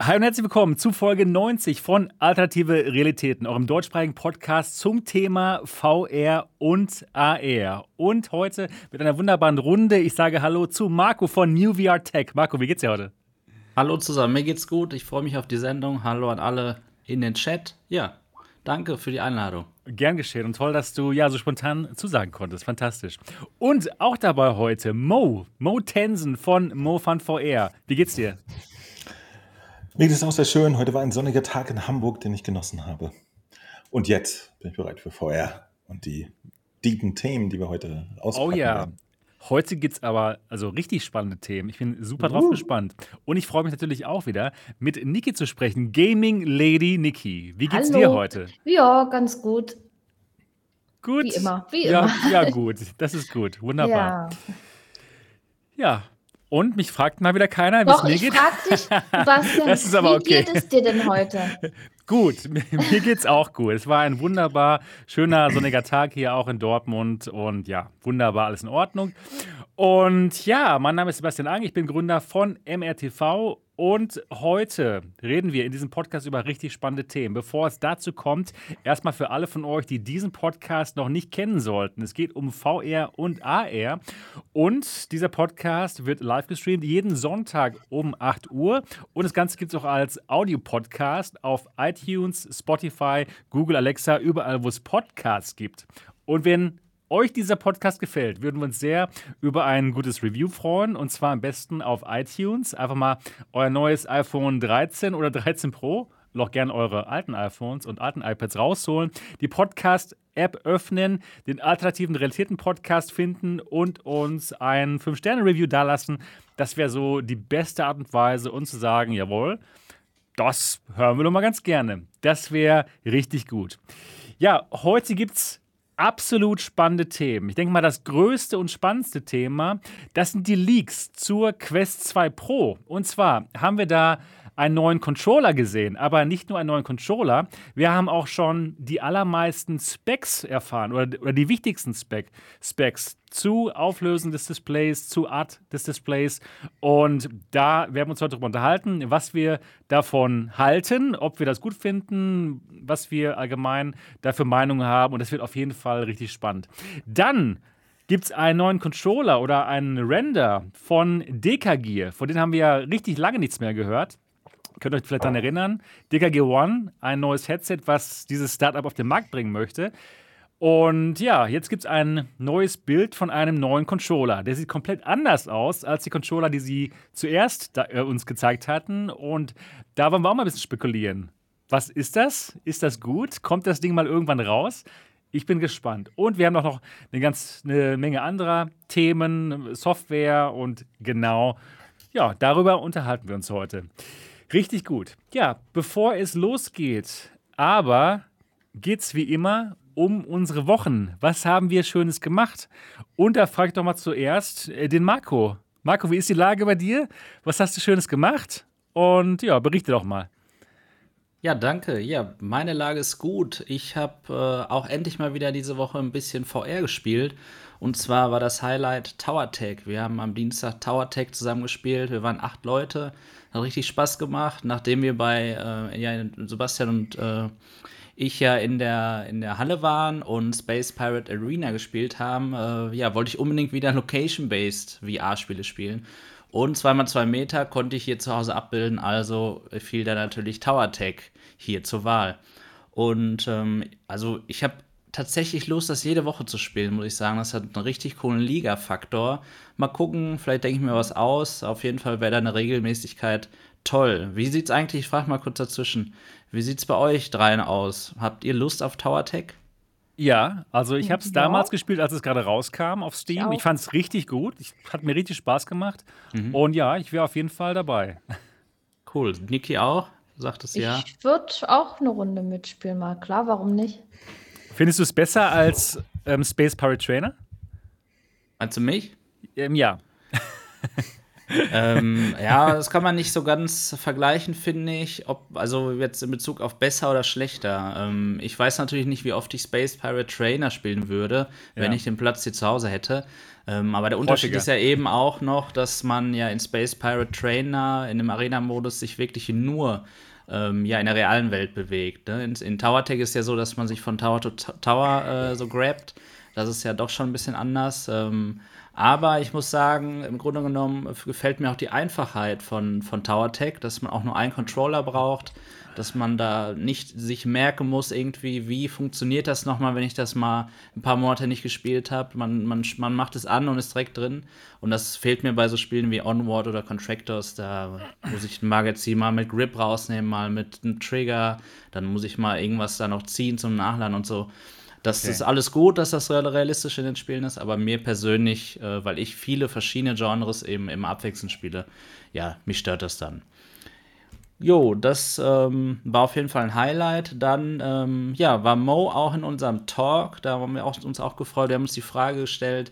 Hi und herzlich willkommen zu Folge 90 von Alternative Realitäten, eurem deutschsprachigen Podcast zum Thema VR und AR. Und heute mit einer wunderbaren Runde. Ich sage Hallo zu Marco von New VR Tech. Marco, wie geht's dir heute? Hallo zusammen, mir geht's gut. Ich freue mich auf die Sendung. Hallo an alle in den Chat. Ja, danke für die Einladung. Gern geschehen und toll, dass du ja so spontan zusagen konntest. Fantastisch. Und auch dabei heute Mo, Mo Tensen von Mo Fun VR. Wie geht's dir? Mir geht es auch sehr schön. Heute war ein sonniger Tag in Hamburg, den ich genossen habe. Und jetzt bin ich bereit für VR und die deepen Themen, die wir heute auspacken Oh ja. werden. Heute gibt es aber also richtig spannende Themen. Ich bin super drauf Uh. gespannt. Und ich freue mich natürlich auch wieder, mit Niki zu sprechen. Gaming Lady Niki. Wie geht's Hallo. dir heute? Ja, ganz gut. Gut. Wie immer, wie ja, immer. Ja, gut. Das ist gut. Wunderbar. Ja. Ja. Und mich fragt mal wieder keiner, wie es mir ich geht. frag dich, Sebastian, Das ist aber wie okay. geht es dir denn heute? Gut, mir geht's auch gut. Es war ein wunderbar schöner sonniger Tag hier auch in Dortmund und ja, wunderbar, alles in Ordnung. Und ja, mein Name ist Sebastian Ang, ich bin Gründer von MRTV und heute reden wir in diesem Podcast über richtig spannende Themen. Bevor es dazu kommt, erstmal für alle von euch, die diesen Podcast noch nicht kennen sollten. Es geht um VR und AR und dieser Podcast wird live gestreamt jeden Sonntag um 8 Uhr und das Ganze gibt es auch als Audio-Podcast auf iTunes, Spotify, Google Alexa, überall, wo es Podcasts gibt. Und wenn euch dieser Podcast gefällt, würden wir uns sehr über ein gutes Review freuen. Und zwar am besten auf iTunes. Einfach mal euer neues iPhone 13 oder 13 Pro, noch gern eure alten iPhones und alten iPads rausholen, die Podcast-App öffnen, den alternativen Realitäten-Podcast finden und uns ein 5-Sterne-Review dalassen. Das wäre so die beste Art und Weise, uns zu sagen, jawohl, das hören wir doch mal ganz gerne. Das wäre richtig gut. Ja, heute gibt es absolut spannende Themen. Ich denke mal, das größte und spannendste Thema, das sind die Leaks zur Quest 2 Pro. Und zwar haben wir da einen neuen Controller gesehen, aber nicht nur einen neuen Controller. Wir haben auch schon die allermeisten Specs erfahren oder, oder die wichtigsten Spec, Specs zu Auflösen des Displays, zu Art des Displays. Und da werden wir uns heute darüber unterhalten, was wir davon halten, ob wir das gut finden, was wir allgemein dafür Meinungen haben. Und das wird auf jeden Fall richtig spannend. Dann gibt es einen neuen Controller oder einen Render von Dekagear. Von denen haben wir ja richtig lange nichts mehr gehört. Könnt euch vielleicht daran erinnern? DKG One, ein neues Headset, was dieses Startup auf den Markt bringen möchte. Und ja, jetzt gibt es ein neues Bild von einem neuen Controller. Der sieht komplett anders aus als die Controller, die sie zuerst da, äh, uns gezeigt hatten. Und da wollen wir auch mal ein bisschen spekulieren. Was ist das? Ist das gut? Kommt das Ding mal irgendwann raus? Ich bin gespannt. Und wir haben auch noch eine ganz eine Menge anderer Themen, Software und genau, ja, darüber unterhalten wir uns heute. Richtig gut. Ja, bevor es losgeht, aber geht's wie immer um unsere Wochen. Was haben wir Schönes gemacht? Und da frage ich doch mal zuerst äh, den Marco. Marco, wie ist die Lage bei dir? Was hast du Schönes gemacht? Und ja, berichte doch mal. Ja, danke. Ja, meine Lage ist gut. Ich habe äh, auch endlich mal wieder diese Woche ein bisschen VR gespielt. Und zwar war das Highlight Tower Tech. Wir haben am Dienstag Tower Tech zusammengespielt. Wir waren acht Leute. Hat richtig Spaß gemacht. Nachdem wir bei äh, ja, Sebastian und äh, ich ja in der, in der Halle waren und Space Pirate Arena gespielt haben, äh, ja, wollte ich unbedingt wieder Location-Based VR-Spiele spielen. Und 2x2 Meter konnte ich hier zu Hause abbilden, also fiel da natürlich Tower Tech hier zur Wahl. Und ähm, also ich habe tatsächlich Lust, das jede Woche zu spielen, muss ich sagen. Das hat einen richtig coolen Liga-Faktor. Mal gucken, vielleicht denke ich mir was aus. Auf jeden Fall wäre da eine Regelmäßigkeit toll. Wie sieht's eigentlich, ich frage mal kurz dazwischen, wie sieht's bei euch dreien aus? Habt ihr Lust auf Tower Tech? Ja, also ich habe es Ja. damals gespielt, als es gerade rauskam auf Steam. auch. Ich fand es richtig gut. Ich, hat mir richtig Spaß gemacht. Und ja, ich wäre auf jeden Fall dabei. Cool. Niki auch? Sagt es ja. Ich würde auch eine Runde mitspielen, mal klar, warum nicht? Findest du es besser als ähm, Space Pirate Trainer? Meinst du mich? Ähm, ja. ähm, ja, das kann man nicht so ganz vergleichen, finde ich. Ob, also jetzt in Bezug auf besser oder schlechter. Ähm, ich weiß natürlich nicht, wie oft ich Space Pirate Trainer spielen würde, ja. wenn ich den Platz hier zu Hause hätte. Ähm, aber der Unterschied ist ja eben auch noch, dass man ja in Space Pirate Trainer in dem Arena-Modus sich wirklich nur ähm, ja, in der realen Welt bewegt. Ne? In, in Tower Tech ist ja so, dass man sich von Tower zu Tower äh, so grabt. Das ist ja doch schon ein bisschen anders. Ähm, aber ich muss sagen, im Grunde genommen gefällt mir auch die Einfachheit von, von Tower Tech, dass man auch nur einen Controller braucht, dass man da nicht sich merken muss, irgendwie, wie funktioniert das nochmal, wenn ich das mal ein paar Monate nicht gespielt habe. Man, man, man macht es an und ist direkt drin. Und das fehlt mir bei so Spielen wie Onward oder Contractors. Da muss ich ein Magazin mal mit Grip rausnehmen, mal mit einem Trigger. Dann muss ich mal irgendwas da noch ziehen zum Nachladen und so. Das okay. ist alles gut, dass das realistisch in den Spielen ist, aber mir persönlich, äh, weil ich viele verschiedene Genres eben im Abwechseln spiele, ja, mich stört das dann. Jo, das ähm, war auf jeden Fall ein Highlight. Dann, ähm, ja, war Mo auch in unserem Talk. Da haben wir auch, uns auch gefreut. Wir haben uns die Frage gestellt,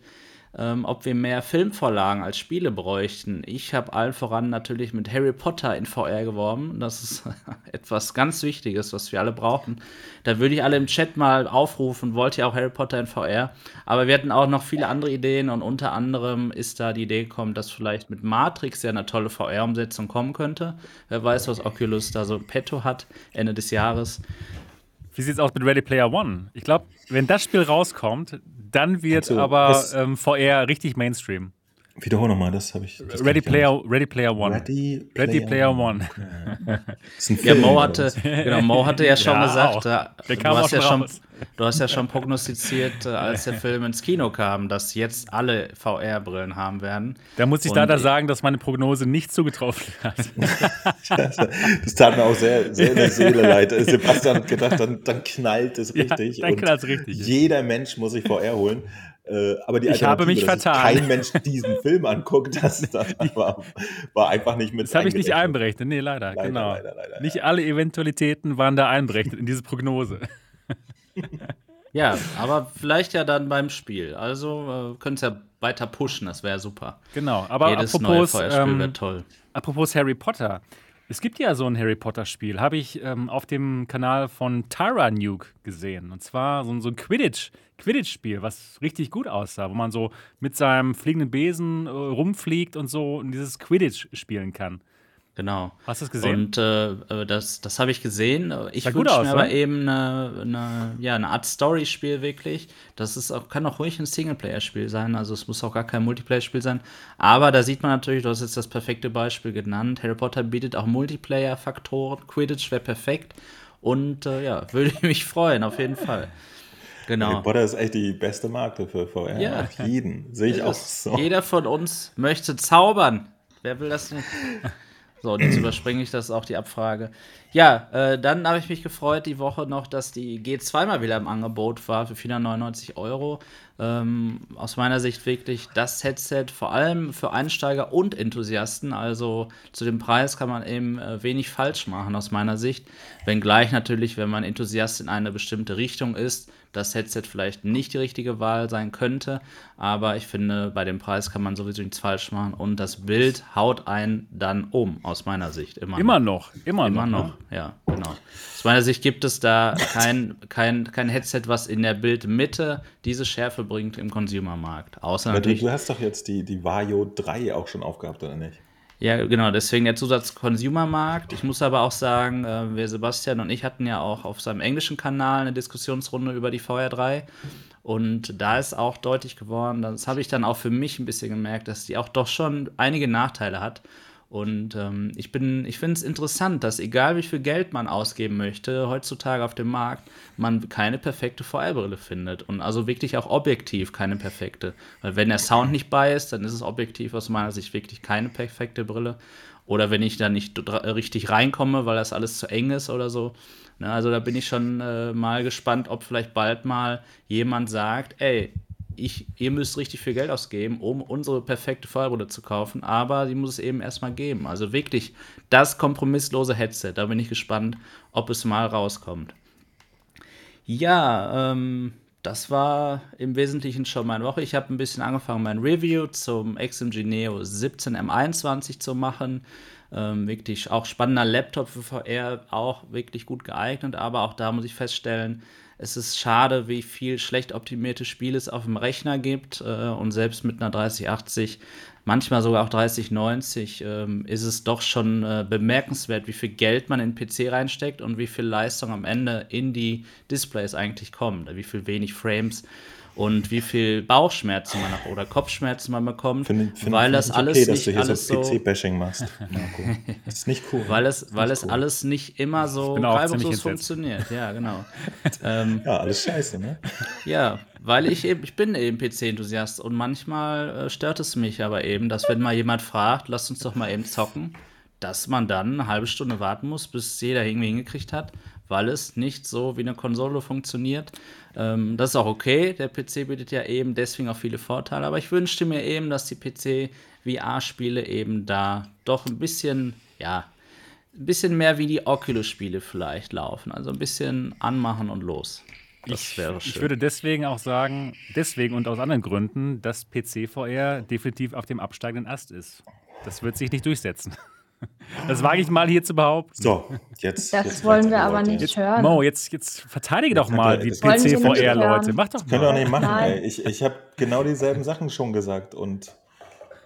ähm, ob wir mehr Filmvorlagen als Spiele bräuchten. Ich habe allen voran natürlich mit Harry Potter in VR geworben. Das ist etwas ganz Wichtiges, was wir alle brauchen. Da würde ich alle im Chat mal aufrufen, wollt ihr auch Harry Potter in VR? Aber wir hatten auch noch viele andere Ideen und unter anderem ist da die Idee gekommen, dass vielleicht mit Matrix ja eine tolle VR-Umsetzung kommen könnte. Wer weiß, was Oculus da so petto hat Ende des Jahres. Wie sieht es aus mit Ready Player One? Ich glaube, wenn das Spiel rauskommt, dann wird so, aber ähm, VR richtig Mainstream. Wiederhol nochmal, das habe ich. Das Ready, Player, Ready Player One. Ready, Ready Player, One. Ja. ja, Mo hatte, genau, Mo hatte ja schon ja, gesagt, du, hast ja schon, du hast ja schon prognostiziert, äh, als der Film ins Kino kam, dass jetzt alle VR-Brillen haben werden. Da muss ich Und leider sagen, dass meine Prognose nicht zugetroffen hat. das tat mir auch sehr, sehr in der Seele leid. Sebastian hat gedacht, dann, dann knallt es richtig. Ja, dann knallt es richtig. Jeder Mensch muss sich VR holen. Äh, aber die ich habe mich vertan. kein Mensch diesen Film anguckt, das, das war, war, einfach nicht mit. Das habe ich nicht einberechnet. Nee, leider. leider genau. Leider, leider, nicht alle Eventualitäten waren da einberechnet in diese Prognose. ja, aber vielleicht ja dann beim Spiel. Also äh, können es ja weiter pushen, das wäre super. Genau, aber Jedes apropos, neue ähm, wäre toll. Apropos Harry Potter. Es gibt ja so ein Harry Potter-Spiel, habe ich ähm, auf dem Kanal von Tara Nuke gesehen. Und zwar so, so ein Quidditch, Quidditch-Spiel, was richtig gut aussah, wo man so mit seinem fliegenden Besen äh, rumfliegt und so dieses Quidditch spielen kann. Genau. Hast du es gesehen? Und äh, äh das, das habe ich gesehen. Ich wünsche mir aber eben eine, eine, ja, eine Art Story-Spiel wirklich. Das ist auch, kann auch ruhig ein Singleplayer-Spiel sein. Also es muss auch gar kein Multiplayer-Spiel sein. Aber da sieht man natürlich, du hast jetzt das perfekte Beispiel genannt. Harry Potter bietet auch Multiplayer-Faktoren. Quidditch wäre perfekt. Und äh, ja, würde ich mich freuen, auf jeden Fall. Genau. Harry Potter ist echt die beste Marke für VR. Ja. Auf jeden. Sehe ich auch so. Jeder von uns möchte zaubern. Wer will das nicht? So, und jetzt überspringe ich das auch die Abfrage. Ja, äh, dann habe ich mich gefreut die Woche noch, dass die G2 mal wieder im Angebot war für 499 Euro. Ähm, aus meiner Sicht wirklich das Headset, vor allem für Einsteiger und Enthusiasten. Also zu dem Preis kann man eben äh, wenig falsch machen, aus meiner Sicht. Wenngleich natürlich, wenn man Enthusiast in eine bestimmte Richtung ist, das Headset vielleicht nicht die richtige Wahl sein könnte. Aber ich finde, bei dem Preis kann man sowieso nichts falsch machen. Und das Bild haut einen dann um, aus meiner Sicht. Immer, immer noch. noch. Immer, immer noch. noch. Ja, genau. Aus meiner Sicht gibt es da kein, kein, kein Headset, was in der Bildmitte diese Schärfe bringt im Consumermarkt. Außer Aber natürlich. Du hast doch jetzt die, die Vario 3 auch schon aufgehabt, oder nicht? Ja, genau, deswegen der Zusatz Consumermarkt. Ich muss aber auch sagen, äh, wir Sebastian und ich hatten ja auch auf seinem englischen Kanal eine Diskussionsrunde über die VR3. Und da ist auch deutlich geworden, das habe ich dann auch für mich ein bisschen gemerkt, dass die auch doch schon einige Nachteile hat. Und ähm, ich, ich finde es interessant, dass egal wie viel Geld man ausgeben möchte, heutzutage auf dem Markt, man keine perfekte VR-Brille findet. Und also wirklich auch objektiv keine perfekte. Weil wenn der Sound nicht bei ist, dann ist es objektiv aus meiner Sicht wirklich keine perfekte Brille. Oder wenn ich da nicht richtig reinkomme, weil das alles zu eng ist oder so. Ne, also da bin ich schon äh, mal gespannt, ob vielleicht bald mal jemand sagt, ey, ich, ihr müsst richtig viel Geld ausgeben, um unsere perfekte Feuerbrille zu kaufen, aber die muss es eben erstmal geben. Also wirklich das kompromisslose Headset. Da bin ich gespannt, ob es mal rauskommt. Ja, ähm, das war im Wesentlichen schon meine Woche. Ich habe ein bisschen angefangen, mein Review zum XMG Neo 17M21 zu machen. Ähm, wirklich auch spannender Laptop für VR, auch wirklich gut geeignet, aber auch da muss ich feststellen, es ist schade, wie viel schlecht optimierte Spiele es auf dem Rechner gibt äh, und selbst mit einer 3080 manchmal sogar auch 3090, ähm, ist es doch schon äh, bemerkenswert, wie viel Geld man in den PC reinsteckt und wie viel Leistung am Ende in die Displays eigentlich kommt, wie viel wenig Frames und wie viel Bauchschmerzen man noch oder Kopfschmerzen man bekommt, Find, find, weil das okay, alles dass nicht du hier alles so PC-Bashing machst. Marco. Das ist nicht cool. weil es, weil es cool. alles nicht immer so reibungslos funktioniert. Ja, genau. ähm, Ja, alles scheiße, ne? ja, weil ich eben, ich bin eben PC-Enthusiast und manchmal äh, stört es mich aber eben, dass wenn mal jemand fragt, lass uns doch mal eben zocken, dass man dann eine halbe Stunde warten muss, bis jeder irgendwie hingekriegt hat, weil es nicht so wie eine Konsole funktioniert. Ähm, das ist auch okay, der PC bietet ja eben deswegen auch viele Vorteile, aber ich wünschte mir eben, dass die PC-VR-Spiele eben da doch ein bisschen, ja, ein bisschen mehr wie die Oculus-Spiele vielleicht laufen. Also ein bisschen anmachen und los. Das ich, wäre schön. ich würde deswegen auch sagen, deswegen und aus anderen Gründen, dass PC-VR definitiv auf dem absteigenden Ast ist. Das wird sich nicht durchsetzen. Das wage ich mal hier zu behaupten. So, jetzt. Das jetzt wollen wir aber nicht Jetzt hören. Mo, jetzt, jetzt verteidige doch Jetzt hat mal er- die das PC-VR-Leute. Mach doch Könnt ihr auch mal. nicht machen, Nein. ey. Ich, ich habe genau dieselben Sachen schon gesagt und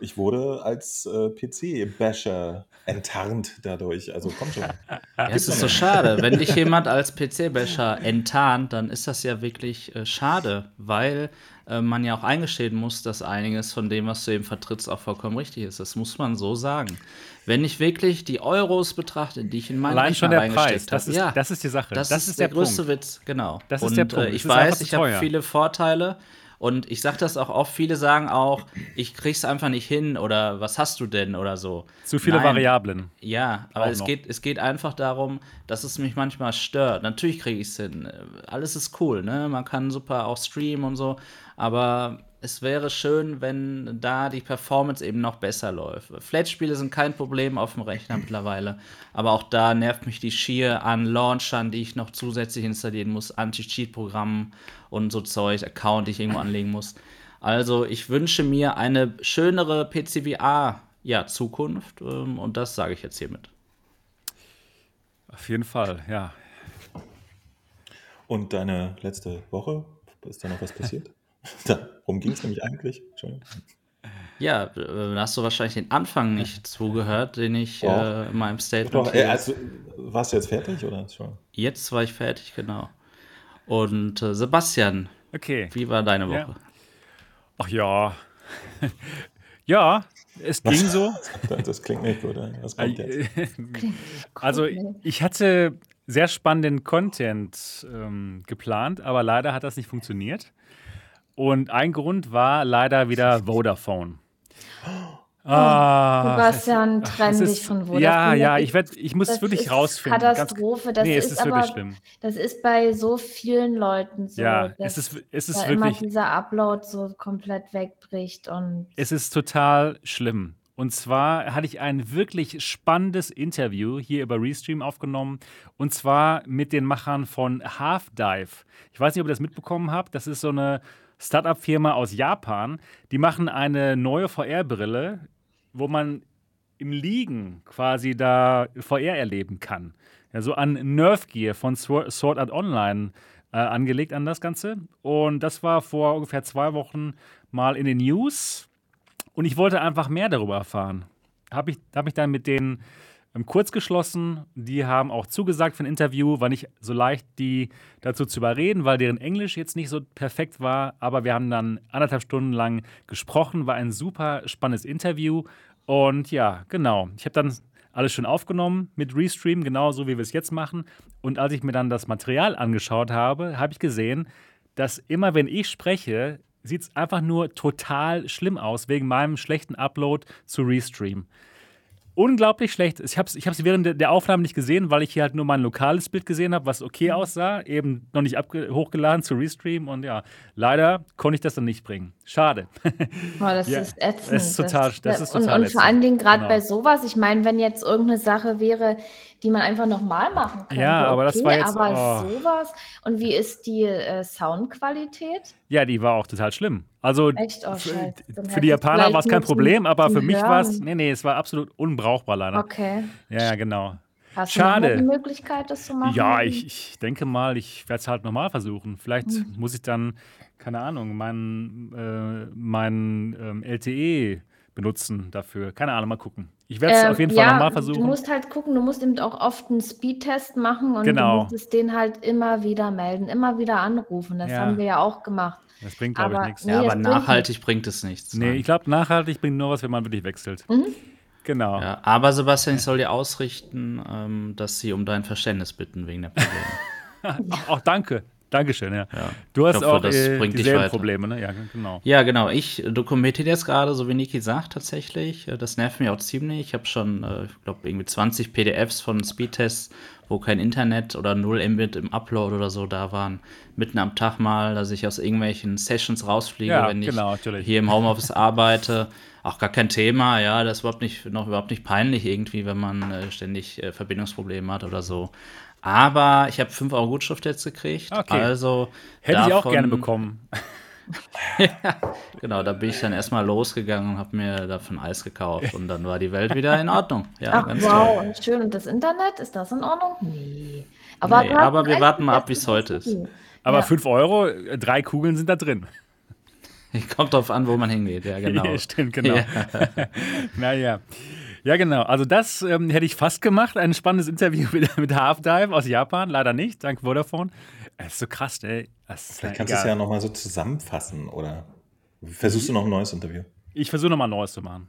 ich wurde als äh, PC-Basher enttarnt dadurch. Also komm schon. Ja, es ist so schade. Wenn dich jemand als PC-Basher enttarnt, dann ist das ja wirklich äh, schade, weil äh, man ja auch eingestehen muss, dass einiges von dem, was du eben vertrittst, auch vollkommen richtig ist. Das muss man so sagen. Wenn ich wirklich die Euros betrachte, die ich in meinen Allein Rechner schon der Preis. Das habe, ist, ja, das ist die Sache. das, ist, der, der, größte Punkt. Witz, genau. Das ist und, der Punkt. Äh, ich weiß, ich habe viele Vorteile und ich sage das auch oft. Viele sagen auch, ich krieg's einfach nicht hin oder was hast du denn oder so. Zu viele Nein, Variablen. ja, aber Auch es noch. geht, es geht einfach darum, dass es mich manchmal stört. Natürlich kriege ich es hin. Alles ist cool, ne? Man kann super auch streamen und so. Aber es wäre schön, wenn da die Performance eben noch besser läuft. Flat-Spiele sind kein Problem auf dem Rechner mittlerweile. Aber auch da nervt mich die Schier an Launchern, die ich noch zusätzlich installieren muss, Anti-Cheat-Programmen und so Zeug, Account, die ich irgendwo anlegen muss. Also ich wünsche mir eine schönere PCVR ja, Zukunft ähm, und das sage ich jetzt hiermit. Auf jeden Fall, ja. Und deine letzte Woche? Ist da noch was passiert? Darum ging es nämlich eigentlich. Entschuldigung. Ja, äh, hast du wahrscheinlich den Anfang nicht zugehört, den ich Doch. äh, in meinem Statement Doch, hier- äh, also, warst du jetzt fertig oder schon? Jetzt war ich fertig, genau. Und äh, Sebastian, Okay. wie war deine Ja. Woche? Ach ja. ja, es ging so. Das, klingt nicht gut. Was kommt jetzt? Also ich hatte sehr spannenden Content ähm, geplant, aber leider hat das nicht funktioniert. Und ein Grund war leider wieder Vodafone. Ah, Sebastian, trenn es dich von Vodafone. Ja, ja, ich, werd, ich muss das wirklich rausfinden. Katastrophe. Das nee, es ist, ist aber, wirklich schlimm. Das ist bei so vielen Leuten so. Ja, dass es ist, es ist da immer wirklich, dieser Upload so komplett wegbricht und es ist total schlimm. Und zwar hatte ich ein wirklich spannendes Interview hier über Restream aufgenommen. Und zwar mit den Machern von Half Dive. Ich weiß nicht, ob ihr das mitbekommen habt. Das ist so eine Startup-Firma aus Japan. Die machen eine neue VR-Brille, wo man im Liegen quasi da VR erleben kann. Ja, so an Nerf Gear von Sword Art Online äh, angelegt an das Ganze. Und das war vor ungefähr zwei Wochen mal in den News. Und ich wollte einfach mehr darüber erfahren. Habe ich, hab ich dann mit denen kurz geschlossen. Die haben auch zugesagt für ein Interview. War nicht so leicht, die dazu zu überreden, weil deren Englisch jetzt nicht so perfekt war. Aber wir haben dann anderthalb Stunden lang gesprochen. War ein super spannendes Interview. Und ja, genau. Ich habe dann alles schön aufgenommen mit Restream, genauso wie wir es jetzt machen. Und als ich mir dann das Material angeschaut habe, habe ich gesehen, dass immer wenn ich spreche, sieht es einfach nur total schlimm aus wegen meinem schlechten Upload zu Restream. Unglaublich schlecht. Ich habe es ich hab's während der- Aufnahme nicht gesehen, weil ich hier halt nur mein lokales Bild gesehen habe, was okay aussah. Eben noch nicht hochgeladen zu Restream. Und ja, leider konnte ich das dann nicht bringen. Schade. Boah, das Ja, ist ätzend. es ist total- das ist und, total und vor allen Dingen gerade Genau. bei sowas, ich meine, wenn jetzt irgendeine Sache wäre, die man einfach nochmal machen könnte. Ja, aber das war jetzt- Aber oh. sowas. Und wie ist die äh, Soundqualität? Ja, die war auch total schlimm. Also Echt? Oh, für hätte die Japaner war es kein Problem, aber für mich war es, nee, nee, es war absolut unbrauchbar leider. Okay. Ja, ja, genau. Hast du noch Schade. mal die Möglichkeit, das zu machen? Ja, ich, ich denke mal, ich werde es halt nochmal versuchen. Vielleicht Hm. muss ich dann, keine Ahnung, meinen äh, mein, ähm, LTE benutzen dafür. Keine Ahnung, mal gucken. Ich werde es Ähm, auf jeden Fall ja, nochmal Du versuchen. musst halt gucken, du musst eben auch oft einen Speedtest machen und Genau. du musst es den halt immer wieder melden, immer wieder anrufen. Das Ja. haben wir ja auch gemacht. Das bringt, glaube ich, aber- nichts. Nee, Ja, aber nachhaltig bringt es nichts. Nee, ich glaube, nachhaltig bringt nur was, wenn man wirklich wechselt. Mhm. Genau. Ja, aber Sebastian, ich soll dir ausrichten, ähm, dass sie um dein Verständnis bitten wegen der Probleme. Auch, auch danke. Dankeschön, ja. Ja. Du hast hoffe, auch das äh, dieselben. Probleme, ne? Ja, genau. Ja, genau. Ich dokumentiere das gerade, so wie Niki sagt, tatsächlich. Äh, Das nervt mich auch ziemlich. Ich habe schon, äh, ich glaube, irgendwie 20 PDFs von Speedtests, wo kein Internet oder 0 Mbit im Upload oder so da waren. Mitten am Tag mal, dass ich aus irgendwelchen Sessions rausfliege, Ja, wenn ich genau, hier im Homeoffice arbeite. Auch gar kein Thema, ja, das ist überhaupt nicht, noch überhaupt nicht peinlich irgendwie, wenn man äh, ständig äh, Verbindungsprobleme hat oder so. Aber ich habe 5 Euro Gutschrift jetzt gekriegt. Okay. Also Hätte ich auch gerne bekommen. Genau, da bin ich dann erstmal losgegangen und habe mir davon Eis gekauft und dann war die Welt wieder in Ordnung. Ja, Ach, ganz wow, toll. und schön. Und das Internet, ist das in Ordnung? Nee. Aber, Nee, aber wir warten mal ab, wie's ist heute ist. Aber Ja. 5 Euro, äh, drei Kugeln sind da drin. Kommt drauf an, wo man hingeht, ja, genau. Ja, stimmt, genau. Ja. naja. Ja, genau. Also das ähm, hätte ich fast gemacht. Ein spannendes Interview mit, mit Halfdive aus Japan. Leider nicht, dank Vodafone. Es ist so krass, ey. Vielleicht ja kannst du es ja nochmal so zusammenfassen oder versuchst du noch ein neues Interview? Ich versuche nochmal Neues zu machen.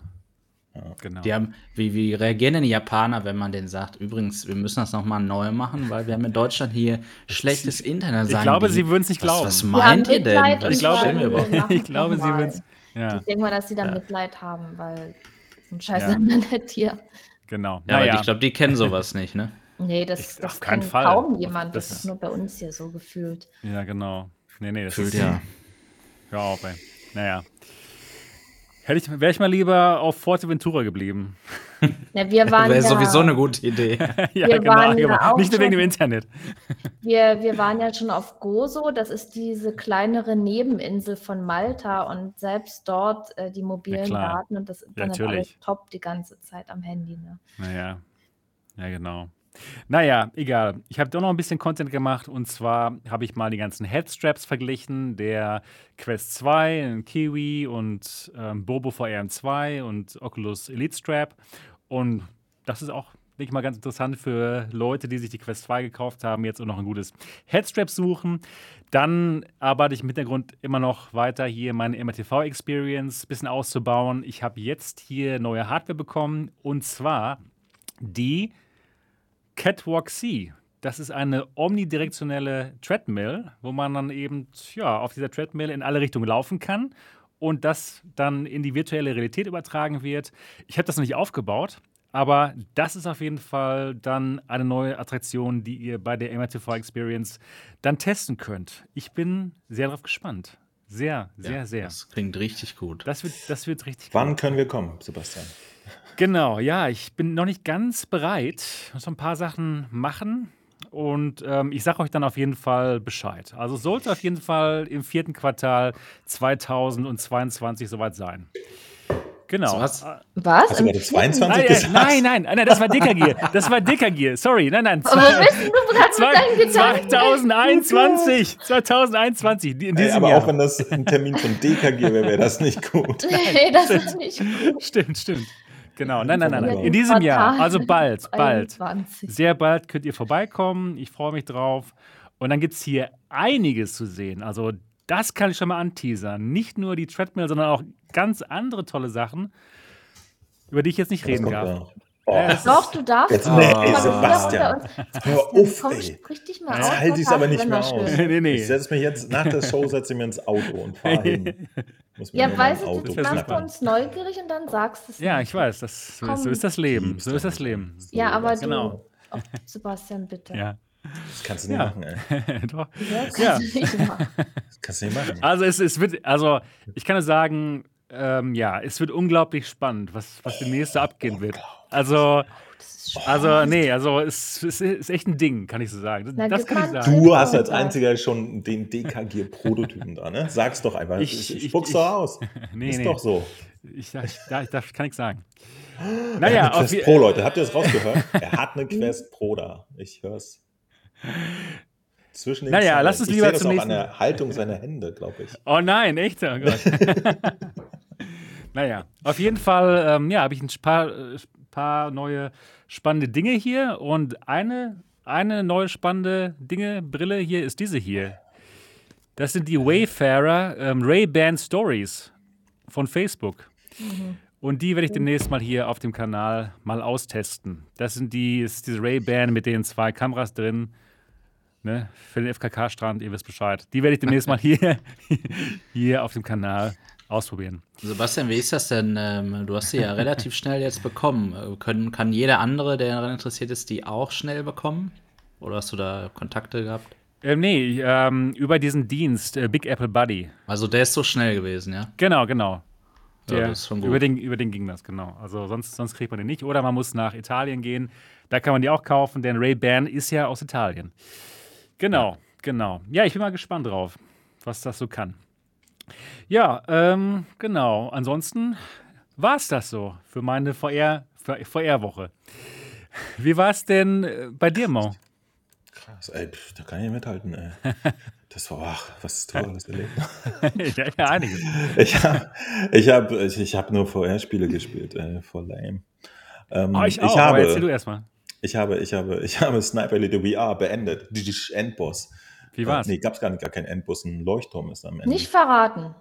Genau. Die haben, wie, wie reagieren denn die Japaner, wenn man denen sagt, übrigens, wir müssen das nochmal neu machen, weil wir haben in Deutschland hier schlechtes Internet. Ich glaube, die, sie würden es nicht was, glauben. was haben meint ihr denn? Ich glaube- ich glaube, sie würden es. Ja, Ich denke mal, dass sie da Ja. Mitleid haben, weil ein scheiß Ja. Internet hier. genau. Ja, aber naja. ich glaube, die kennen sowas nicht, ne? Nee, das, Ich- das kennt Fall. kaum jemand. Das, Das- ist nur bei uns hier so gefühlt. ja, genau. Nee, nee, das Fühlt ist ja. Hör auf, ey. Naja. Hätte ich, wäre ich mal lieber auf Forteventura geblieben. Ja, wir waren Wäre ja, sowieso eine gute Idee. ja, Wir waren ja genau. auch Nicht nur wegen dem Internet. Wir, wir waren ja schon auf Gozo, das ist diese kleinere Nebeninsel von Malta und selbst dort äh, die mobilen. Daten und das Internet natürlich. alles top die ganze Zeit am Handy. Ne? Naja, ja genau. Naja, egal. Ich habe doch noch ein bisschen Content gemacht und zwar habe ich mal die ganzen Headstraps verglichen, der Quest 2, ein Kiwi und ähm, Bobo VR 2 und Oculus Elite Strap und das ist auch, denke ich mal, ganz interessant für Leute, die sich die Quest 2 gekauft haben, jetzt auch noch ein gutes Headstrap suchen. Dann arbeite ich im Hintergrund immer noch weiter hier meine MRTV-Experience ein bisschen auszubauen. Ich habe jetzt hier neue Hardware bekommen und zwar die Catwalk C. Das ist eine omnidirektionelle Treadmill, wo man dann eben ja, auf dieser Treadmill in alle Richtungen laufen kann und das dann in die virtuelle Realität übertragen wird. Ich habe das noch nicht aufgebaut, aber das ist auf jeden Fall dann eine neue Attraktion, die ihr bei der MRTV Experience dann testen könnt. Ich bin sehr darauf gespannt. Sehr, sehr, Ja, sehr. Das klingt richtig gut. Das wird, das wird richtig Wann können wir kommen, Sebastian? Genau, ja, ich bin noch nicht ganz bereit. Ich muss noch ein paar Sachen machen. Und ähm, ich sage euch dann auf jeden Fall Bescheid. Also es sollte auf jeden Fall im vierten Quartal 2022 soweit sein. Genau. So was? Was? Hast du gerade vierten- 22 Nein, gesagt? nein, nein, nein, nein, das war Dickergier. Das war Dickergier. Sorry, nein, nein. Aber bist denn du gerade Zwei- mit deinen Gedanken? 2021. 2021. die- In Ey, diesem aber Jahr. auch wenn das ein Termin von DKG wäre, wäre das nicht gut. Nee, das ist nicht gut. Stimmt, stimmt. Genau, nein, nein, nein, nein. In diesem Jahr, also bald, bald. 21. Sehr bald könnt ihr vorbeikommen. Ich freue mich drauf. Und dann gibt es hier einiges zu sehen. Also, das kann ich schon mal anteasern. Nicht nur die Treadmill, sondern auch ganz andere tolle Sachen, über die ich jetzt nicht reden darf. ja noch. Oh, das Doch, du darfst. Jetzt, nee, Mal wieder Sebastian. Hör auf, Komm, ey. sprich dich mal Jetzt aus. halte was ich's aber nicht mehr aus. Nee, nee. Ich setze mich jetzt, nach der Show setze ich mir ins Auto und fahre hin. Ja, weißt du, du machst uns neugierig und dann sagst du es. Ja, ich weiß. Das, so, ist, so ist das Leben. So ist das Leben. Ja, aber du. Genau. Oh, Sebastian, bitte. Ja. Das kannst du nicht Ja. machen, ey. Doch. Ja, kannst Ja. du nicht machen. Das kannst du nicht machen. Also es, es wird, also ich kann nur sagen, ähm, ja, es wird unglaublich spannend, was, was demnächst abgehen wird. Also Also, nee, also es, es ist echt ein Ding, kann ich so sagen. Das gib kann ich sagen. Du hast als einziger schon den DKG-Prototypen da, ne? Sag's doch einfach. Ich- Ich, ich, ich- spuck's ich- doch aus. Nee, ist nee. doch so. Ich, ich, da, ich darf, kann nichts sagen. er Naja, hat eine Quest Pro, Leute. Habt ihr das rausgehört? er hat eine Quest Pro da. Ich hör's. Zwischen den Naja, Zeilen. lass uns ich lieber sehe das zum auch nächsten- an der Haltung seiner Hände, glaube ich. Oh nein, echt? Oh Gott. naja, auf jeden Fall, ähm, ja, habe ich ein paar, äh, paar neue spannende Dinge hier und eine, eine neue spannende Dinge, Brille hier ist diese hier. Das sind die Wayfarer ähm, Ray-Ban Stories von Facebook. Und die werde ich demnächst mal hier auf dem Kanal mal austesten. Das sind die, ist diese Ray-Ban mit den zwei Kameras drin. Ne, für den FKK-Strand, ihr wisst Bescheid. Die werde ich demnächst mal hier, hier auf dem Kanal ausprobieren. Sebastian, wie ist das denn? Ähm, du hast sie ja relativ schnell jetzt bekommen. Äh, Können, kann jeder andere, der daran interessiert ist, die auch schnell bekommen? Oder hast du da Kontakte gehabt? Ähm, nee, ähm, über diesen Dienst, äh, Big Apple Buddy. Also der ist so schnell gewesen, ja? Genau, genau. Ja, Der, das ist schon gut. Über, den, über den ging das, genau. Also sonst, sonst kriegt man den nicht. Oder man muss nach Italien gehen. Da kann man die auch kaufen, denn Ray-Ban ist ja aus Italien. Genau, genau. Ja, ich bin mal gespannt drauf, was das so kann. Ja, ähm, genau. Ansonsten war es das so für meine VR VR-Woche. Wie war es denn äh, bei dir, Mo? Krass, ey, pff, da kann ich nicht mithalten, ey. Das war, ach, was tolles erlebt. ja, ja, einiges. Ich habe ich hab, ich, hab nur VR-Spiele gespielt, ey, voll lame. Ähm, Oh, ich auch, ich aber erzähl du habe, erstmal. ich habe, ich habe, ich habe Sniper Elite VR beendet. Endboss. Wie war's? Nee, gab's gar nicht, gar keinen Endboss. Ein Leuchtturm ist am Ende. Nicht verraten.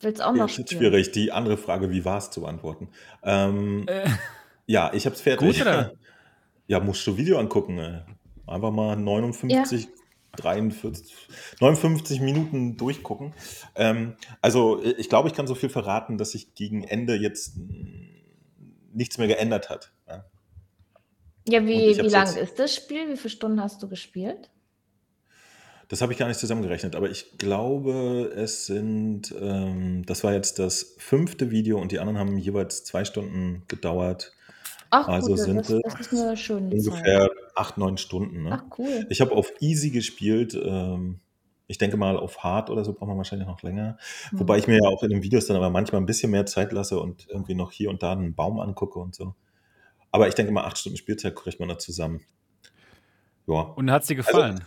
Willst auch noch spielen? schwierig, die andere Frage, wie war es zu beantworten. Ähm, Äh, ja, ich habe es fertig. Gut, oder? Ja, musst du Video angucken. Ey. Einfach mal 59, 43, 59 Minuten durchgucken. Ähm, also ich glaube, ich kann so viel verraten, dass sich gegen Ende jetzt nichts mehr geändert hat. Ja. Wie, wie lang ist das Spiel? Wie viele Stunden hast du gespielt? Das habe ich gar nicht zusammengerechnet, aber ich glaube, es sind, ähm, das war jetzt das fünfte Video und die anderen haben jeweils zwei Stunden gedauert. Ach, Also gut, sind das, es das ist eine schöne Ungefähr Zeit. acht, neun Stunden. Ne? Ach, cool. Ich habe auf Easy gespielt. Ähm, ich denke mal, auf Hard oder so braucht man wahrscheinlich noch länger. Hm. Wobei ich mir ja auch in den Videos dann aber manchmal ein bisschen mehr Zeit lasse und irgendwie noch hier und da einen Baum angucke und so. Aber ich denke mal, acht Stunden Spielzeit kriegt man da zusammen. Ja. Und hat es dir gefallen?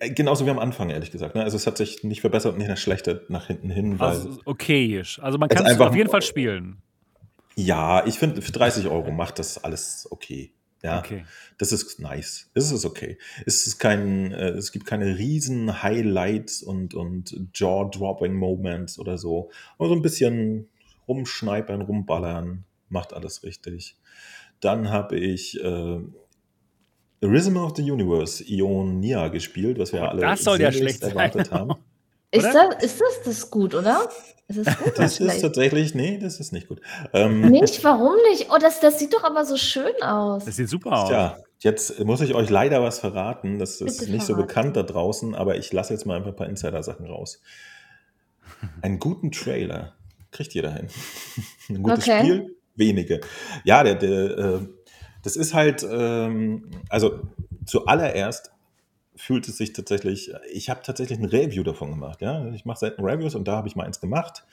Äh, Genauso wie am Anfang, ehrlich gesagt. Ne? Also es hat sich nicht verbessert und nicht verschlechtert nach hinten hin. Also okayisch. Also man kann es einfach- auf jeden Fall spielen. ja, ich finde, für 30 Euro macht das alles okay. Ja, Okay. das ist nice. Es ist okay. Es ist kein, äh, es gibt keine riesen Highlights und, und Jaw-dropping Moments oder so. Aber so ein bisschen rumschneipern, rumballern, macht alles richtig. Dann habe ich äh, Rhythm of the Universe, Ionia gespielt, was wir Oh, alle das soll ja schlecht erwartet sein. haben. Ist das, ist das das gut, oder? Ist es gut oder Das ist tatsächlich, nee, das ist nicht gut. Ähm, Nicht? Warum nicht? Oh, das, das sieht doch aber so schön aus. Das sieht super aus. Tja, jetzt muss ich euch leider was verraten. Das ist Bitte nicht so verraten. bekannt da draußen, aber ich lasse jetzt mal einfach ein paar Insider-Sachen raus. Einen guten Trailer kriegt jeder hin. Ein gutes Okay. Spiel, wenige. Ja, der, der, äh, das ist halt, ähm, also zuallererst fühlt es sich tatsächlich, ich habe tatsächlich ein Review davon gemacht. Ja? Ich mache selten Reviews und da habe ich mal eins gemacht.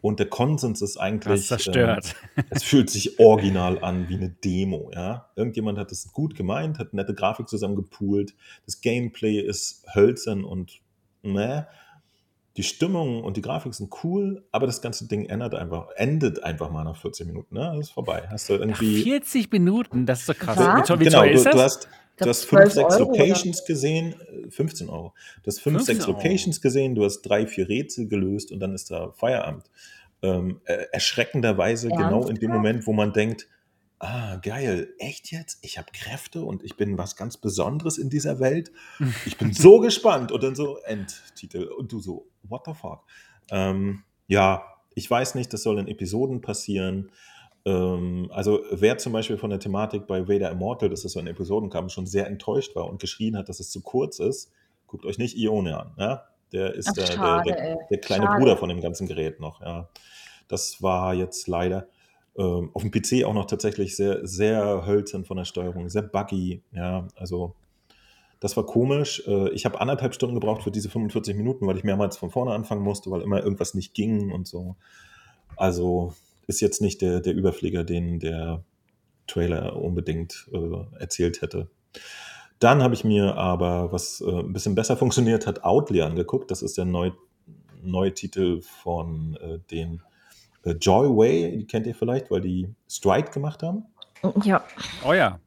Und der Konsens ist Das eigentlich. ist zerstört. Ähm, es fühlt sich original an wie eine Demo, ja. Irgendjemand hat es gut gemeint, hat nette Grafik zusammengepoolt. Das Gameplay ist hölzern und ne. Die Stimmung und die Grafik sind cool, aber das ganze Ding ändert einfach, endet einfach mal nach 14 Minuten. Ne? Das ist vorbei. Hast du Nach irgendwie. 40 Minuten, das ist doch krass. Was? Wie, wie genau, du, ist du das? hast, du hast fünf, 12 sechs Euro oder- Locations gesehen, äh, 15 Euro. Du hast fünf, 15 sechs Euro. Locations gesehen, du hast drei, vier Rätsel gelöst und dann ist da Feierabend. Ähm, äh, erschreckenderweise genau in dem? Moment, wo man denkt, ah, geil, echt jetzt? Ich habe Kräfte und ich bin was ganz Besonderes in dieser Welt. Ich bin so gespannt. Und dann so Endtitel. Und du so, what the fuck? Ähm, ja, ich weiß nicht, das soll in Episoden passieren. Ähm, also wer zum Beispiel von der Thematik bei Vader Immortal, dass es so in Episoden kam, schon sehr enttäuscht war und geschrien hat, dass es zu kurz ist, guckt euch nicht Ione an. Ja? Der ist Ach, der, der, schade, der, ey. der kleine Schade. Bruder von dem ganzen Gerät noch. Ja. Das war jetzt leider. Ähm, auf dem PC auch noch tatsächlich sehr, sehr hölzern von der Steuerung, sehr buggy. Ja, also das war komisch. Äh, ich habe anderthalb Stunden gebraucht für diese 45 Minuten, weil ich mehrmals von vorne anfangen musste, weil immer irgendwas nicht ging und so. Also ist jetzt nicht der, der Überflieger, den der Trailer unbedingt äh, erzählt hätte. Dann habe ich mir aber, was äh, ein bisschen besser funktioniert hat, Outlier angeguckt. Das ist der neue, neue von äh, den Joyway, die kennt ihr vielleicht, weil die Strike gemacht haben. Ja. Oh ja.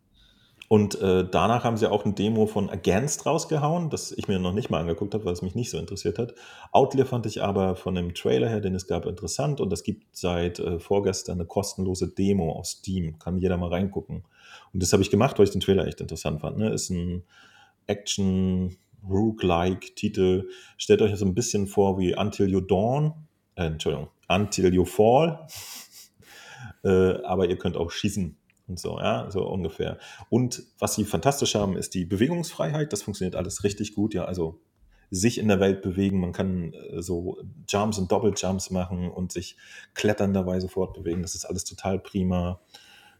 Und äh, danach haben sie auch ein Demo von Against rausgehauen, das ich mir noch nicht mal angeguckt habe, weil es mich nicht so interessiert hat. Outlier fand ich aber von dem Trailer her, den es gab, interessant. Und es gibt seit äh, vorgestern eine kostenlose Demo auf Steam. Kann jeder mal reingucken. Und das habe ich gemacht, weil ich den Trailer echt interessant fand. Ne? Ist ein Action Rook-like Titel. Stellt euch so ein bisschen vor wie Until You Dawn. Äh, Entschuldigung, Until You Fall. äh, aber ihr könnt auch schießen und so, ja, so ungefähr. Und was sie fantastisch haben, ist die Bewegungsfreiheit. Das funktioniert alles richtig gut, ja, also sich in der Welt bewegen. Man kann äh, so Jumps und Doppeljumps machen und sich kletternderweise fortbewegen. Das ist alles total prima.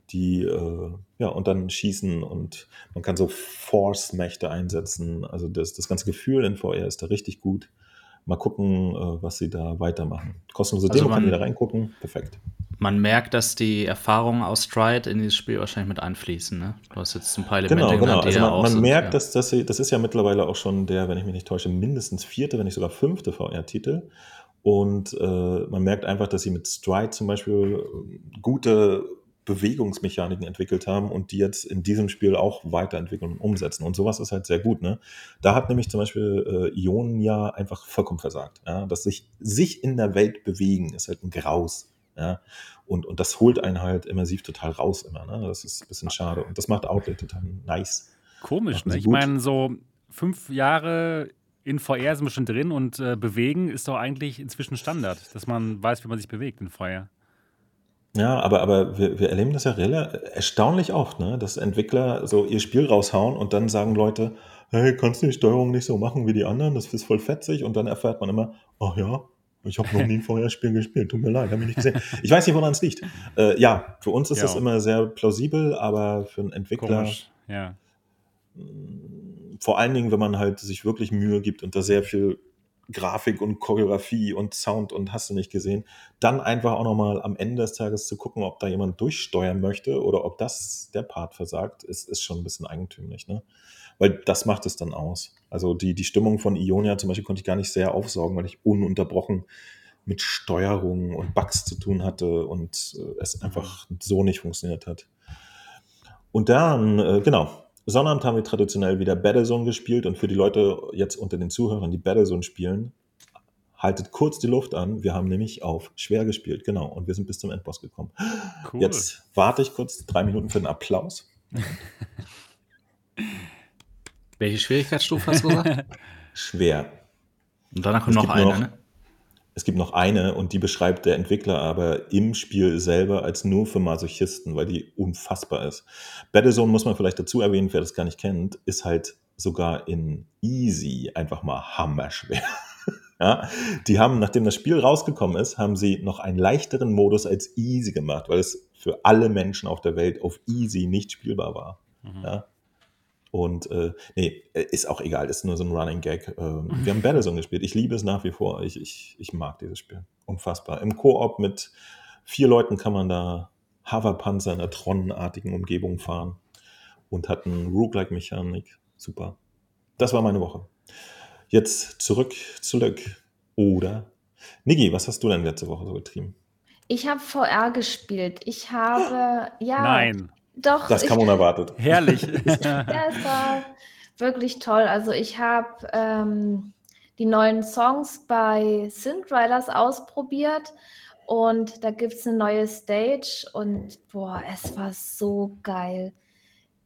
Die, äh, ja, und dann schießen und man kann so Force-Mächte einsetzen. Also das, das ganze Gefühl in VR ist da richtig gut. Mal gucken, äh, was sie da weitermachen. Kostenlose Also Demo kann man- jeder reingucken. Perfekt. Man merkt, dass die Erfahrungen aus Stride in dieses Spiel wahrscheinlich mit einfließen. Ne? Du hast jetzt ein paar Elemente Genau, genau. Also man, man sind, merkt, ja. dass das, das ist ja mittlerweile auch schon der, wenn ich mich nicht täusche, mindestens vierte, wenn nicht sogar fünfte VR-Titel. Und äh, man merkt einfach, dass sie mit Stride zum Beispiel äh, gute Bewegungsmechaniken entwickelt haben und die jetzt in diesem Spiel auch weiterentwickeln und umsetzen. Und sowas ist halt sehr gut. Ne? Da hat nämlich zum Beispiel äh, Ionia einfach vollkommen versagt. Ja? Dass sich, sich in der Welt bewegen ist halt ein Graus. Ja? Und, und das holt einen halt immersiv total raus immer. Ne? Das ist ein bisschen schade. Und das macht Outlet total nice. Komisch, ne? Ich meine, so fünf Jahre in VR sind wir schon drin und äh, bewegen ist doch eigentlich inzwischen Standard, dass man weiß, wie man sich bewegt in VR. Ja, aber, aber wir, wir erleben das ja erstaunlich oft, ne? dass Entwickler so ihr Spiel raushauen und dann sagen Leute, hey, kannst du die Steuerung nicht so machen wie die anderen? Das ist voll fetzig. Und dann erfährt man immer, ach ja, ich habe noch nie ein VR-Spiel gespielt. Tut mir leid, habe ich nicht gesehen. Ich weiß nicht, woran es liegt. Äh, ja, für uns ist Ja. das immer sehr plausibel, aber für einen Entwickler, Komisch. Ja. vor allen Dingen, wenn man halt sich wirklich Mühe gibt und da sehr viel Grafik und Choreografie und Sound und hast du nicht gesehen, dann einfach auch nochmal am Ende des Tages zu gucken, ob da jemand durchsteuern möchte oder ob das der Part versagt, ist, ist schon ein bisschen eigentümlich, ne? Weil das macht es dann aus. Also die, die Stimmung von Ionia zum Beispiel konnte ich gar nicht sehr aufsaugen, weil ich ununterbrochen mit Steuerung und Bugs zu tun hatte und äh, es einfach so nicht funktioniert hat. Und dann, äh, genau, Sonnabend haben wir traditionell wieder Battlezone gespielt und für die Leute jetzt unter den Zuhörern, die Battlezone spielen, haltet kurz die Luft an. Wir haben nämlich auf schwer gespielt, genau, und wir sind bis zum Endboss gekommen. Cool. Jetzt warte ich kurz drei Minuten für den Applaus. Welche Schwierigkeitsstufe hast du gesagt? Schwer. Und danach kommt noch eine, noch- ne? Es gibt noch eine und die beschreibt der Entwickler aber im Spiel selber als nur für Masochisten, weil die unfassbar ist. Battlezone muss man vielleicht dazu erwähnen, wer das gar nicht kennt, ist halt sogar in Easy einfach mal hammerschwer. ja, die haben, nachdem das Spiel rausgekommen ist, haben sie noch einen leichteren Modus als Easy gemacht, weil es für alle Menschen auf der Welt auf Easy nicht spielbar war. Mhm. Ja. Und äh, nee, äh, ist auch egal, ist nur so ein Running Gag. Ähm, wir haben Battlezone gespielt. Ich liebe es nach wie vor. Ich, ich, ich mag dieses Spiel. Unfassbar. Im Koop mit vier Leuten kann man da Hoverpanzer in einer Tronenartigen Umgebung fahren und hat eine Roguelike-Mechanik. Super. Das war meine Woche. Jetzt zurück zu Lück. Oder? Niki, was hast du denn letzte Woche so getrieben? Ich habe VR gespielt. Ich habe, ja, Nein, doch. Das ich, kam unerwartet. herrlich. Ja, es war wirklich toll. Also ich habe ähm, die neuen Songs bei Synth Riders ausprobiert und da gibt es eine neue Stage und boah, es war so geil.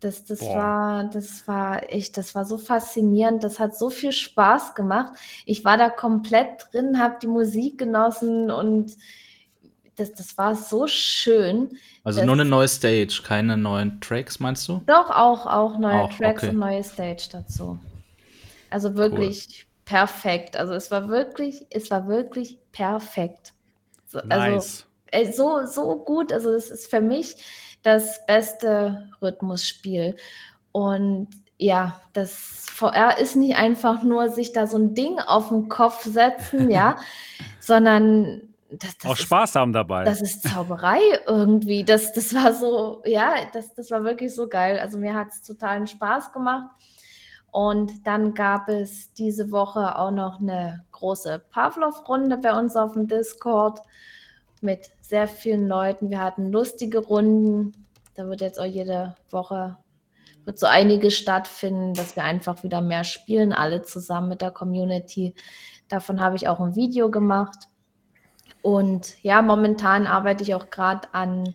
Das, das Boah. war, das war echt, das war so faszinierend. Das hat so viel Spaß gemacht. Ich war da komplett drin, habe die Musik genossen und das, das war so schön. Also nur eine neue Stage, keine neuen Tracks, meinst du? Doch, auch, auch neue Auch, Tracks okay. und neue Stage dazu. Also wirklich perfekt. Also es war wirklich, es war wirklich perfekt. So, Also nice. ey, so, so gut. Also, es ist für mich das beste Rhythmusspiel. Und ja, das VR ist nicht einfach nur sich da so ein Ding auf den Kopf setzen, ja, sondern das, das auch Spaß ist, haben dabei. Das ist Zauberei irgendwie. Das, das war so, ja, das, das war wirklich so geil. Also mir hat es totalen Spaß gemacht. Und dann gab es diese Woche auch noch eine große Pavlov-Runde bei uns auf dem Discord mit sehr vielen Leuten. Wir hatten lustige Runden. Da wird jetzt auch jede Woche wird so einiges stattfinden, dass wir einfach wieder mehr spielen, alle zusammen mit der Community. Davon habe ich auch ein Video gemacht. Und ja, momentan arbeite ich auch gerade an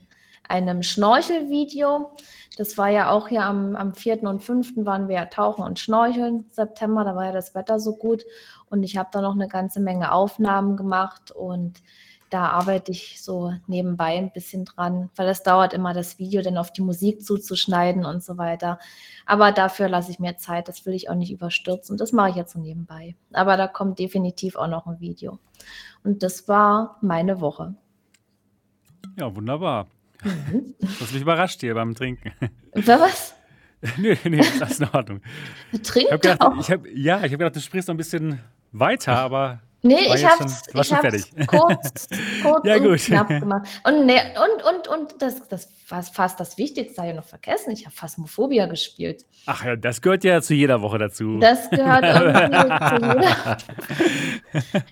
einem Schnorchelvideo. Das war ja auch hier am, am 4. und 5. waren wir ja tauchen und schnorcheln. September, da war ja das Wetter so gut. Und ich habe da noch eine ganze Menge Aufnahmen gemacht und da arbeite ich so nebenbei ein bisschen dran, weil es dauert immer, das Video dann auf die Musik zuzuschneiden und so weiter. Aber dafür lasse ich mir Zeit, das will ich auch nicht überstürzen. Das mache ich jetzt so nebenbei. Aber da kommt definitiv auch noch ein Video. Und das war meine Woche. Ja, wunderbar. Mhm. Das mich überrascht hier beim Trinken. Was? nee, nee, das ist in Ordnung. Trinkt ich gedacht, ich hab, Ja, ich habe gedacht, du sprichst noch ein bisschen weiter, aber Nee, ich habe es kurz, kurz ja, und knapp gemacht. Und, nee, und, und, und das, das war fast das Wichtigste, habe ich noch vergessen. Ich habe Phasmophobia gespielt. Ach ja, das gehört ja zu jeder Woche dazu. Das gehört irgendwie zu jeder.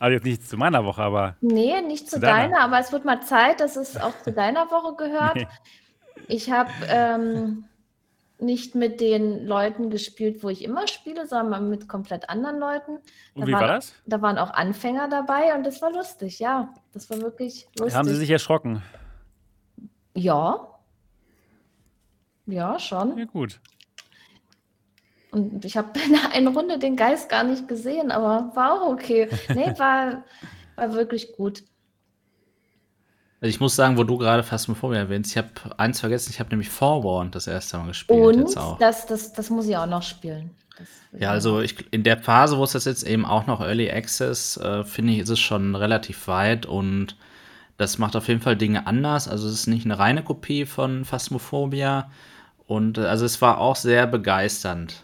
Also jetzt nicht zu meiner Woche, aber. Nee, nicht zu, zu deiner. deiner, aber es wird mal Zeit, dass es auch zu deiner Woche gehört. Nee. Ich habe ähm, nicht mit den Leuten gespielt, wo ich immer spiele, sondern mit komplett anderen Leuten. Da und wie waren, war das? Da waren auch Anfänger dabei und das war lustig, ja. Das war wirklich lustig. Haben Sie sich erschrocken? Ja. Ja, schon. Ja, gut. Und ich habe in einer Runde den Geist gar nicht gesehen, aber war auch okay. Nee, war, war wirklich gut. Also ich muss sagen, wo du gerade Phasmophobia erwähnst, ich habe eins vergessen, ich habe nämlich Forewarned das erste Mal gespielt. Und jetzt auch. Das, das, das muss ich auch noch spielen. Ja, also ich, in der Phase, wo es das jetzt eben auch noch Early Access, äh, finde ich, ist es schon relativ weit und das macht auf jeden Fall Dinge anders. Also es ist nicht eine reine Kopie von Phasmophobia und äh, also es war auch sehr begeisternd,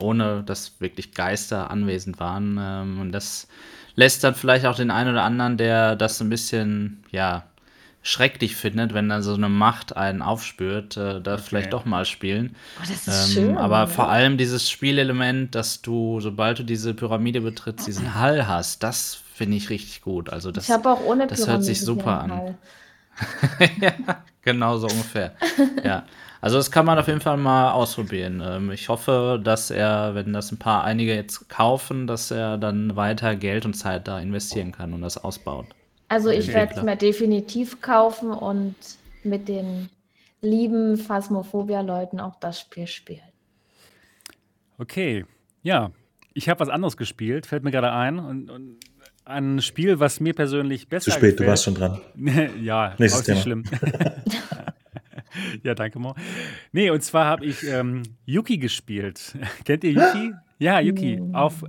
ohne dass wirklich Geister anwesend waren. Ähm, und das lässt dann vielleicht auch den einen oder anderen, der das ein bisschen, ja, schrecklich findet, wenn dann so eine Macht einen aufspürt, äh, da okay. vielleicht doch mal spielen. Oh, das ist ähm, schön. Aber ja. vor allem dieses Spielelement, dass du, sobald du diese Pyramide betrittst, diesen Hall hast, das finde ich richtig gut. Also das, ich habe auch ohne Das hört sich super an. ja, genau so ungefähr. ja. Also das kann man auf jeden Fall mal ausprobieren. Ähm, ich hoffe, dass er, wenn das ein paar einige jetzt kaufen, dass er dann weiter Geld und Zeit da investieren kann und das ausbaut. Also ich werde es mir definitiv kaufen und mit den lieben Phasmophobia-Leuten auch das Spiel spielen. Okay, ja. Ich habe was anderes gespielt, fällt mir gerade ein. Und, und, ein Spiel, was mir persönlich besser Zu spät, gefällt. du warst schon dran. ja, Nächstes Thema. schlimm. ja, danke, Mo. Nee, und zwar habe ich ähm, Yuki gespielt. Kennt ihr Yuki? Ja, Yuki. Auf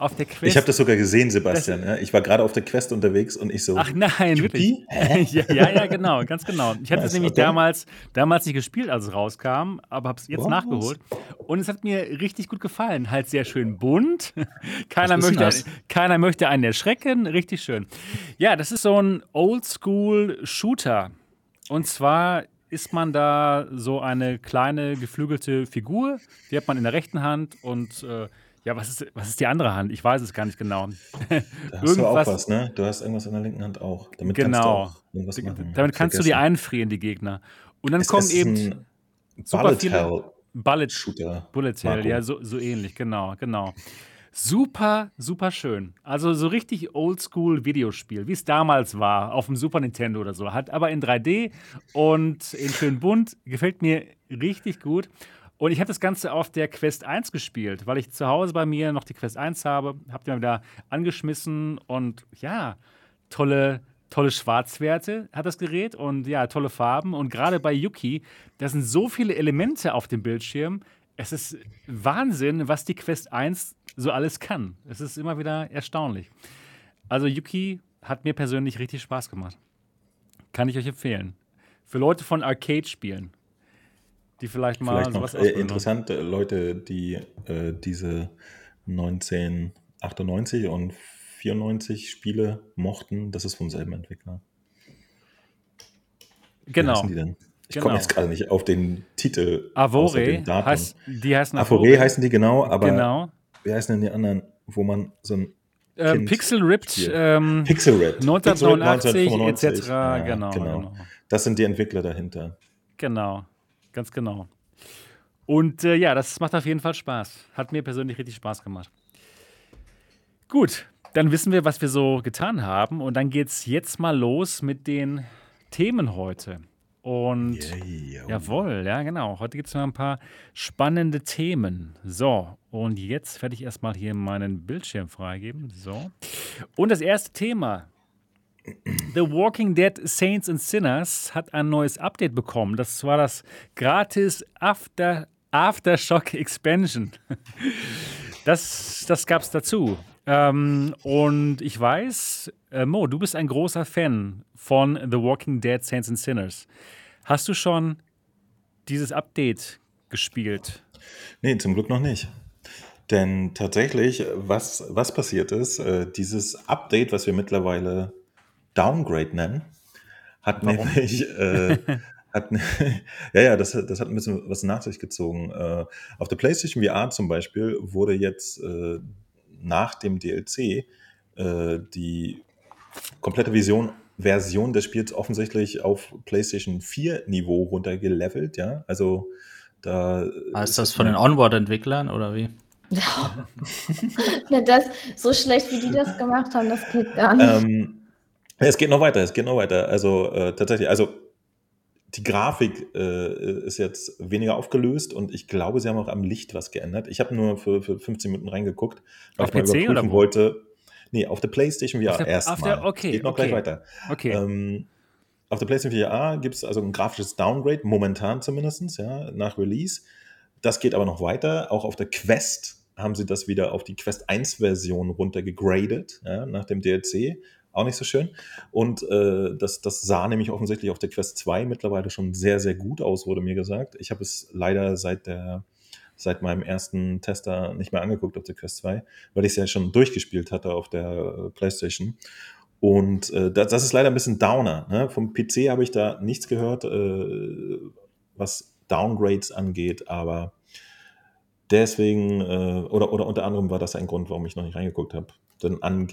auf der Quest. Ich habe das sogar gesehen, Sebastian. Ja. Ich war gerade auf der Quest unterwegs und ich so. Ach nein, wirklich? ja, ja, ja, genau, ganz genau. Ich hatte es nämlich okay. damals, damals nicht gespielt, als es rauskam, aber habe es jetzt wow. nachgeholt. Und es hat mir richtig gut gefallen. Halt sehr schön bunt. keiner, möchte, keiner möchte einen erschrecken. Richtig schön. Ja, das ist so ein Oldschool-Shooter. Und zwar ist man da so eine kleine geflügelte Figur. Die hat man in der rechten Hand und äh, ja, was ist, was ist die andere Hand? Ich weiß es gar nicht genau. Da hast du auch was, ne? Du hast irgendwas in der linken Hand auch. Damit genau. kannst machen. Damit kannst du die einfrieren, die Gegner. Und dann es kommen eben super viele Bullet Shooter. Bullet Hell, ja, so, so ähnlich, genau, genau. Super, super schön. Also so richtig oldschool Videospiel, wie es damals war, auf dem Super Nintendo oder so. Hat aber in 3D und in schön bunt. Gefällt mir richtig gut. Und ich habe das Ganze auf der Quest 1 gespielt, weil ich zu Hause bei mir noch die Quest 1 habe. Habe die mal wieder angeschmissen und ja, tolle, tolle Schwarzwerte hat das Gerät und ja, tolle Farben. Und gerade bei Yuki, da sind so viele Elemente auf dem Bildschirm. Es ist Wahnsinn, was die Quest 1 so alles kann. Es ist immer wieder erstaunlich. Also Yuki hat mir persönlich richtig Spaß gemacht. Kann ich euch empfehlen. Für Leute von Arcade-Spielen, die vielleicht mal Vielleicht noch sowas äh, ausprobieren. interessant, äh, Leute, die äh, diese 1998 und 94 Spiele mochten, das ist vom selben Entwickler. Genau. heißen die denn? Ich Genau. komme jetzt gerade nicht auf den Titel. Avore heißt, die heißen Avore heißen die genau, aber Genau. wie heißen denn die anderen, wo man so ein Kind Pixel Ripped ähm, Pixel Red. 1989 Pixel Red etc. Ja, genau, genau. genau. Das sind die Entwickler dahinter. Genau, ganz genau. Und äh, ja, das macht auf jeden Fall Spaß. Hat mir persönlich richtig Spaß gemacht. Gut, dann wissen wir, was wir so getan haben. Und dann geht's jetzt mal los mit den Themen heute. Und oh. jawohl, ja, genau. Heute gibt es mal ein paar spannende Themen. So, und jetzt werde ich erstmal hier meinen Bildschirm freigeben. So. Und das erste Thema. The Walking Dead Saints and Sinners hat ein neues Update bekommen. Das war das gratis After, Aftershock Expansion. Das, das gab es dazu. Ähm, und ich weiß, äh, Mo, du bist ein großer Fan von The Walking Dead Saints and Sinners. Hast du schon dieses Update gespielt? Nee, zum Glück noch nicht. Denn tatsächlich, was, was passiert ist, äh, dieses Update, was wir mittlerweile Downgrade nennen, hat Warum? nämlich, äh, hat, ja, ja, das, hat- das hat ein bisschen was nach sich gezogen. Äh, auf der PlayStation VR zum Beispiel wurde jetzt äh, nach dem DLC äh, die komplette Vision, Version des Spiels offensichtlich auf PlayStation 4 Niveau runtergelevelt, ja. Also da Ah, Ist das von den Onboard-Entwicklern oder wie? Ja, das, so schlecht, wie die das gemacht haben, das geht gar nicht. Ähm, es geht noch weiter, es geht noch weiter. Also äh, tatsächlich, also die Grafik äh, ist jetzt weniger aufgelöst und ich glaube, sie haben auch am Licht was geändert. Ich habe nur für, für 15 Minuten reingeguckt, weil Auf ich mal PC oder überprüfen wo? wollte. Nee, auf der PlayStation VR erstmal. okay, Geht noch okay. gleich weiter. Okay. Ähm, auf der PlayStation VR gibt es also ein grafisches Downgrade, momentan zumindest, ja, nach Release. Das geht aber noch weiter. Auch auf der Quest haben sie das wieder auf die Quest 1-Version runtergegradet, ja, nach dem DLC. Auch nicht so schön. Und äh, das, das sah nämlich offensichtlich auf der Quest 2 mittlerweile schon sehr, sehr gut aus, wurde mir gesagt. Ich habe es leider seit der seit meinem ersten Tester nicht mehr angeguckt auf der Quest 2, weil ich es ja schon durchgespielt hatte auf der äh, PlayStation. Und äh, das, das ist leider ein bisschen Downer. Ne? Vom PC habe ich da nichts gehört, äh, was Downgrades angeht, aber deswegen, äh, oder, oder unter anderem war das ein Grund, warum ich noch nicht reingeguckt habe. Denn an,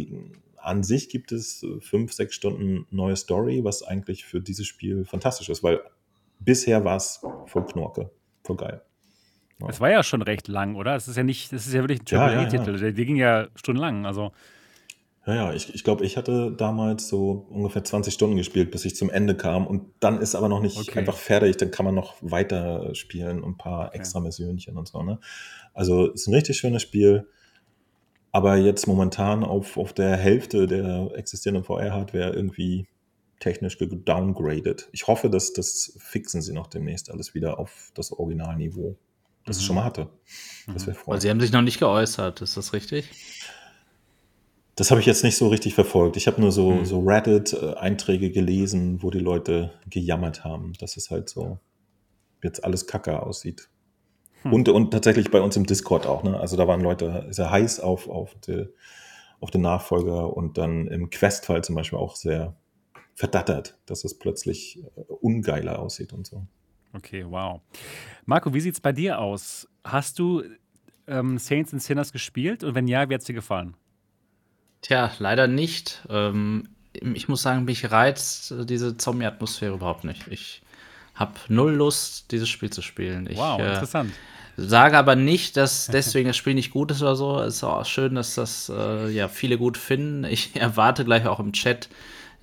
an sich gibt es äh, fünf, sechs Stunden neue Story, was eigentlich für dieses Spiel fantastisch ist, weil bisher war es voll Knorke, voll geil. Es war ja schon recht lang, oder? Es ist ja nicht, das ist ja wirklich ein Ja, ja, AAA-Titel. Der, der ging ja stundenlang. Also, Ja, ja, ich, ich glaube, ich hatte damals so ungefähr 20 Stunden gespielt, bis ich zum Ende kam. Und dann ist aber noch nicht Okay. einfach fertig. Dann kann man noch weiter spielen und ein paar extra Missionchen und so. Ne? Also es ist ein richtig schönes Spiel. Aber jetzt momentan auf, auf der Hälfte der existierenden VR-Hardware irgendwie technisch gedowngradet. Ich hoffe, dass das fixen sie noch demnächst alles wieder auf das Originalniveau, das es Mhm. schon mal hatte. Das wäre Weil freundlich. sie haben sich noch nicht geäußert, ist das richtig? Das habe ich jetzt nicht so richtig verfolgt. Ich habe nur so, Hm. so Reddit-Einträge gelesen, wo die Leute gejammert haben, dass es halt so jetzt alles kacke aussieht. Hm. Und, und tatsächlich bei uns im Discord auch. Ne? Also da waren Leute sehr heiß auf, auf, die, auf den Nachfolger und dann im Quest-Fall zum Beispiel auch sehr verdattert, dass es plötzlich äh, ungeiler aussieht und so. okay, wow. Marco, wie sieht es bei dir aus? Hast du ähm, Saints and Sinners gespielt? Und wenn ja, wie hat es dir gefallen? Tja, leider nicht. Ähm, ich muss sagen, mich reizt äh, diese Zombie-Atmosphäre überhaupt nicht. Ich habe null Lust, dieses Spiel zu spielen. Ich Wow, äh, interessant. Sage aber nicht, dass deswegen das Spiel nicht gut ist oder so. Es ist auch schön, dass das äh, ja viele gut finden. Ich erwarte gleich auch im Chat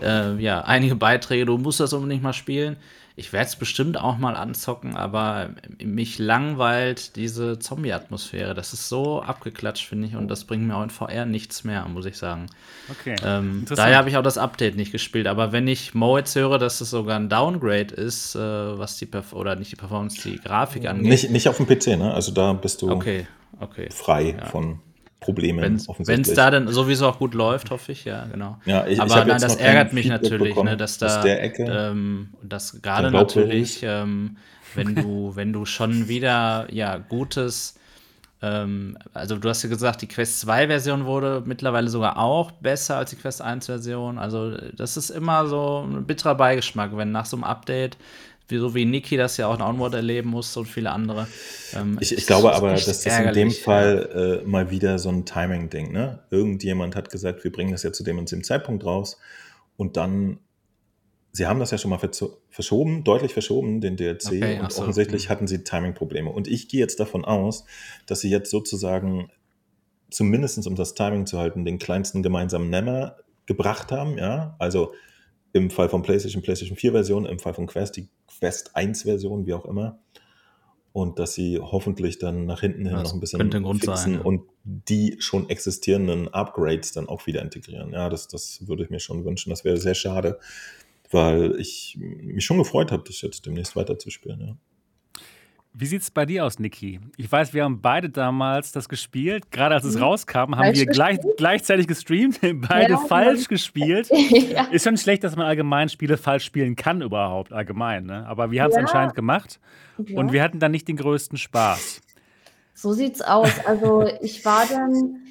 äh, ja einige Beiträge. Du musst das unbedingt mal spielen. Ich werde es bestimmt auch mal anzocken, aber mich langweilt diese Zombie-Atmosphäre. Das ist so abgeklatscht, finde ich, und das bringt mir auch in VR nichts mehr, muss ich sagen. Okay. Ähm, daher habe ich auch das Update nicht gespielt. Aber wenn ich Mo jetzt höre, dass es sogar ein Downgrade ist, äh, was die Perf oder nicht die Performance, die Grafik angeht. Nicht, nicht auf dem PC, ne? Also da bist du Okay, okay. frei Ja. von Problemen Wenn es offensichtlich. da dann sowieso auch gut läuft, hoffe ich, ja, genau. Ja, ich, ich Aber habe nein, das ärgert mich Feedback natürlich, ne, dass da, ähm, das gerade natürlich, ähm, wenn du, wenn du schon wieder, ja, gutes, ähm, also du hast ja gesagt, die Quest 2 Version wurde mittlerweile sogar auch besser als die Quest 1 Version. Also das ist immer so ein bitterer Beigeschmack, wenn nach so einem Update, wie, so wie Niki das ja auch in Onward erleben musste und viele andere. ähm, Ich, ich glaube aber, dass das in dem Fall äh, mal wieder so ein Timing-Ding, ne? Irgendjemand hat gesagt, wir bringen das ja zu dem und dem Zeitpunkt raus und dann, sie haben das ja schon mal verschoben, deutlich verschoben, den DLC Okay, und so, offensichtlich hm. hatten sie Timing-Probleme. Und ich gehe jetzt davon aus, dass sie jetzt sozusagen zumindest um das Timing zu halten, den kleinsten gemeinsamen Nenner gebracht haben, ja, also im Fall von PlayStation, PlayStation 4 Version, im Fall von Quest, die Quest 1 Version, wie auch immer. Und dass sie hoffentlich dann nach hinten hin Das noch ein bisschen fixen sein, ja. und die schon existierenden Upgrades dann auch wieder integrieren. Ja, das, das würde ich mir schon wünschen. Das wäre sehr schade, weil ich mich schon gefreut habe, das jetzt demnächst weiterzuspielen. Ja. Wie sieht es bei dir aus, Niki? Ich weiß, wir haben beide damals das gespielt. Gerade als es Mhm. rauskam, haben Falsch wir gleich, gleichzeitig gestreamt, beide Ja, falsch gespielt. ja. Ist schon schlecht, dass man allgemein Spiele falsch spielen kann, überhaupt, allgemein. Ne? Aber wir haben es Ja. anscheinend gemacht und wir hatten dann nicht den größten Spaß. So sieht's aus. Also ich war dann,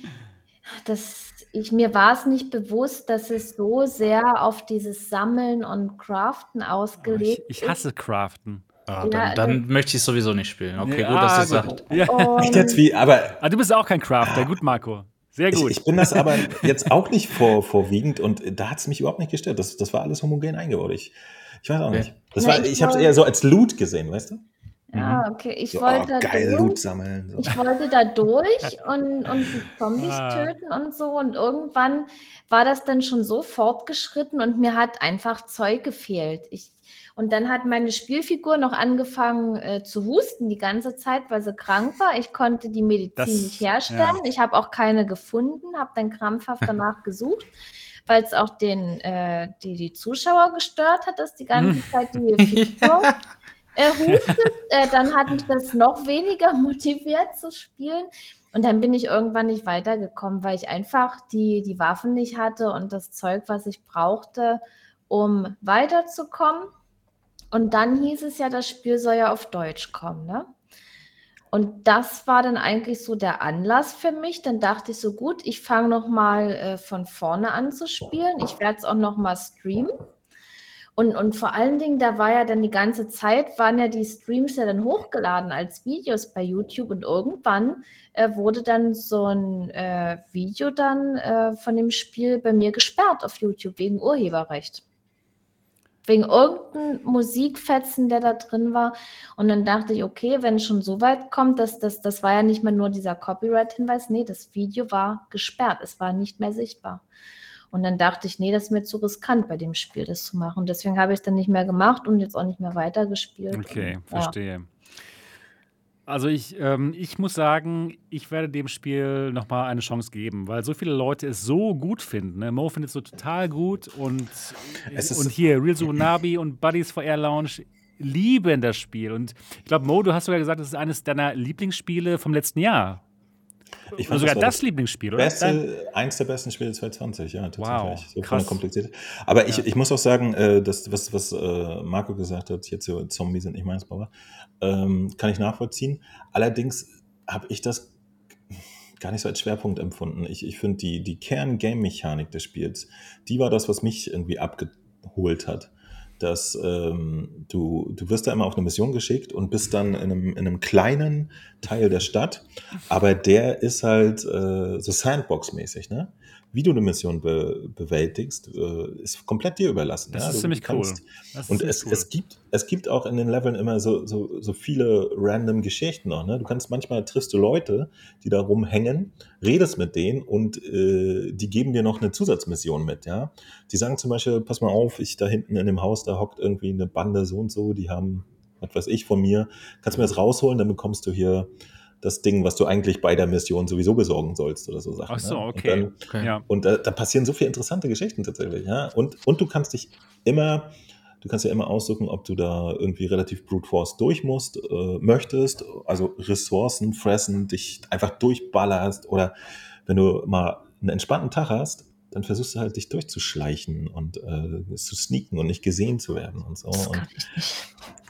das, ich, mir war es nicht bewusst, dass es so sehr auf dieses Sammeln und Craften Ich, ausgelegt ich hasse Craften. Ah, Ja, dann, dann möchte ich es sowieso nicht spielen. Okay, gut, dass ihr Ah, sagt. Ja. Echt jetzt wie, aber Ah, du bist auch kein Crafter. Gut, Marco. Sehr ich, gut. ich bin das aber jetzt auch nicht vor, vorwiegend und da hat es mich überhaupt nicht gestört. Das, das war alles homogen eingebaut. Ich, ich weiß auch nicht. Das war, ich ich habe es eher so als Loot gesehen, weißt du? ja, okay, ich So, wollte oh, da geil, durch. Loot sammeln. So. Ich wollte da durch und, und die Zombies Ah. töten und so. Und irgendwann war das dann schon so fortgeschritten und mir hat einfach Zeug gefehlt. Ich, und dann hat meine Spielfigur noch angefangen äh, zu husten die ganze Zeit, weil sie krank war. Ich konnte die Medizin Das- nicht herstellen. Ich habe auch keine gefunden, habe dann krampfhaft danach gesucht, weil es auch den, äh, die, die Zuschauer gestört hat, dass die ganze Zeit die Figur äh, hustet. Äh, dann hat mich das noch weniger motiviert zu spielen. Und dann bin ich irgendwann nicht weitergekommen, weil ich einfach die, die Waffen nicht hatte und das Zeug, was ich brauchte, um weiterzukommen. Und dann hieß es ja, das Spiel soll ja auf Deutsch kommen, ne? Und das war dann eigentlich so der Anlass für mich. Dann dachte ich so, gut, ich fange noch mal äh, von vorne an zu spielen. Ich werde es auch noch mal streamen. Und, und vor allen Dingen, da war ja dann die ganze Zeit, waren ja die Streams ja dann hochgeladen als Videos bei YouTube und irgendwann äh, wurde dann so ein äh, Video dann äh, von dem Spiel bei mir gesperrt auf YouTube wegen Urheberrecht. Wegen irgendeinem Musikfetzen, der da drin war. Und dann dachte ich, okay, wenn es schon so weit kommt, dass das, das war ja nicht mehr nur dieser Copyright-Hinweis, nee, das Video war gesperrt, es war nicht mehr sichtbar. Und dann dachte ich, nee, das ist mir zu riskant, bei dem Spiel das zu machen. Deswegen habe ich es dann nicht mehr gemacht und jetzt auch nicht mehr weitergespielt. Okay, Und, ja. verstehe. Also ich, ähm, ich muss sagen, ich werde dem Spiel nochmal eine Chance geben, weil so viele Leute es so gut finden. Ne? Mo findet es so total gut und, Es ist- und hier Real Sunabi und Buddies for Air Lounge lieben das Spiel. Und ich glaube, Mo, du hast sogar gesagt, das ist eines deiner Lieblingsspiele vom letzten Jahr. Ich fand, sogar war das, Lieblingsspiel, oder? Beste, eins der besten Spiele 2020, ja, tatsächlich. Wow, so krass. kompliziert. Aber ich, ich muss auch sagen, äh, das, was, was äh, Marco gesagt hat, jetzt so Zombies sind nicht meins, Bauer, ähm, kann ich nachvollziehen. Allerdings habe ich das gar nicht so als Schwerpunkt empfunden. Ich, ich finde, die, die Kern-Game-Mechanik des Spiels, die war das, was mich irgendwie abgeholt hat. Dass ähm, du, du wirst da immer auf eine Mission geschickt und bist dann in einem, in einem kleinen Teil der Stadt, aber der ist halt äh, so Sandbox-mäßig, ne? Wie du eine Mission be bewältigst, äh, ist komplett dir überlassen. Das ja? ist ziemlich cool. kannst- Das ist und es, cool. es, gibt, es gibt auch in den Leveln immer so, so, so viele random Geschichten noch. Ne? Du kannst manchmal triffst du Leute, die da rumhängen, redest mit denen und äh, die geben dir noch eine Zusatzmission mit. Ja? Die sagen zum Beispiel, pass mal auf, ich da hinten in dem Haus, da hockt irgendwie eine Bande so und so, die haben, was weiß ich, von mir. Kannst du mir das rausholen, dann bekommst du hier das Ding, was du eigentlich bei der Mission sowieso besorgen sollst oder so Sachen. Ach so, ne? Und okay. dann, Okay. Ja. und da, da passieren so viele interessante Geschichten tatsächlich, ja. Und, und du kannst dich immer, du kannst ja immer aussuchen, ob du da irgendwie relativ Brute Force durch musst, äh, möchtest, also Ressourcen fressen, dich einfach durchballerst oder wenn du mal einen entspannten Tag hast, dann versuchst du halt dich durchzuschleichen und äh, zu sneaken und nicht gesehen zu werden und so. Und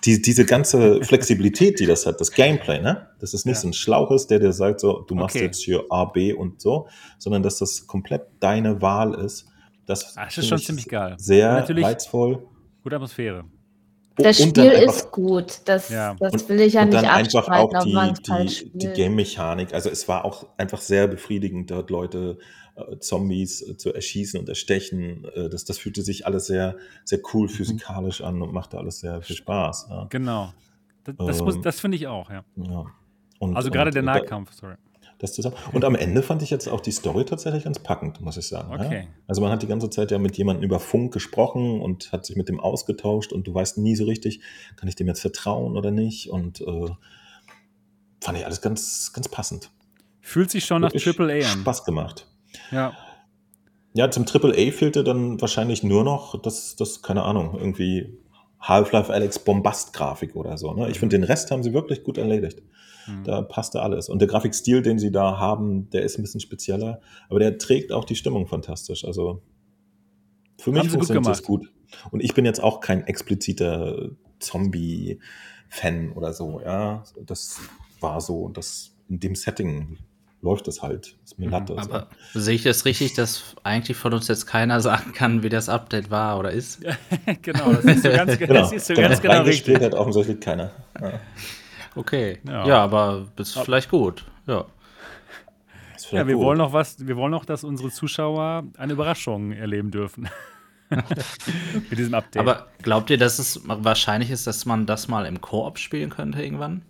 die, diese ganze Flexibilität, die das hat, das Gameplay, ne? Das ist nicht Ja. so ein Schlauch ist, der dir sagt, so, du machst Okay. jetzt hier A, B und so, sondern dass das komplett deine Wahl ist. Das, Ah, das ist schon ich ziemlich geil. Sehr Und natürlich- reizvoll. Gute Atmosphäre. Das Und Spiel einfach- ist gut. Das, Ja. das und- will ich ja und nicht dann einfach auch die, die, die. Game-Mechanik. Also es war auch einfach sehr befriedigend, dort Leute, äh, Zombies äh, zu erschießen und erstechen. Äh, das, das fühlte sich alles sehr, sehr cool physikalisch an und machte alles sehr viel Spaß. Ja. Genau. Das, das, Ähm, das finde ich auch, ja. Ja. Und, Also gerade und, der äh, da- Nahkampf, sorry. Das zusammen. Und am Ende fand ich jetzt auch die Story tatsächlich ganz packend, muss ich sagen. Okay. Ja? Also man hat die ganze Zeit ja mit jemandem über Funk gesprochen und hat sich mit dem ausgetauscht und du weißt nie so richtig, kann ich dem jetzt vertrauen oder nicht? Und äh, fand ich alles ganz, ganz passend. Fühlt sich schon nach Wirklich Triple A an. Spaß gemacht. Ja. Ja, zum Triple A fehlte dann wahrscheinlich nur noch das, das keine Ahnung, irgendwie Half-Life Alex Bombast-Grafik oder so. Ne? Ich finde, den Rest haben sie wirklich gut erledigt. Mhm. Da passte alles. Und der Grafikstil, den sie da haben, der ist ein bisschen spezieller, aber der trägt auch die Stimmung fantastisch. Also für mich funktioniert das gut. Und ich bin jetzt auch kein expliziter Zombie-Fan oder so. Ja, das war so. Und das in dem Setting läuft es halt. Ist mir Mhm, Latte. so. Aber sehe ich das richtig, dass eigentlich von uns jetzt keiner sagen kann, wie das Update war oder ist? genau, das ist so ganz, Genau, das ist so ganz genau richtig. hat offensichtlich keiner. Ja, Okay. Ja. Ja, aber ist vielleicht gut. Ja. ist Ja, wir gut. wollen noch was, wir wollen noch, dass unsere Zuschauer eine Überraschung erleben dürfen. Mit diesem Update. Aber glaubt ihr, dass es wahrscheinlich ist, dass man das mal im Koop spielen könnte irgendwann?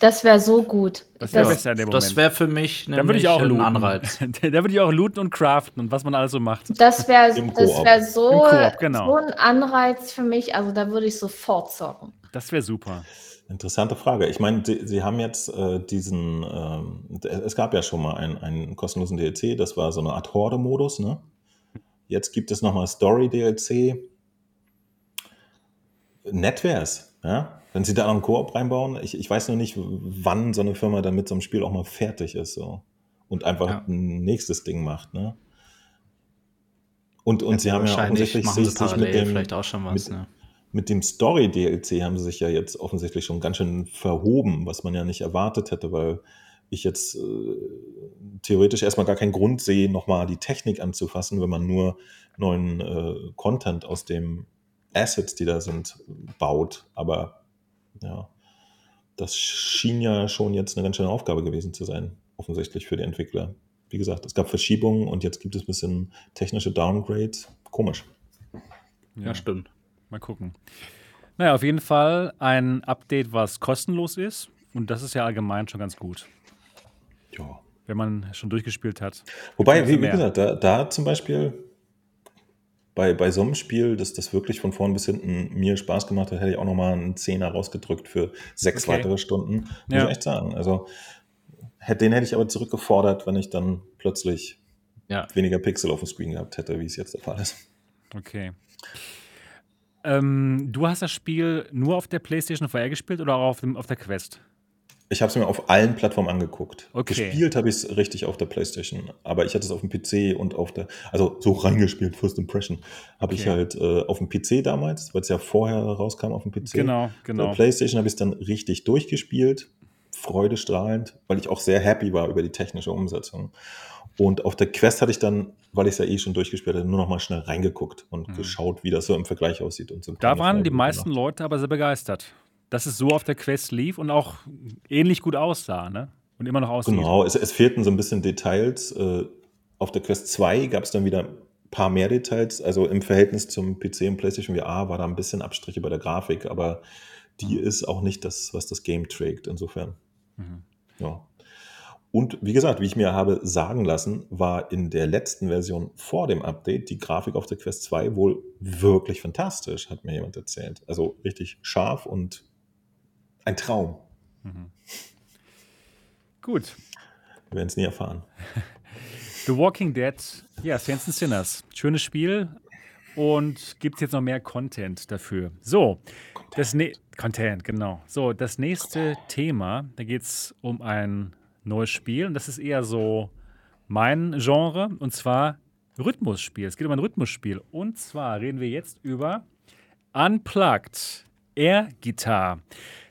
Das wäre so gut. Das wäre Moment. wäre für mich Da würde ich auch ein looten. Anreiz. da würde ich auch looten und craften und was man alles so macht. Das wäre wär so, genau. so ein Anreiz für mich. Also da würde ich sofort zocken. Das wäre super. Interessante Frage. Ich meine, Sie, Sie haben jetzt äh, diesen, ähm, es gab ja schon mal einen, einen kostenlosen DLC, das war so eine Art Horde-Modus, ne? Jetzt gibt es nochmal Story-DLC. Nett wäre es, ja? Wenn Sie da noch einen Koop reinbauen. Ich, ich weiß nur nicht, wann so eine Firma dann mit so einem Spiel auch mal fertig ist so. und einfach Ja. ein nächstes Ding macht, ne? Und, und Sie haben ja offensichtlich sich sich mit dem, vielleicht auch schon was. mit- ne? mit dem Story-DLC haben sie sich ja jetzt offensichtlich schon ganz schön verhoben, was man ja nicht erwartet hätte, weil ich jetzt äh, theoretisch erstmal gar keinen Grund sehe, nochmal die Technik anzufassen, wenn man nur neuen äh, Content aus dem Assets, die da sind, baut. Aber ja, das schien ja schon jetzt eine ganz schöne Aufgabe gewesen zu sein, offensichtlich für die Entwickler. Wie gesagt, es gab Verschiebungen und jetzt gibt es ein bisschen technische Downgrades. Komisch. Ja, stimmt. Mal gucken. Naja, auf jeden Fall ein Update, was kostenlos ist. Und das ist ja allgemein schon ganz gut, Ja. wenn man schon durchgespielt hat. Wobei, wie, wie gesagt, da, da zum Beispiel bei, bei so einem Spiel, das das wirklich von vorn bis hinten mir Spaß gemacht hat, hätte ich auch nochmal einen Zehner rausgedrückt für sechs Okay. weitere Stunden. Muss Ja. ich echt sagen. Also den hätte ich aber zurückgefordert, wenn ich dann plötzlich Ja. weniger Pixel auf dem Screen gehabt hätte, wie es jetzt der Fall ist. Okay. Ähm, du hast das Spiel nur auf der PlayStation VR gespielt oder auch auf, dem, auf der Quest? Ich habe es mir auf allen Plattformen angeguckt. Okay. Gespielt habe ich es richtig auf der PlayStation, aber ich hatte es auf dem PC und auf der, also so reingespielt, First Impression, habe ich Okay. halt äh, auf dem PC damals, weil es ja vorher rauskam auf dem PC. Genau, Auf genau. der PlayStation habe ich es dann richtig durchgespielt, freudestrahlend, weil ich auch sehr happy war über die technische Umsetzung. Und auf der Quest hatte ich dann, weil ich es ja eh schon durchgespielt hatte, nur noch mal schnell reingeguckt und Mhm. geschaut, wie das so im Vergleich aussieht. Und so Da waren die meisten noch. Leute aber sehr begeistert, dass es so auf der Quest lief und auch ähnlich gut aussah, ne? Und immer noch aussieht. Genau, es, es fehlten so ein bisschen Details. Äh, Auf der Quest 2 gab es dann wieder ein paar mehr Details. Also im Verhältnis zum PC und PlayStation VR war da ein bisschen Abstriche bei der Grafik, aber die ist auch nicht das, was das Game trägt. Insofern. Mhm. Ja. Und wie gesagt, wie ich mir habe sagen lassen, war in der letzten Version vor dem Update die Grafik auf der Quest 2 wohl wirklich fantastisch, hat mir jemand erzählt. Also richtig scharf und ein Traum. Mhm. Gut. Wir werden es nie erfahren. The Walking Dead, ja, Saints and Sinners. Schönes Spiel. Und gibt es jetzt noch mehr Content dafür? So, das ne Content, genau. So, das nächste Thema, da geht es um ein neues Spiel. Und das ist eher so mein Genre und zwar Rhythmusspiel. Es geht um ein Rhythmusspiel. Und zwar reden wir jetzt über Unplugged Air Guitar.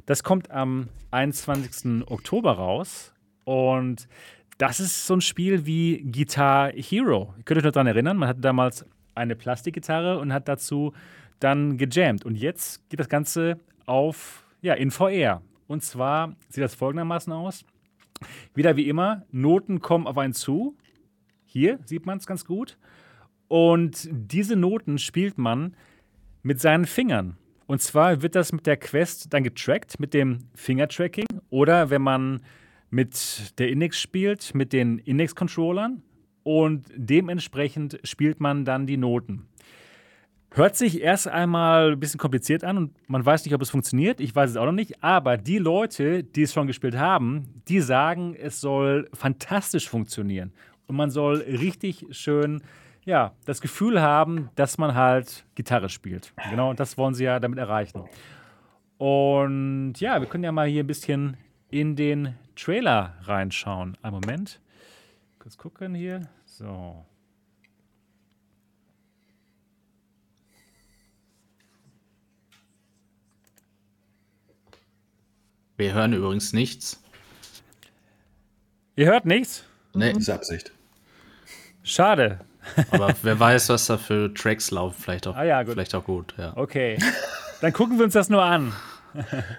Das kommt am 21. Oktober raus und das ist so ein Spiel wie Guitar Hero. Ihr könnt euch noch daran erinnern, man hatte damals eine Plastikgitarre und hat dazu dann gejammt. Und jetzt geht das Ganze auf, ja, in VR. Und zwar sieht das folgendermaßen aus. Wieder wie immer, Noten kommen auf einen zu. Hier sieht man es ganz gut. Und diese Noten spielt man mit seinen Fingern. Und zwar wird das mit der Quest dann getrackt, mit dem Fingertracking. Oder wenn man mit der Index spielt, mit den Index-Controllern. Und dementsprechend spielt man dann die Noten. Hört sich erst einmal ein bisschen kompliziert an und man weiß nicht, ob es funktioniert. Ich weiß es auch noch nicht. Aber die Leute, die es schon gespielt haben, die sagen, es soll fantastisch funktionieren. Und man soll richtig schön ja, das Gefühl haben, dass man halt Gitarre spielt. Genau, und das wollen sie ja damit erreichen. Und ja, wir können ja mal hier ein bisschen in den Trailer reinschauen. Einen Moment. Kurz gucken hier. So. Wir hören übrigens nichts. Ihr hört nichts? Nee. Das ist Absicht. Schade. Aber wer weiß, was da für Tracks laufen. Vielleicht auch, Ah ja, gut. Vielleicht auch gut, ja. Okay. Dann gucken wir uns das nur an.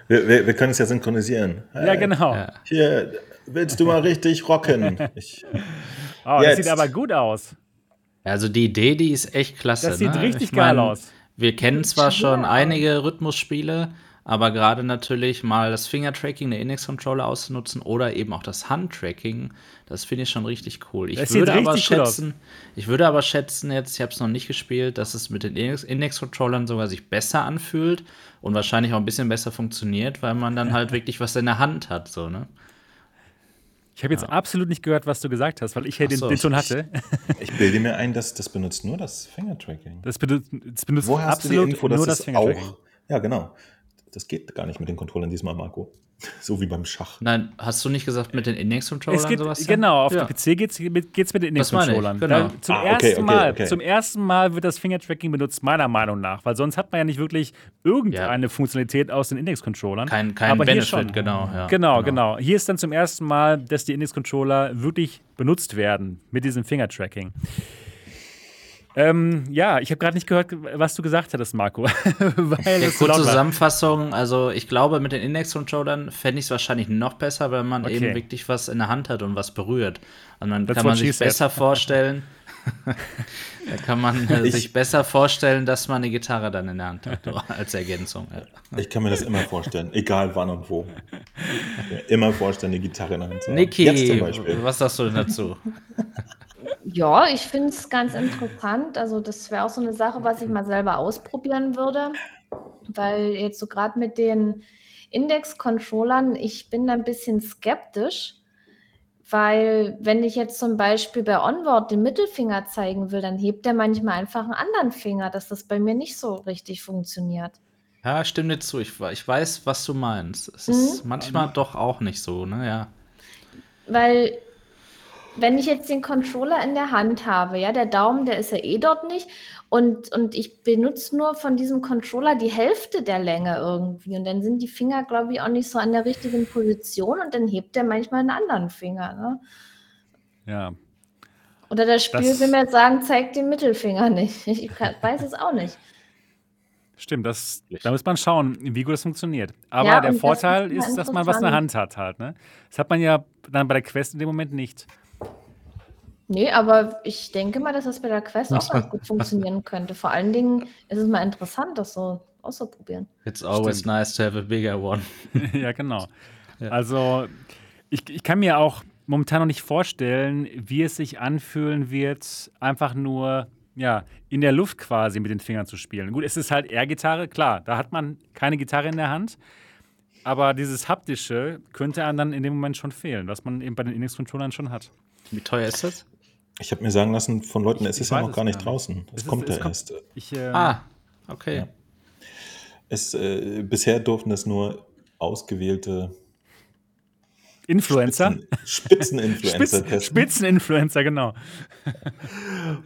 Wir, wir, wir können es ja synchronisieren. Ja, Hey, genau. Ja. Hier, willst du mal richtig rocken? Ich, Oh, das sieht aber gut aus. Also die Idee, die ist echt klasse. Das sieht ne? richtig Ich mein, geil aus. Wir kennen zwar schon einige Rhythmusspiele, aber gerade natürlich mal das Fingertracking der Index-Controller auszunutzen oder eben auch das Handtracking, das finde ich schon richtig cool. Ich Das würde aber schätzen, ich würde aber schätzen jetzt, ich habe es noch nicht gespielt, dass es mit den Index- Index-Controllern sogar sich besser anfühlt und wahrscheinlich auch ein bisschen besser funktioniert, weil man dann halt wirklich was in der Hand hat, so, ne? Ich habe jetzt absolut nicht gehört, was du gesagt hast, weil ich ja den, so. den schon hatte. ich bilde mir ein, dass das benutzt nur das Fingertracking. Das benutzt, das benutzt Woher hast du die absolut Info, dass nur das es Fingertracking. auch. Ja, genau. Das geht gar nicht mit den Controllern diesmal, Marco. So wie beim Schach. Nein, hast du nicht gesagt mit den Index-Controllern sowas? genau, auf ja. dem PC geht es mit, geht's mit den Index-Controllern. genau. Zum, Ah, okay, ersten okay, Mal, okay. zum ersten Mal wird das Fingertracking benutzt, meiner Meinung nach. Weil sonst hat man ja nicht wirklich irgendeine Funktionalität aus den Index-Controllern. Kein, kein Aber hier Benefit, schon. genau. Ja, Genau, genau. Hier ist dann zum ersten Mal, dass die Index-Controller wirklich benutzt werden mit diesem Fingertracking. Ähm, ja, ich habe gerade nicht gehört, was du gesagt hattest, Marco. Weil Ja, kurze. Zusammenfassung, also ich glaube, mit den Index-Controllern fände ich es wahrscheinlich noch besser, wenn man Okay. eben wirklich was in der Hand hat und was berührt. Und dann That's kann man sich said. besser vorstellen, da kann man äh, Ich- sich besser vorstellen, dass man eine Gitarre dann in der Hand hat, als Ergänzung. Ja. Ich kann mir das immer vorstellen, egal wann und wo. Immer vorstellen, die Gitarre in der Hand zu haben. Niki, was sagst du denn dazu? Ja, ich finde es ganz interessant. Also das wäre auch so eine Sache, was ich mal selber ausprobieren würde. Weil jetzt so gerade mit den Index-Controllern, ich bin da ein bisschen skeptisch. Weil wenn ich jetzt zum Beispiel bei Onboard den Mittelfinger zeigen will, dann hebt der manchmal einfach einen anderen Finger, dass das bei mir nicht so richtig funktioniert. Ja, stimme dir zu. Ich, ich weiß, was du meinst. Es ist manchmal doch auch nicht so, ne? Ja. Weil, wenn ich jetzt den Controller in der Hand habe, ja, der Daumen, der ist ja eh dort nicht. Und, und ich benutze nur von diesem Controller die Hälfte der Länge irgendwie. Und dann sind die Finger, glaube ich, auch nicht so an der richtigen Position und dann hebt der manchmal einen anderen Finger. Ne? Ja. Oder das Spiel Das- will mir sagen, zeig den Mittelfinger nicht. Ich kann, weiß es auch nicht. Stimmt, das, da muss man schauen, wie gut das funktioniert. Aber Ja, der Vorteil ist dass man was in der. Hand hat halt. Ne? Das hat man ja dann bei der Quest in dem Moment nicht. Nee, aber ich denke mal, dass das bei der Quest auch ganz gut funktionieren könnte. Vor allen Dingen ist es mal interessant, das so auszuprobieren. It's always Stimmt. nice to have a bigger one. ja, genau. Also, ich, ich kann mir auch momentan noch nicht vorstellen, wie es sich anfühlen wird, einfach nur ja, in der Luft quasi mit den Fingern zu spielen. Gut, es ist halt Air-Gitarre, klar, da hat man keine Gitarre in der Hand. Aber dieses Haptische könnte einem dann in dem Moment schon fehlen, was man eben bei den Index-Controllern schon hat. Wie teuer ist das? Ich habe mir sagen lassen von Leuten, Ich- es ich ist ja noch es gar nicht gar nicht. draußen. Es Es ist- kommt es ja kommt- erst. Ich, äh, Ah, okay. Ja. Es, äh, bisher durften es nur ausgewählte Influencer? Spitzen- Spitzeninfluencer Spitzen, testen. Spitzeninfluencer, genau.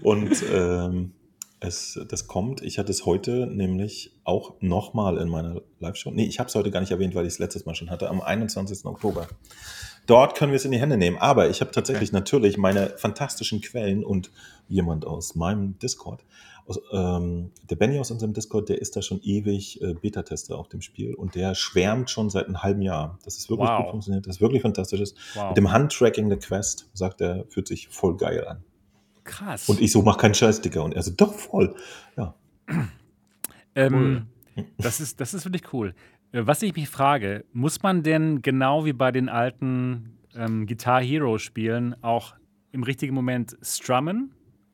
Und ähm, es, das kommt, ich hatte es heute nämlich auch nochmal in meiner Live-Show. Nee, ich habe es heute gar nicht erwähnt, weil ich es letztes Mal schon hatte, am 21. Oktober. Dort können wir es in die Hände nehmen. Aber ich habe tatsächlich natürlich meine fantastischen Quellen und jemand aus meinem Discord, aus, ähm, der Benny aus unserem Discord, der ist da schon ewig äh, Beta-Tester auf dem Spiel und der schwärmt schon seit einem halben Jahr. Das ist wirklich Wow. gut funktioniert, das ist wirklich fantastisch. ist. Wow. Mit dem Handtracking der Quest, sagt er, fühlt sich voll geil an. Krass. Und ich so, mach keinen Scheiß, Dicker. Und er so, doch, voll. Ja. Ähm, das, ist, das ist wirklich cool. Äh, Was ich mich frage, muss man denn genau wie bei den alten ähm, Guitar Hero Spielen auch im richtigen Moment strummen?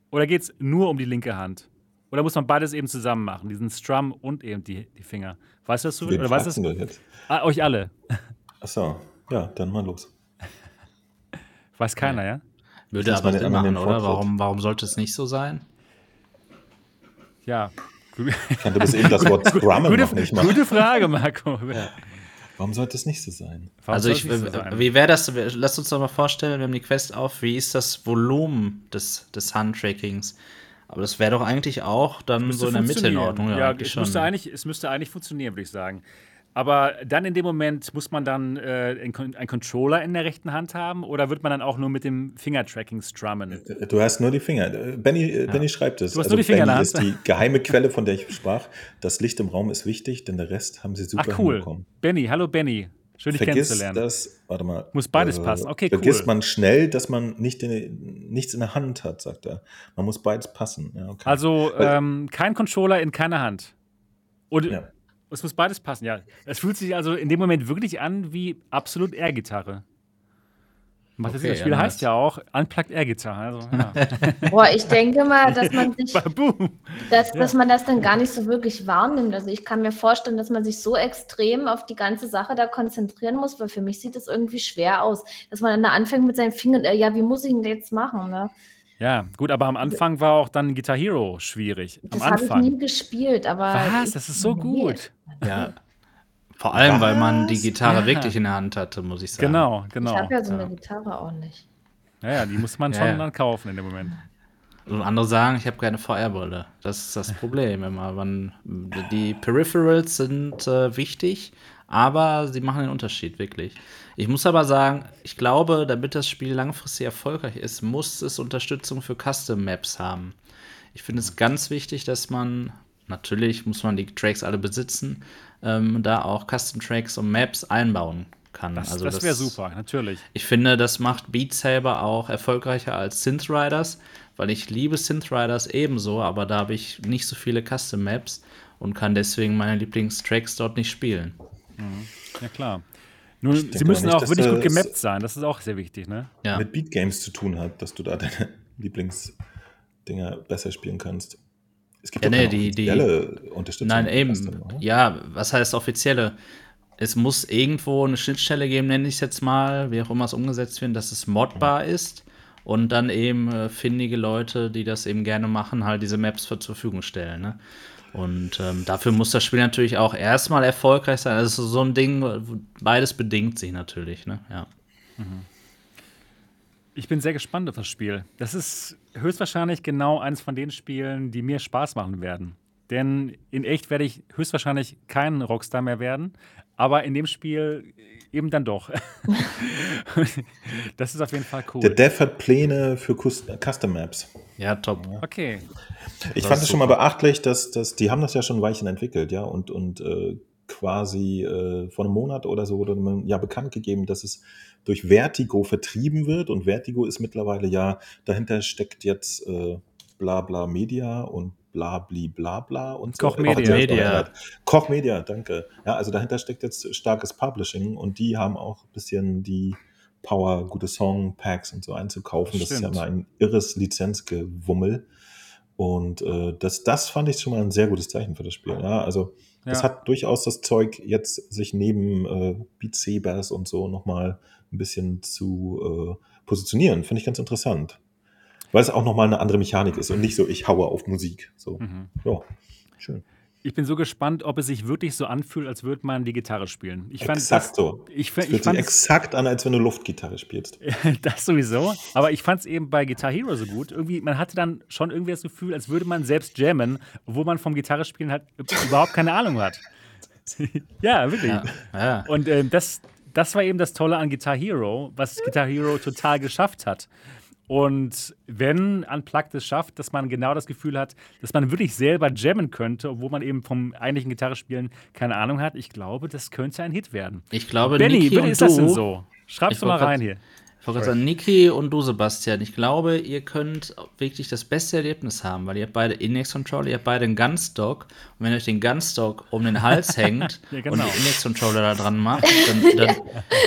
Oder geht es nur um die linke Hand? Oder muss man beides eben zusammen machen, diesen Strum und eben die, die Finger? Weißt du das? Wen Oder weißt du du jetzt? Ah, euch alle. Achso, ja, dann mal los. Weiß keiner, ja? Würde Das aber Sinn machen, oder? Warum, warum sollte es nicht so sein? Ja. Ich kannte bis eben das Wort Scrummen Gute, noch nicht mal. gute Frage, Marco. Warum sollte es nicht so sein? Warum also ich, so sein? wie wäre das? Lass uns doch mal vorstellen, wir haben die Quest auf, wie ist das Volumen des, des Handtrackings? Aber das wäre doch eigentlich auch dann so in der Mitte in funktionieren. Ordnung. Ja, Ja, es, schon. müsste ne? eigentlich, es müsste eigentlich funktionieren, würde ich sagen. Aber dann in dem Moment muss man dann äh, einen, Con- einen Controller in der rechten Hand haben oder wird man dann auch nur mit dem Fingertracking strummen? Du hast nur die Finger. Äh, Benny, äh, Benny schreibt es. Du hast nur die Finger in Benny ist die geheime Quelle, von der ich sprach. Das Licht im Raum ist wichtig, denn der Rest haben sie super Ach cool. hinbekommen. Benny, hallo Benny. Schön, dich Vergiss kennenzulernen. das, warte mal. Muss beides passen. Okay, vergisst cool. man schnell, dass man nicht in, nichts in der Hand hat, sagt er. Man muss beides passen. Ja, okay. Also ähm, kein Controller in keiner Hand. Und Ja. Es muss beides passen, ja. Es fühlt sich also in dem Moment wirklich an wie absolut Air-Gitarre. Was das Okay, das Spiel ja, heißt ja auch Unplugged Air-Gitarre. Also, ja. Boah, ich denke mal, dass man sich, dass, dass man das dann gar nicht so wirklich wahrnimmt. Also ich kann mir vorstellen, dass man sich so extrem auf die ganze Sache da konzentrieren muss, weil für mich sieht das irgendwie schwer aus, dass man dann da anfängt mit seinen Fingern, äh, ja, wie muss ich denn jetzt machen? Ne? Ja, gut, aber am Anfang war auch dann Guitar Hero schwierig. Am Das habe ich Anfang. nie gespielt, aber. Was? Das ist so gut. Ja. Vor allem, weil man die Was? Gitarre Ja. wirklich in der Hand hatte, muss ich sagen. Genau, genau. Ich habe ja so eine ja. Gitarre auch nicht. Ja, ja, die muss man Ja, schon ja. dann kaufen in dem Moment. Und andere sagen, ich habe keine VR-Brille. Das ist das Problem immer. Man, die Peripherals sind äh, wichtig, aber sie machen den Unterschied wirklich. Ich muss aber sagen, ich glaube, damit das Spiel langfristig erfolgreich ist, muss es Unterstützung für Custom Maps haben. Ich finde es ganz wichtig, dass man, natürlich muss man die Tracks alle besitzen, ähm, da auch Custom Tracks und Maps einbauen kann. Das, Also das wäre super, natürlich. ich finde, das macht Beat Saber auch erfolgreicher als Synth Riders, weil ich liebe Synth Riders ebenso, aber da habe ich nicht so viele Custom Maps und kann deswegen meine Lieblingstracks dort nicht spielen. Ja, klar. Denke sie müssen nicht, auch wirklich gut gemappt sein. Das ist auch sehr wichtig, ne? Ja. Mit Beat Games zu tun hat, dass du da deine Lieblingsdinger besser spielen kannst. Es gibt Ja, nee, die- die- offizielle Unterstützung. Nein, eben. Ja, was heißt offizielle? Es muss irgendwo eine Schnittstelle geben, nenne ich es jetzt mal, wie auch immer es umgesetzt wird, dass es modbar ist und dann eben äh, findige Leute, die das eben gerne machen, halt diese Maps zur Verfügung stellen. Ne? Und ähm, dafür muss das Spiel natürlich auch erstmal erfolgreich sein. Also so ein Ding, beides bedingt sich natürlich. Ne? Ja. Ich bin sehr gespannt auf das Spiel. Das ist höchstwahrscheinlich genau eines von den Spielen, die mir Spaß machen werden. Denn in echt werde ich höchstwahrscheinlich kein Rockstar mehr werden, aber in dem Spiel eben dann doch. das ist auf jeden Fall Der cool. Dev hat Pläne für Cus- Custom Maps. ja, top. Okay. Ich Das fand es schon mal beachtlich, dass, dass die haben das ja schon ein Weilchen entwickelt, ja, und, und äh, quasi äh, vor einem Monat oder so wurde man ja bekannt gegeben, dass es durch Vertigo vertrieben wird und Vertigo ist mittlerweile ja, dahinter steckt jetzt äh, bla bla Media und bla bli bla bla und so. Koch Media. Selbst Media. Koch Media, danke. Ja, also dahinter steckt jetzt starkes Publishing und die haben auch ein bisschen die Power, gute Song-Packs und so einzukaufen. Das ist ja mal ein irres Lizenzgewummel. Und äh, das, das fand ich schon mal ein sehr gutes Zeichen für das Spiel. Ja, also das Ja. hat durchaus das Zeug, jetzt sich neben äh, Beat Sabers und so nochmal ein bisschen zu äh, positionieren. Finde ich ganz interessant. Weil es auch nochmal eine andere Mechanik ist und nicht so, ich haue auf Musik. So, Mhm. ja, schön. Ich bin so gespannt, ob es sich wirklich so anfühlt, als würde man die Gitarre spielen. Ich fand exakt das, so. Ich, Es fühlt sich exakt an, als wenn du Luftgitarre spielst. das sowieso. Aber ich fand es eben bei Guitar Hero so gut. Irgendwie, man hatte dann schon irgendwie das Gefühl, als würde man selbst jammen, obwohl man vom Gitarrespielen halt überhaupt keine Ahnung hat. ja, wirklich. Ja, ja. Und ähm, das, das war eben das Tolle an Guitar Hero, was Guitar Hero total geschafft hat. Und wenn Unplugged es schafft, dass man genau das Gefühl hat, dass man wirklich selber jammen könnte, obwohl man eben vom eigentlichen Gitarrespielen keine Ahnung hat, ich glaube, das könnte ein Hit werden. Ich glaube, Benny, Niki wie ist das denn so? Schreib's doch mal rein hier. Sagen, Niki und du, Sebastian, ich glaube, ihr könnt wirklich das beste Erlebnis haben, weil ihr habt beide Index-Controller, ihr habt beide einen Gunstock und wenn ihr euch den Gunstock um den Hals hängt Ja, genau. und den Index-Controller da dran macht, dann, dann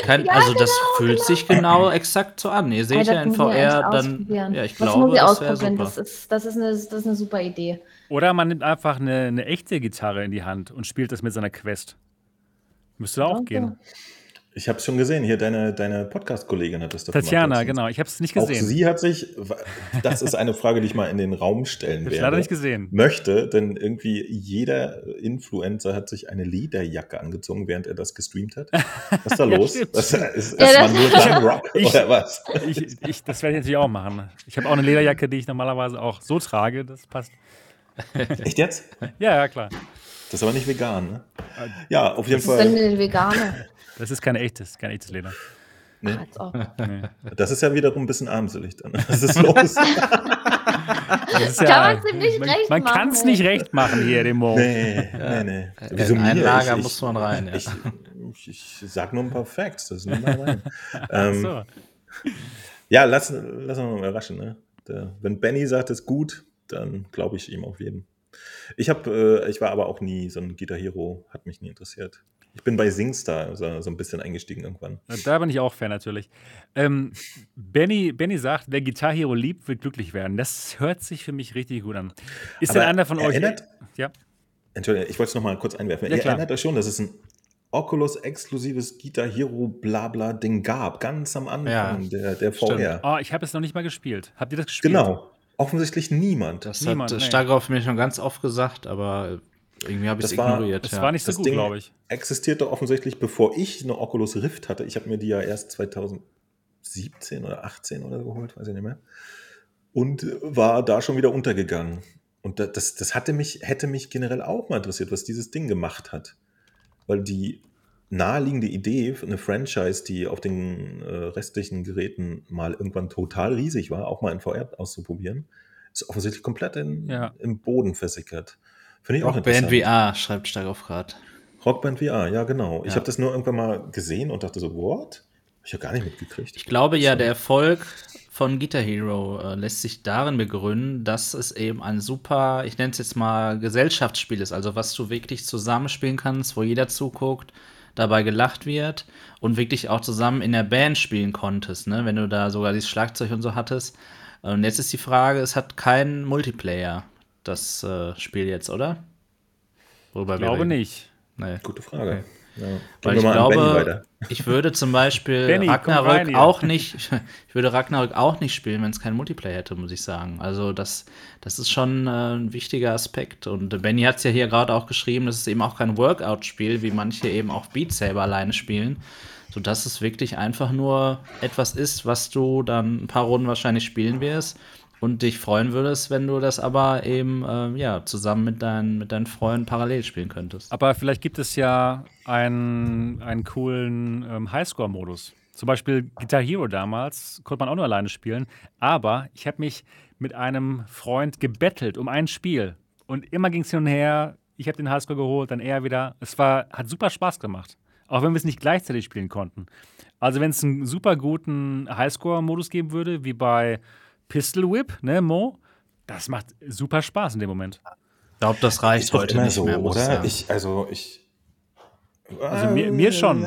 kann, also das fühlt sich genau exakt so an. Ihr seht Alter, ja in VR dann, ja, ich das glaube, muss ich das wäre ausprobieren. super. Das ist, das, ist eine, das ist eine super Idee. Oder man nimmt einfach eine, eine echte Gitarre in die Hand und spielt das mit seiner Quest. Müsste auch gehen. Ich habe es schon gesehen. Hier, deine, deine Podcast-Kollegin hat das doch Tatjana, gemacht genau. Ich habe es nicht Auch gesehen. sie hat sich, das ist eine Frage, die ich mal in den Raum stellen Hab ich werde. leider nicht gesehen. Möchte, denn irgendwie jeder Influencer hat sich eine Lederjacke angezogen, während er das gestreamt hat. Was ist da Ja, los? stimmt. Was, ist Ja, erstmal das- nur dann Rock Ich- oder was? Ich, ich, das werde ich natürlich auch machen. Ich habe auch eine Lederjacke, die ich normalerweise auch so trage. Das passt. Echt jetzt? Ja, ja, klar. Das ist aber nicht vegan, ne? Ja, auf jeden Was ist denn Fall. eine Vegane? Das ist kein echtes, kein echtes Leder. Nee, ob. Nee. das ist ja wiederum ein bisschen armselig dann. Was ist los? Das ist ihm nicht man, man kann es nicht recht machen hier, dem Mo. Nee, nee, nee. In ein Lager Ich- muss man rein, ja. Ich, ich, ich sag nur ein paar Facts, das nicht mal rein. ähm, So. Ja, lass, lass uns mal überraschen. Ne? Der, wenn Benny sagt, es ist gut, dann glaube ich ihm auf jeden. Ich, hab, äh, ich war aber auch nie so ein Guitar Hero, hat mich nie interessiert. Ich bin bei Singstar so, so ein bisschen eingestiegen irgendwann. Da bin ich auch Fan natürlich. Ähm, Benny, Benny sagt, wer Guitar Hero liebt, wird glücklich werden. Das hört sich für mich richtig gut an. Ist denn Aber einer von euch. erinnert- Ja. Entschuldigung, ich wollte es nochmal kurz einwerfen. Ja, Ihr klar. erinnert euch schon, dass es ein Oculus-exklusives Guitar Hero Blabla-Ding gab, ganz am Anfang Ja, der, der. VR. Oh, ich habe es noch nicht mal gespielt. Habt ihr das gespielt? Genau. Offensichtlich niemand. Das Niemand, hat nee. Starkov mir schon ganz oft gesagt, aber irgendwie habe ich es Das war- ignoriert. Das ja. war nicht so Das gut, Ding glaube ich. existierte offensichtlich, bevor ich eine Oculus Rift hatte. Ich habe mir die ja erst 2017 oder 18 oder so geholt, weiß ich nicht mehr. Und war da schon wieder untergegangen. Und da- das, das hatte mich, hätte mich generell auch mal interessiert, was dieses Ding gemacht hat. Weil die naheliegende Idee, für eine Franchise, die auf den äh, restlichen Geräten mal irgendwann total riesig war, auch mal in VR auszuprobieren, ist offensichtlich komplett in, Ja. im Boden versickert. Finde ich auch Rockband interessant. VR, schreibt Starkov gerade. Rockband VR, ja genau. Ich Ja. habe das nur irgendwann mal gesehen und dachte so, what? Hab ich ja gar nicht mitgekriegt. Ich glaube ja, der Erfolg von Guitar Hero äh, lässt sich darin begründen, dass es eben ein super, ich nenne es jetzt mal Gesellschaftsspiel ist, also was du wirklich zusammenspielen kannst, wo jeder zuguckt, dabei gelacht wird und wirklich auch zusammen in der Band spielen konntest, ne? wenn du da sogar dieses Schlagzeug und so hattest. Und jetzt ist die Frage, es hat keinen Multiplayer, das äh, Spiel jetzt, oder? Worüber Ich glaube reden. nicht. Nee. Gute Frage. Ja. Gehen Weil ich glaube, ich würde zum Beispiel Benny, komm rein Ragnarök hier. auch nicht, ich würde Ragnarök auch nicht spielen, wenn es keinen Multiplayer hätte, muss ich sagen. Also das, das ist schon äh, ein wichtiger Aspekt. Und Benny hat es ja hier gerade auch geschrieben, das ist eben auch kein Workout-Spiel, wie manche eben auch Beat Saber alleine spielen, sodass es wirklich einfach nur etwas ist, was du dann ein paar Runden wahrscheinlich spielen wirst. Und dich freuen würdest, wenn du das aber eben äh, ja, zusammen mit deinen, mit deinen Freunden parallel spielen könntest. Aber vielleicht gibt es ja einen, einen coolen ähm, Highscore-Modus. Zum Beispiel Guitar Hero damals konnte man auch nur alleine spielen. Aber ich habe mich mit einem Freund gebettelt um ein Spiel. Und immer ging es hin und her. Ich habe den Highscore geholt, dann er wieder. Es war, hat super Spaß gemacht. Auch wenn wir es nicht gleichzeitig spielen konnten. Also wenn es einen super guten Highscore-Modus geben würde, wie bei Pistol Whip, ne, Mo, das macht super Spaß in dem Moment. Ich glaube, das reicht Ist heute immer nicht so, mehr, oder? Ich, also ich. Also mir- mir schon.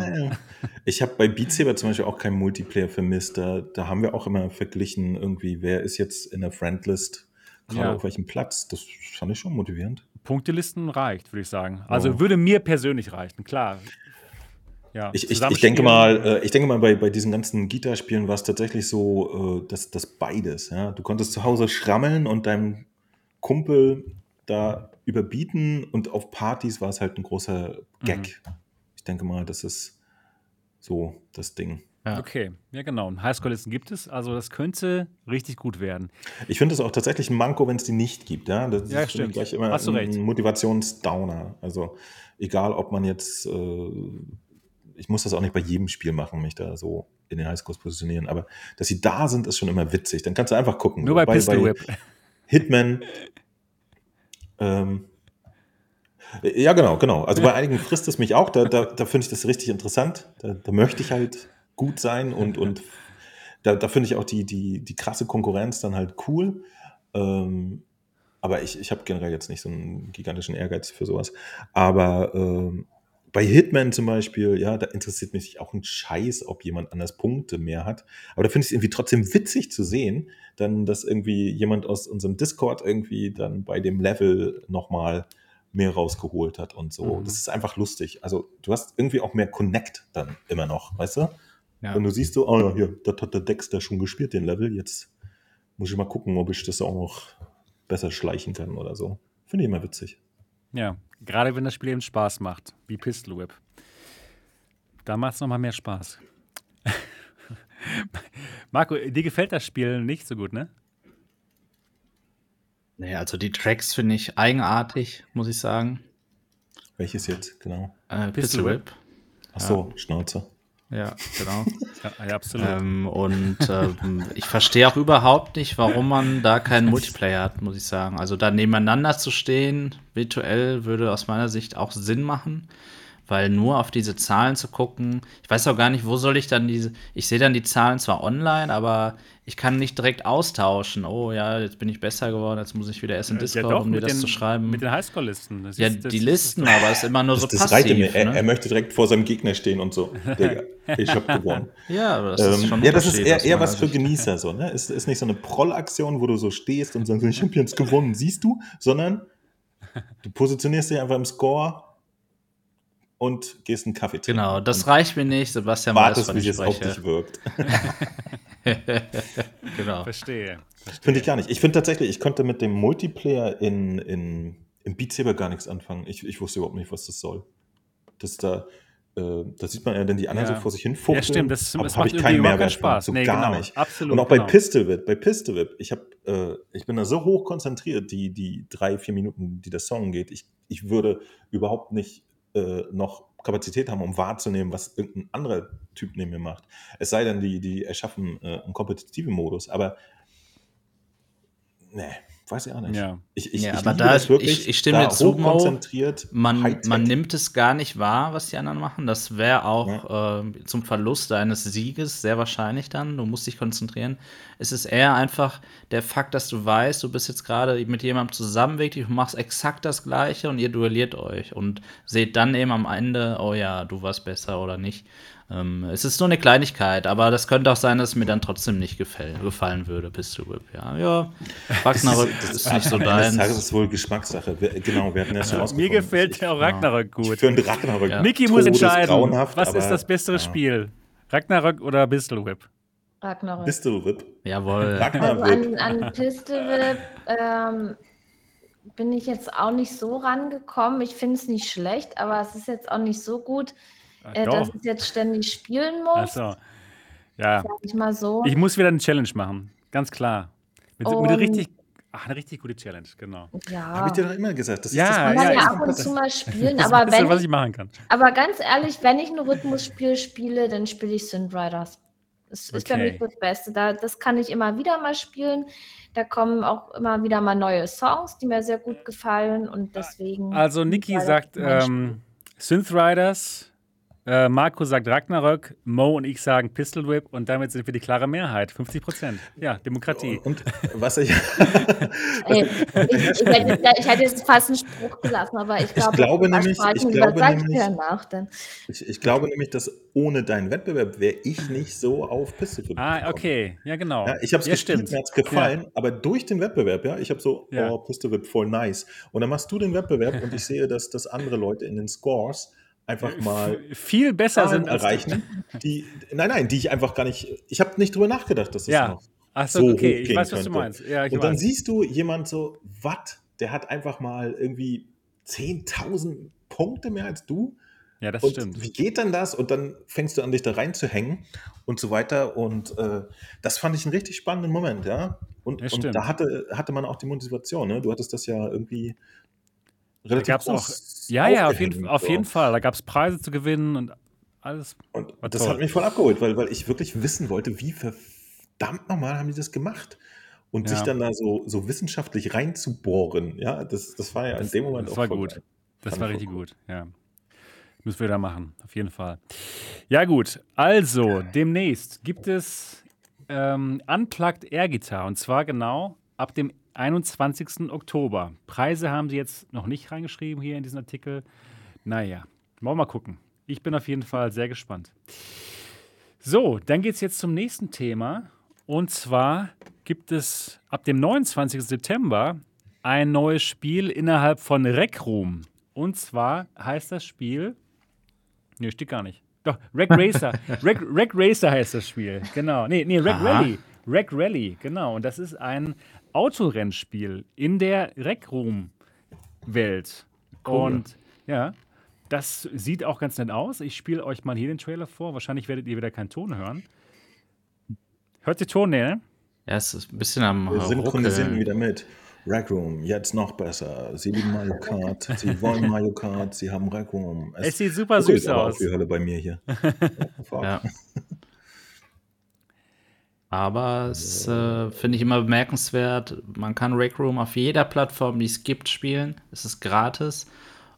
Ich habe bei Beat Saber zum Beispiel auch keinen Multiplayer vermisst. Da, da haben wir auch immer verglichen, irgendwie, wer ist jetzt in der Friendlist, gerade Ja. auf welchem Platz. Das fand ich schon motivierend. Punktelisten reicht, würde ich sagen. Also Oh. würde mir persönlich reichen, klar. Ja, Ich, ich, ich denke mal, äh, ich denke mal, bei, bei diesen ganzen Gitarspielen war es tatsächlich so, äh, dass das beides. Ja? Du konntest zu Hause schrammeln und deinem Kumpel da überbieten und auf Partys war es halt ein großer Gag. Mhm. Ich denke mal, das ist so das Ding. Ja. Okay, ja genau. Und Highschool-Listen gibt es, also das könnte richtig gut werden. Ich finde es auch tatsächlich ein Manko, wenn es die nicht gibt. Ja, das Ja, ist stimmt. gleich immer Hast du ein recht. Motivationsdowner. Also egal, ob man jetzt, äh, ich muss das auch nicht bei jedem Spiel machen, mich da so in den Highschools positionieren, aber dass sie da sind, ist schon immer witzig. Dann kannst du einfach gucken. Nur bei, Pistol Whip. Hitman. Ähm, ja, genau, genau. Also bei einigen frisst es mich auch. Da, da, da finde ich das richtig interessant. Da, da möchte ich halt gut sein und, und da, da finde ich auch die, die, die krasse Konkurrenz dann halt cool. Ähm, aber ich, ich habe generell jetzt nicht so einen gigantischen Ehrgeiz für sowas. Aber ähm, bei Hitman zum Beispiel, ja, da interessiert mich auch ein Scheiß, ob jemand anders Punkte mehr hat. Aber da finde ich es irgendwie trotzdem witzig zu sehen, dann, dass irgendwie jemand aus unserem Discord irgendwie dann bei dem Level nochmal mehr rausgeholt hat und so. Mhm. Das ist einfach lustig. Also du hast irgendwie auch mehr Connect dann immer noch, weißt du? Ja. Wenn du siehst, so, oh ja, hier, das hat der Dexter schon gespielt, den Level. Jetzt muss ich mal gucken, ob ich das auch noch besser schleichen kann oder so. Finde ich immer witzig. Ja, gerade wenn das Spiel eben Spaß macht, wie Pistol Whip. Da macht es nochmal mehr Spaß. Marco, dir gefällt das Spiel nicht so gut, ne? Nee, also die Tracks finde ich eigenartig, muss ich sagen. Welches jetzt, genau? Äh, Pistol Pistol Whip. Whip. Ach so, Schnauze. Ja, genau. Ja, ja absolut. ähm, und ähm, ich verstehe auch überhaupt nicht, warum man da keinen Multiplayer hat, muss ich sagen. Also da nebeneinander zu stehen, virtuell, würde aus meiner Sicht auch Sinn machen. Weil nur auf diese Zahlen zu gucken, ich weiß auch gar nicht, wo soll ich dann diese, ich sehe dann die Zahlen zwar online, aber ich kann nicht direkt austauschen. Oh ja, jetzt bin ich besser geworden, jetzt muss ich wieder erst in Discord, um dir das den, zu schreiben. Mit den Highscore-Listen. Das ja, ist- die ist- Listen, aber es ist immer nur Das, so das passiv. reicht mir. Er, ne? er möchte direkt vor seinem Gegner stehen und so. Digga, ich habe gewonnen. Ja, aber das ist Ähm, schon ein ja, das ist eher, eher was für. Genießer so, ne? Es ist nicht so eine Prollaktion, wo du so stehst und sagst, ich habe jetzt gewonnen, siehst du, sondern du positionierst dich einfach im Score und gehst einen Kaffee trinken. Genau, das reicht mir nicht. Sebastian weiß, wartest, von wie ich es auf dich wirkt. Genau. Verstehe. Finde ich gar nicht. Ich finde tatsächlich, ich konnte mit dem Multiplayer in, in, im Beat Saber gar nichts anfangen. Ich, ich wusste überhaupt nicht, was das soll. Das da, äh, da sieht man ja dann die anderen Ja. so vor sich hin fuchteln. Ja, stimmt, das, das hab macht ich keinen irgendwie überhaupt keinen Mehrwert von. Spaß. So nee, gar genau. nicht. Absolut. Und auch bei genau. Pistol Whip, bei Pistol Whip, ich, hab, äh, ich bin da so hoch konzentriert, die, die drei, vier Minuten, die der Song geht, ich, ich würde überhaupt nicht äh, noch Kapazität haben, um wahrzunehmen, was irgendein anderer Typ neben mir macht. Es sei denn, die, die erschaffen äh, einen kompetitiven Modus, aber nee, weiß ich auch nicht. Ja. Ich, ich, Ja, ich aber da- das wirklich, ich- ich stimme da zu, Mo. hochkonzentriert, Man, man nimmt es gar nicht wahr, was die anderen machen. Das wäre auch äh, zum Verlust deines Sieges sehr wahrscheinlich dann. Du musst dich konzentrieren. Es ist eher einfach der Fakt, dass du weißt, du bist jetzt gerade mit jemandem zusammen, wirklich, du machst exakt das Gleiche und ihr duelliert euch und seht dann eben am Ende, oh ja, du warst besser oder nicht. Ähm, es ist nur eine Kleinigkeit, aber das könnte auch sein, dass es mir dann trotzdem nicht gefällt, gefallen würde, Pistol Whip. Ja, ja. Ragnarök ist nicht so Am Ende des Tages deins. ist wohl Geschmackssache. Wir, genau, wir hatten ja schon Mir rausgefunden. gefällt ja auch Ragnarök Ich gut. finde Ragnarök Ja. Niki muss entscheiden, was ist aber- das bessere ja. Spiel? Ragnarök oder Pistol Whip? Ragnarök. Pistol Whip. Jawohl. Also Ragnarök. an, an Pistol Whip ähm, bin ich jetzt auch nicht so rangekommen. Ich finde es nicht schlecht, aber es ist jetzt auch nicht so gut, äh, dass ich jetzt ständig spielen muss. Achso. Ja. Sag ich mal so. Ich muss wieder eine Challenge machen. Ganz klar. Mit, mit Und- einer richtig, ach, eine richtig gute Challenge, genau. ja. Habe ich dir doch immer gesagt. Das Ja, ist das kann ja, man ich- ja ab und zu mal spielen, Das aber Beste, wenn was ich, machen kann. aber ganz ehrlich, wenn ich ein Rhythmusspiel spiele, dann spiele ich Synth Riders. Das ist für Okay. mich das Beste. Da, das kann ich immer wieder mal spielen. Da kommen auch immer wieder mal neue Songs, die mir sehr gut gefallen und deswegen. Also Niki sagt ähm, Synth Riders, äh, Marco sagt Ragnarök, Mo und ich sagen Pistol Whip und damit sind wir die klare Mehrheit. 50 Prozent. Ja, Demokratie. Und was ich, Ey, ich, ich, hätte, ich hätte jetzt fast einen Spruch gelassen, aber ich, glaube, glaube über nämlich- ich glaube nämlich- danach, denn ich, ich glaube nämlich, dass ohne deinen Wettbewerb wäre ich nicht so auf Pistol Whip Ah, gekommen. okay. Ja, genau. Ja, ich habe es ja, gespielt, stimmt. mir hat es gefallen, aber durch den Wettbewerb, ja, ich habe so, Ja. oh, Pistol Whip voll nice. Und dann machst du den Wettbewerb und ich sehe, dass, dass andere Leute in den Scores einfach mal F- Viel besser Zahlen sind erreichen, die, nein, nein, die ich einfach gar nicht, ich habe nicht drüber nachgedacht, dass das Ja. noch Achso, so okay, ich weiß, was du könnte. meinst. Ja, Und dann weiß. siehst du jemand so, was, der hat einfach mal irgendwie 10.000 Punkte mehr als du. Ja, das und stimmt. wie geht dann das? Und dann fängst du an, dich da reinzuhängen und so weiter. Und äh, das fand ich einen richtig spannenden Moment, ja. Und, und da hatte, hatte man auch die Motivation, ne? Du hattest das ja irgendwie Da relativ gab's auch, groß ja, ja, auf jeden, auf jeden Fall. Da gab es Preise zu gewinnen und alles. Und das toll. hat mich voll abgeholt, weil, weil ich wirklich wissen wollte, wie verdammt nochmal haben die das gemacht? Und sich Ja. dann da so, so wissenschaftlich reinzubohren, ja, das, das war ja in Das, dem Moment das auch war gut. geil. Das war ich richtig gut, ja. Müssen wir da machen, auf jeden Fall. Ja, gut. Also, demnächst gibt es ähm, Unplugged Air Guitar und zwar genau ab dem 21. Oktober. Preise haben sie jetzt noch nicht reingeschrieben hier in diesen Artikel. Naja, wollen wir mal gucken. Ich bin auf jeden Fall sehr gespannt. So, dann geht es jetzt zum nächsten Thema. Und zwar gibt es ab dem 29. September ein neues Spiel innerhalb von Rec Room. Und zwar heißt das Spiel. Nee, steht gar nicht. Doch, Rec Racer. Rec, Rec Racer heißt das Spiel. Genau. Nee, nee, Rec Aha. Rally. Rec Rally, genau. Und das ist ein Autorennspiel in der Rec Room-Welt. Cool. Und ja, das sieht auch ganz nett aus. Ich spiele euch mal hier den Trailer vor. Wahrscheinlich werdet ihr wieder keinen Ton hören. Hört ihr Ton, ne? Ja, es ist ein bisschen am Wir synchronisieren wieder mit. Rack Room, jetzt noch besser. Sie lieben Mario Kart, sie wollen Mario Kart, sie haben Rack Room. Es sieht super süß aus. Auch die Hölle bei mir hier. Fuck. Ja. Aber es äh, finde ich immer bemerkenswert. Man kann Rec Room auf jeder Plattform, die es gibt, spielen. Es ist gratis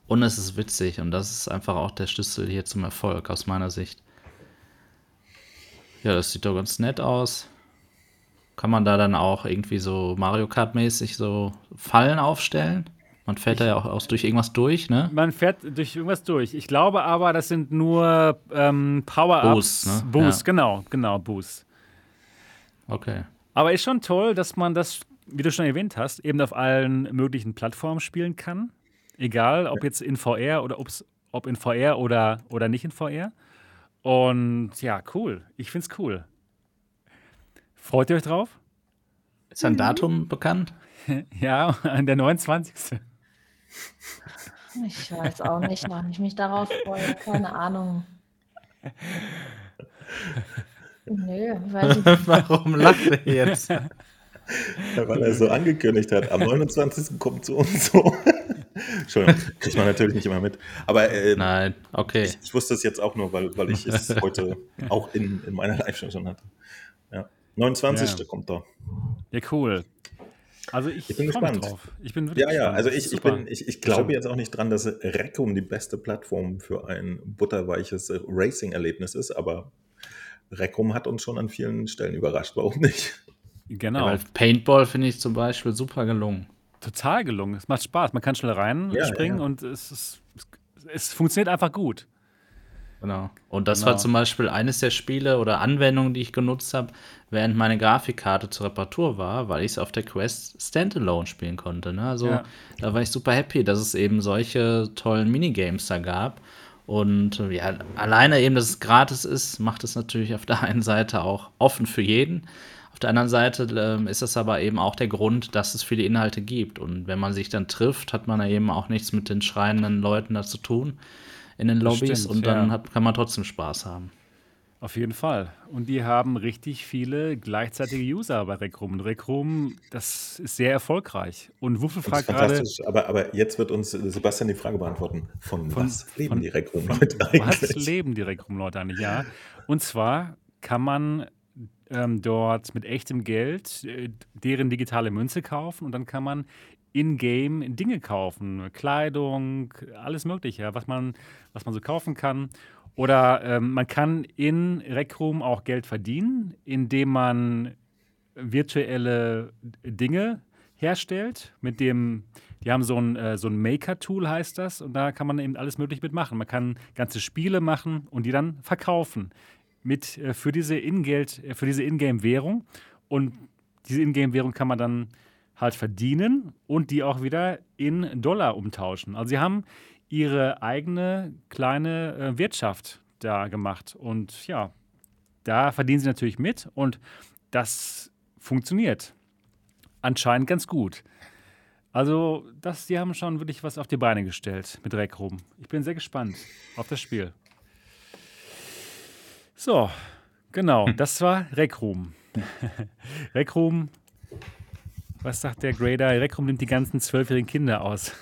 und es ist witzig. Und das ist einfach auch der Schlüssel hier zum Erfolg aus meiner Sicht. Ja, das sieht doch ganz nett aus. Kann man da dann auch irgendwie so Mario Kart-mäßig so Fallen aufstellen? Man fährt da ja auch, durch irgendwas durch, ne? Man fährt durch irgendwas durch. Ich glaube aber, das sind nur ähm, Power-Ups. Boosts, ne? Boost, Ja. genau, genau, Boost. Okay. Aber ist schon toll, dass man das, wie du schon erwähnt hast, eben auf allen möglichen Plattformen spielen kann. Egal, ob jetzt in VR oder ob's, ob in VR oder, oder nicht in VR. Und ja, cool. Ich find's cool. Freut ihr euch drauf? Ist ein Datum bekannt? Ja, an der 29. Ich weiß auch nicht, wann ich mich darauf freue. Keine Ahnung. Nö, weiß ich nicht. Warum lacht er jetzt? Ja, weil er so angekündigt hat, am 29. kommt so und so. Entschuldigung, kriegt man natürlich nicht immer mit. Aber äh, Nein, okay. ich, ich wusste es jetzt auch nur, weil, weil ich es heute auch in, in meiner Live-Show schon hatte. Ja. 29. Ja. kommt da. Ja, cool. Also ich, Ich bin gespannt. drauf. Ich bin wirklich Ja, ja, also ich, ich, bin, ich, ich glaube jetzt auch nicht dran, dass Reckum die beste Plattform für ein butterweiches Racing-Erlebnis ist, aber Reckum hat uns schon an vielen Stellen überrascht. Warum nicht? Genau. Ja, weil Paintball finde ich zum Beispiel super gelungen. total gelungen. Es macht Spaß. Man kann schnell reinspringen Ja, ja. und es, ist, es funktioniert einfach gut. Genau. Und das Genau. war zum Beispiel eines der Spiele oder Anwendungen, die ich genutzt habe, während meine Grafikkarte zur Reparatur war, weil ich es auf der Quest Standalone spielen konnte. Ne? Also Ja. da war ich super happy, dass es eben solche tollen Minigames da gab. Und äh, ja, alleine eben, dass es gratis ist, macht es natürlich auf der einen Seite auch offen für jeden. Auf der anderen Seite ähm, ist das aber eben auch der Grund, dass es viele Inhalte gibt. Und wenn man sich dann trifft, hat man da eben auch nichts mit den schreienden Leuten da zu tun in den Lobbys stimmt, und dann ja. hat, kann man trotzdem Spaß haben. Auf jeden Fall. Und die haben richtig viele gleichzeitige User bei Rec Room. Und Rec Room, das ist sehr erfolgreich. Und Wuffel fragt gerade, fantastisch. Aber, aber jetzt wird uns Sebastian die Frage beantworten: Von, Von- was leben von- die Reckum von Leute was eigentlich? leben die Rec Room-Leute eigentlich? Ja. Und zwar kann man ähm, dort mit echtem Geld äh, deren digitale Münze kaufen und dann kann man in-game Dinge kaufen. Kleidung, alles Mögliche, was man, was man so kaufen kann. Oder ähm, man kann in Rec Room auch Geld verdienen, indem man virtuelle Dinge herstellt, mit dem, die haben so ein, äh, so ein Maker-Tool, heißt das, und da kann man eben alles Mögliche mitmachen. Man kann ganze Spiele machen und die dann verkaufen mit, äh, für diese äh, für diese Ingame-Währung. Und diese Ingame-Währung kann man dann halt verdienen und die auch wieder in Dollar umtauschen. Also sie haben ihre eigene kleine äh, Wirtschaft da gemacht. Und ja, da verdienen sie natürlich mit und das funktioniert anscheinend ganz gut. Also, das, die haben schon wirklich was auf die Beine gestellt mit Rec Room. Ich bin sehr gespannt auf das Spiel. So, genau, das war Rec Room. Rec Room, was sagt der Grader? Rec Room nimmt die ganzen zwölfjährigen Kinder aus.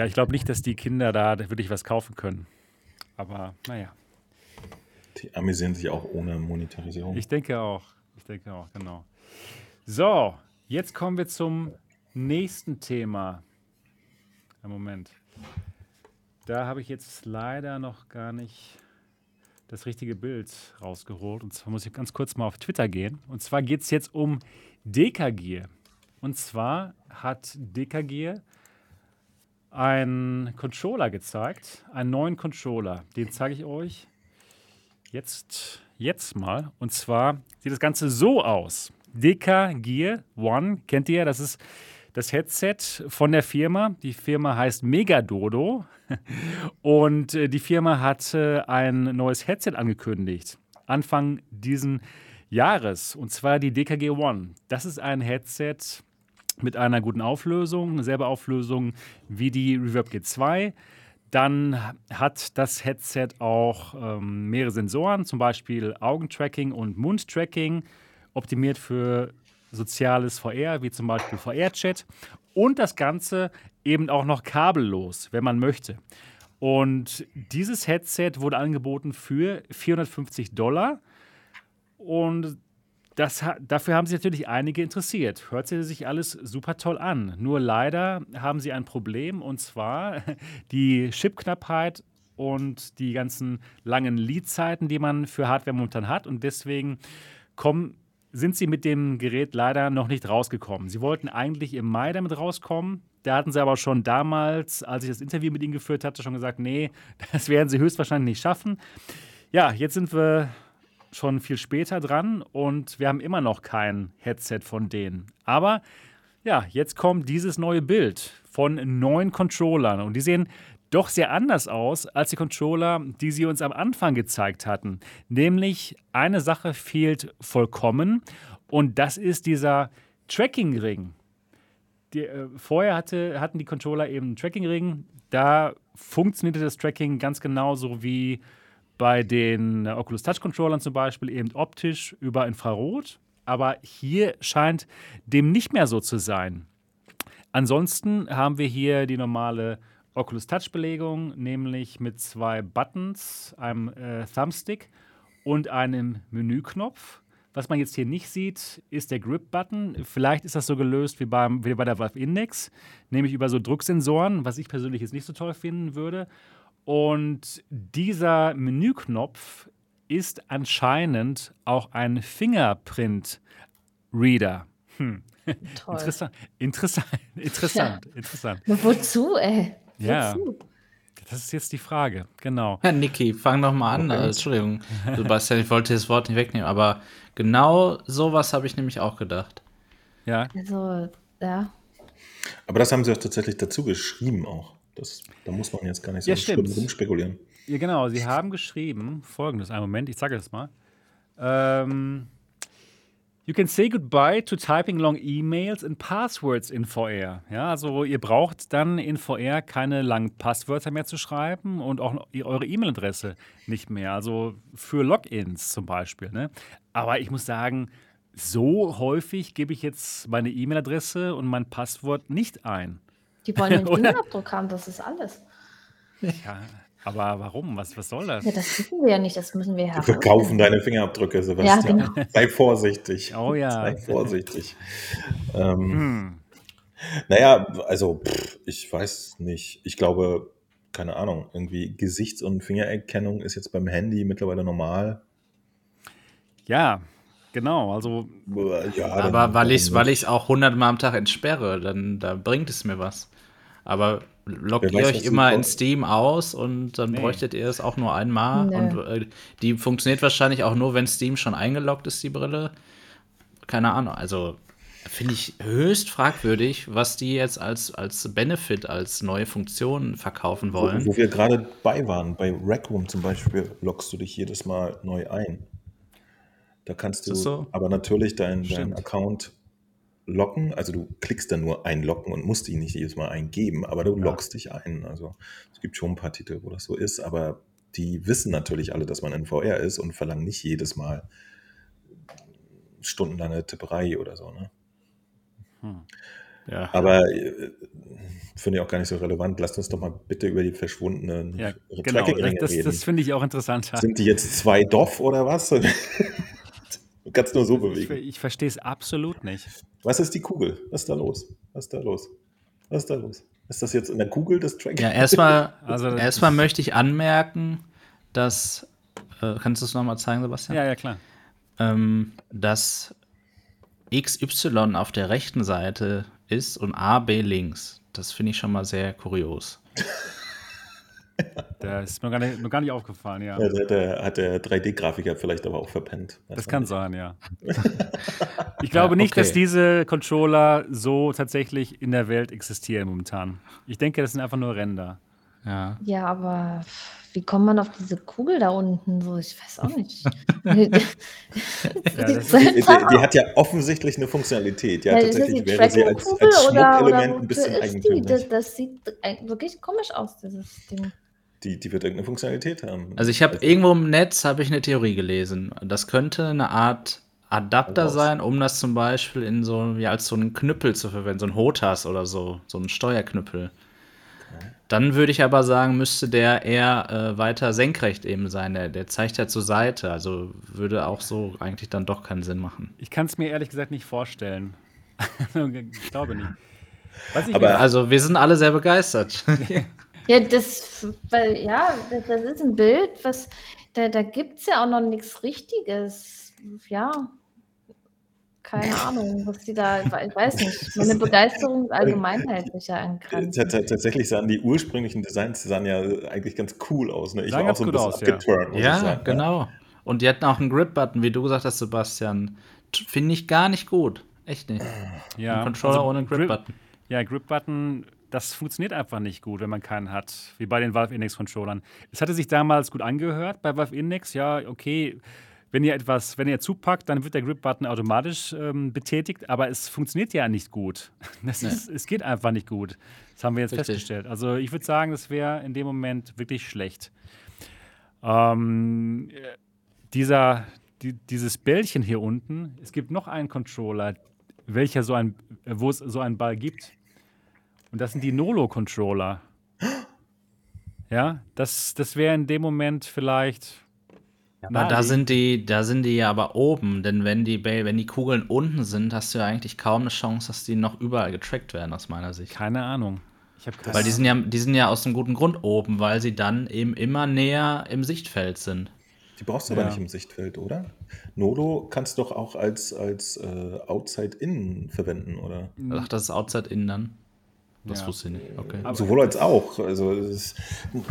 ja, ich glaube nicht, dass die Kinder da wirklich was kaufen können. Aber naja. Die amüsieren sich auch ohne Monetarisierung. Ich denke auch. Ich denke auch, genau. So, jetzt kommen wir zum nächsten Thema. Einen Moment. Da habe ich jetzt leider noch gar nicht das richtige Bild rausgeholt. Und zwar muss ich ganz kurz mal auf Twitter gehen. Und zwar geht es jetzt um DKG. Und zwar hat DKG einen Controller gezeigt, einen neuen Controller. Den zeige ich euch jetzt, jetzt mal. Und zwar sieht das Ganze so aus. DK Gear One, kennt ihr? Das ist das Headset von der Firma. Die Firma heißt Megadodo. Und äh, die Firma hat ein neues Headset angekündigt. Anfang diesen Jahres. Und zwar die DKG One. Das ist ein Headset mit einer guten Auflösung, selbe Auflösung wie die Reverb G2. Dann hat das Headset auch ähm, mehrere Sensoren, zum Beispiel Augentracking und Mundtracking, optimiert für soziales VR, wie zum Beispiel VR-Chat. Und das Ganze eben auch noch kabellos, wenn man möchte. Und dieses Headset wurde angeboten für 450 Dollar. Und das, dafür haben sich natürlich einige interessiert. Hört sich alles super toll an. Nur leider haben sie ein Problem und zwar die Chipknappheit und die ganzen langen Leadzeiten, die man für Hardware momentan hat. Und deswegen kommen, sind sie mit dem Gerät leider noch nicht rausgekommen. Sie wollten eigentlich im Mai damit rauskommen. Da hatten sie aber schon damals, als ich das Interview mit ihnen geführt hatte, schon gesagt, nee, das werden sie höchstwahrscheinlich nicht schaffen. Ja, jetzt sind wir schon viel später dran und wir haben immer noch kein Headset von denen. Aber ja, jetzt kommt dieses neue Bild von neun Controllern und die sehen doch sehr anders aus als die Controller, die sie uns am Anfang gezeigt hatten. Nämlich eine Sache fehlt vollkommen und das ist dieser Tracking-Ring. Äh, vorher hatte, hatten die Controller eben einen Tracking-Ring. Da funktionierte das Tracking ganz genauso wie bei den Oculus Touch Controllern zum Beispiel eben optisch über Infrarot. Aber hier scheint dem nicht mehr so zu sein. Ansonsten haben wir hier die normale Oculus Touch Belegung, nämlich mit zwei Buttons, einem äh, Thumbstick und einem Menüknopf. Was man jetzt hier nicht sieht, ist der Grip-Button. Vielleicht ist das so gelöst wie, beim, wie bei der Valve Index, nämlich über so Drucksensoren, was ich persönlich jetzt nicht so toll finden würde. Und dieser Menüknopf ist anscheinend auch ein Fingerprint-Reader. Hm. Toll. Interessant, interessant, interessant, ja. interessant. Wozu, ey? Ja. Wozu? Das ist jetzt die Frage, genau. Herr Niki, fang doch mal an. Okay. Entschuldigung, Sebastian, ich wollte das Wort nicht wegnehmen, aber genau sowas habe ich nämlich auch gedacht. Ja. Also, ja. Aber das haben sie auch tatsächlich dazu geschrieben auch. Das, da muss man jetzt gar nicht so ja, schlimm rumspekulieren. Ja, genau. Sie haben geschrieben folgendes: einen Moment, ich zeige das mal. Ähm, You can say goodbye to typing long emails and passwords in VR. Ja, also ihr braucht dann in VR keine langen Passwörter mehr zu schreiben und auch eure E-Mail-Adresse nicht mehr. Also für Logins zum Beispiel. Ne? Aber ich muss sagen, so häufig gebe ich jetzt meine E-Mail-Adresse und mein Passwort nicht ein. Die wollen den Fingerabdruck haben, das ist alles. Ja, aber warum? Was, was soll das? Ja, das wissen wir ja nicht, das müssen wir ja. Wir verkaufen deine Fingerabdrücke, Sebastian. Ja, genau. Sei vorsichtig. Oh ja. Sei vorsichtig. ähm, hm. Naja, also pff, ich weiß nicht. Ich glaube, keine Ahnung, irgendwie Gesichts- und Fingererkennung ist jetzt beim Handy mittlerweile normal. Ja, genau. Also. Ja, aber weil ich es weil auch hundertmal am Tag entsperre, dann da bringt es mir was. Aber loggt ihr euch immer in Steam aus und dann nee. bräuchtet ihr es auch nur einmal. Nee. Und äh, die funktioniert wahrscheinlich auch nur, wenn Steam schon eingeloggt ist, die Brille. Keine Ahnung. Also finde ich höchst fragwürdig, was die jetzt als, als Benefit, als neue Funktion verkaufen wollen. Wo, wo wir gerade bei waren, bei Rec Room zum Beispiel, loggst du dich jedes Mal neu ein. Da kannst du so? aber natürlich deinen dein Account locken. Also du klickst dann nur einloggen und musst ihn nicht jedes Mal eingeben, aber du Ja. loggst dich ein. Also es gibt schon ein paar Titel, wo das so ist, aber die wissen natürlich alle, dass man in VR ist und verlangen nicht jedes Mal stundenlange Tipperei oder so. Ne? Hm. Ja. Aber äh, finde ich auch gar nicht so relevant. Lasst uns doch mal bitte über die verschwundenen Ja, genau. Tracking-Ringe Das, das, reden. das finde ich auch interessanter. Sind die jetzt zwei Doff oder was? du kannst nur so Ich, bewegen. ich verstehe es absolut nicht. Was ist die Kugel? Was ist da los? Was ist da los? Was ist da los? Ist das jetzt in der Kugel das Tracking? Ja, erstmal Also erstmal möchte ich anmerken, dass, äh, kannst du es nochmal zeigen, Sebastian? Ja, ja, klar. ähm, dass XY auf der rechten Seite ist und AB links. Das finde ich schon mal sehr kurios. Das ist mir gar nicht, mir gar nicht aufgefallen, ja. Ja, da hat der, hat der 3D-Grafiker vielleicht aber auch verpennt. Das kann nicht. sein, ja. Ich glaube Ja, nicht, dass okay. diese Controller so tatsächlich in der Welt existieren momentan. Ich denke, das sind einfach nur Ränder. Ja. Ja, aber wie kommt man auf diese Kugel da unten? So, ich weiß auch nicht. Ja, Die, die, die hat ja offensichtlich eine Funktionalität. Ja, Ja, tatsächlich wäre sie als, als Schmuckelement ein bisschen ist die? eigentümlich. Das, das sieht wirklich komisch aus, dieses Ding. Die, die wird irgendeine Funktionalität haben. Also ich habe irgendwo im Netz habe ich eine Theorie gelesen. Das könnte eine Art Adapter Raus. sein, um das zum Beispiel in so ja, als so einen Knüppel zu verwenden, so ein HOTAS oder so, so ein Steuerknüppel. Dann würde ich aber sagen, müsste der eher äh, weiter senkrecht eben sein. Der, der zeigt ja zur Seite, also würde auch so eigentlich dann doch keinen Sinn machen. Ich kann es mir ehrlich gesagt nicht vorstellen. ich glaube nicht. Was ich Aber- Also wir sind alle sehr begeistert. Ja, das, weil, ja, das, das ist ein Bild, was, da, da gibt es ja auch noch nichts Richtiges. Ja, keine Ahnung, was die da, ich weiß nicht. Meine Begeisterung ist allgemein hält sich ja t- Tatsächlich sahen die ursprünglichen Designs sahen ja eigentlich ganz cool aus. Ne? Ich war auch ganz so ein gut bisschen aus, ja. abgeturnt, muss ich ja, sagen. genau. Und die hatten auch einen Grip-Button, wie du gesagt hast, Sebastian. Finde ich gar nicht gut. Echt nicht. ja, Ein Controller also ohne einen Grip- Grip-Button. Ja, Grip-Button, das funktioniert einfach nicht gut, wenn man keinen hat, wie bei den Valve Index-Controllern. Es hatte sich damals gut angehört bei Valve Index, ja, okay, wenn ihr etwas, wenn ihr zupackt, dann wird der Grip-Button automatisch ähm, betätigt, aber es funktioniert ja nicht gut. Das ist, Es geht einfach nicht gut. Das haben wir jetzt Richtig. festgestellt. Also ich würde sagen, das wäre in dem Moment wirklich schlecht. Ähm, äh, dieser, die, dieses Bällchen hier unten, es gibt noch einen Controller, welcher so ein, wo es so einen Ball gibt. Und das sind die Nolo-Controller. Ja, das, das wäre in dem Moment vielleicht. Aber da sind die, da sind die ja aber oben, denn wenn die, wenn die Kugeln unten sind, hast du ja eigentlich kaum eine Chance, dass die noch überall getrackt werden, aus meiner Sicht. Keine Ahnung. Ich habe Weil die sind ja, die sind ja aus einem guten Grund oben, weil sie dann eben immer näher im Sichtfeld sind. Die brauchst du aber Ja. nicht im Sichtfeld, oder? Nolo kannst du doch auch als, als äh, Outside-In verwenden, oder? Ach, das ist Outside-In dann? Das Ja. wusste ich nicht. Okay. Aber- Sowohl als auch. Also es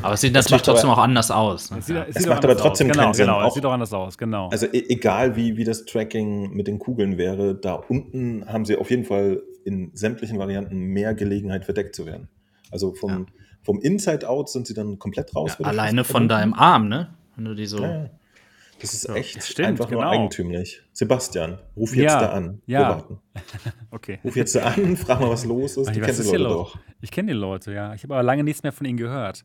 Aber es sieht Das natürlich macht aber- trotzdem auch anders aus. Ne? Es sieht, Ja. es Es macht aber trotzdem aus. keinen genau, Sinn. Genau, es Auch- sieht doch anders aus, genau. also e egal wie, wie das Tracking mit den Kugeln wäre, da unten haben sie auf jeden Fall in sämtlichen Varianten mehr Gelegenheit verdeckt zu werden. Also vom, vom Inside-Out sind sie dann komplett raus. Ja, alleine von deinem Arm, ne? Wenn du die so. Ja, ja. Das ist echt stimmt, einfach nur genau. eigentümlich. Sebastian, ruf jetzt Ja, da an. ja. Wir warten. Okay. Ruf jetzt da an, frag mal, was los ist. Du kennst die Leute doch. Ich kenne die Leute, ja. Ich habe aber lange nichts mehr von ihnen gehört.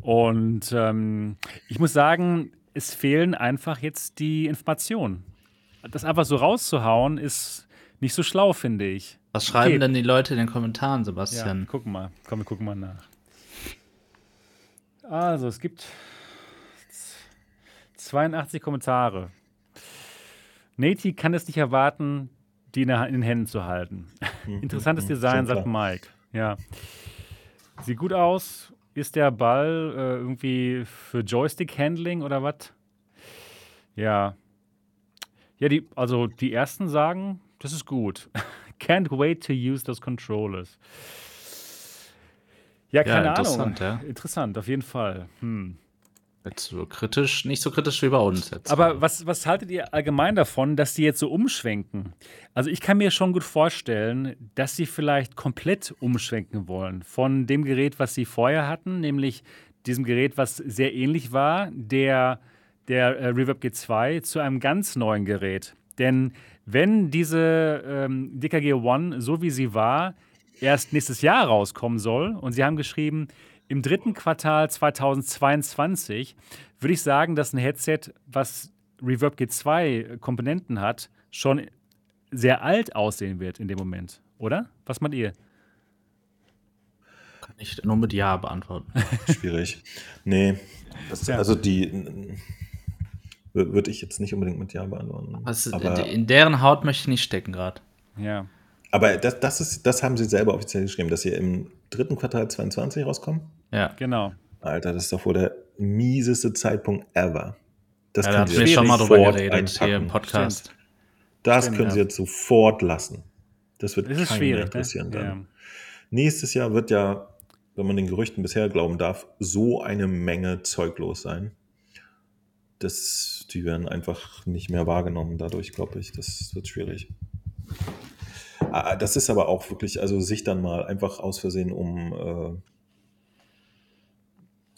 Und ähm, ich muss sagen, es fehlen einfach jetzt die Informationen. Das einfach so rauszuhauen, ist nicht so schlau, finde ich. Was schreiben Okay. denn die Leute in den Kommentaren, Ja, Sebastian? gucken mal. Komm, wir gucken mal nach. Also, es gibt 82 Kommentare. Nati kann es nicht erwarten, die in, der, in den Händen zu halten. Interessantes mhm, Design, sagt. Mike. Ja. Sieht gut aus. Ist der Ball äh, irgendwie für Joystick-Handling oder was? Ja. Ja, die, also die ersten sagen, das ist gut. Can't wait to use those controllers. Ja, keine Ahnung. interessant, ja. Interessant, auf jeden Fall. Hm. Jetzt so kritisch, nicht so kritisch wie bei uns jetzt. Aber was, was haltet ihr allgemein davon, dass die jetzt so umschwenken? Also ich kann mir schon gut vorstellen, dass sie vielleicht komplett umschwenken wollen von dem Gerät, was sie vorher hatten, nämlich diesem Gerät, was sehr ähnlich war, der, der äh, Reverb G2, zu einem ganz neuen Gerät. Denn wenn diese ähm, DKG One, so wie sie war, erst nächstes Jahr rauskommen soll, und sie haben geschrieben, im dritten Quartal 2022, würde ich sagen, dass ein Headset, was Reverb G2 Komponenten hat, schon sehr alt aussehen wird in dem Moment, oder? Was meint ihr? Kann ich nur mit Ja beantworten. Schwierig. Nee, das, Ja. also die würde ich jetzt nicht unbedingt mit Ja beantworten. Was, aber in deren Haut möchte ich nicht stecken gerade. Ja. aber das, das, ist, das haben sie selber offiziell geschrieben, dass sie im dritten Quartal 22 rauskommen. Ja. Genau. Alter, das ist doch wohl der mieseste Zeitpunkt ever. Das ja, da können hatten sie wir jetzt schon mal drüber sofort geredet hier im. Podcast. Das Stimmt, können sie ja. jetzt sofort lassen. Das wird keinen schwierig. mehr interessieren Ne? dann. Ja. Nächstes Jahr wird ja, wenn man den Gerüchten bisher glauben darf, so eine Menge Zeug los sein. Das, die werden einfach nicht mehr wahrgenommen dadurch, glaube ich. Das wird schwierig. Ah, Das ist aber auch wirklich, also sich dann mal einfach aus Versehen um äh,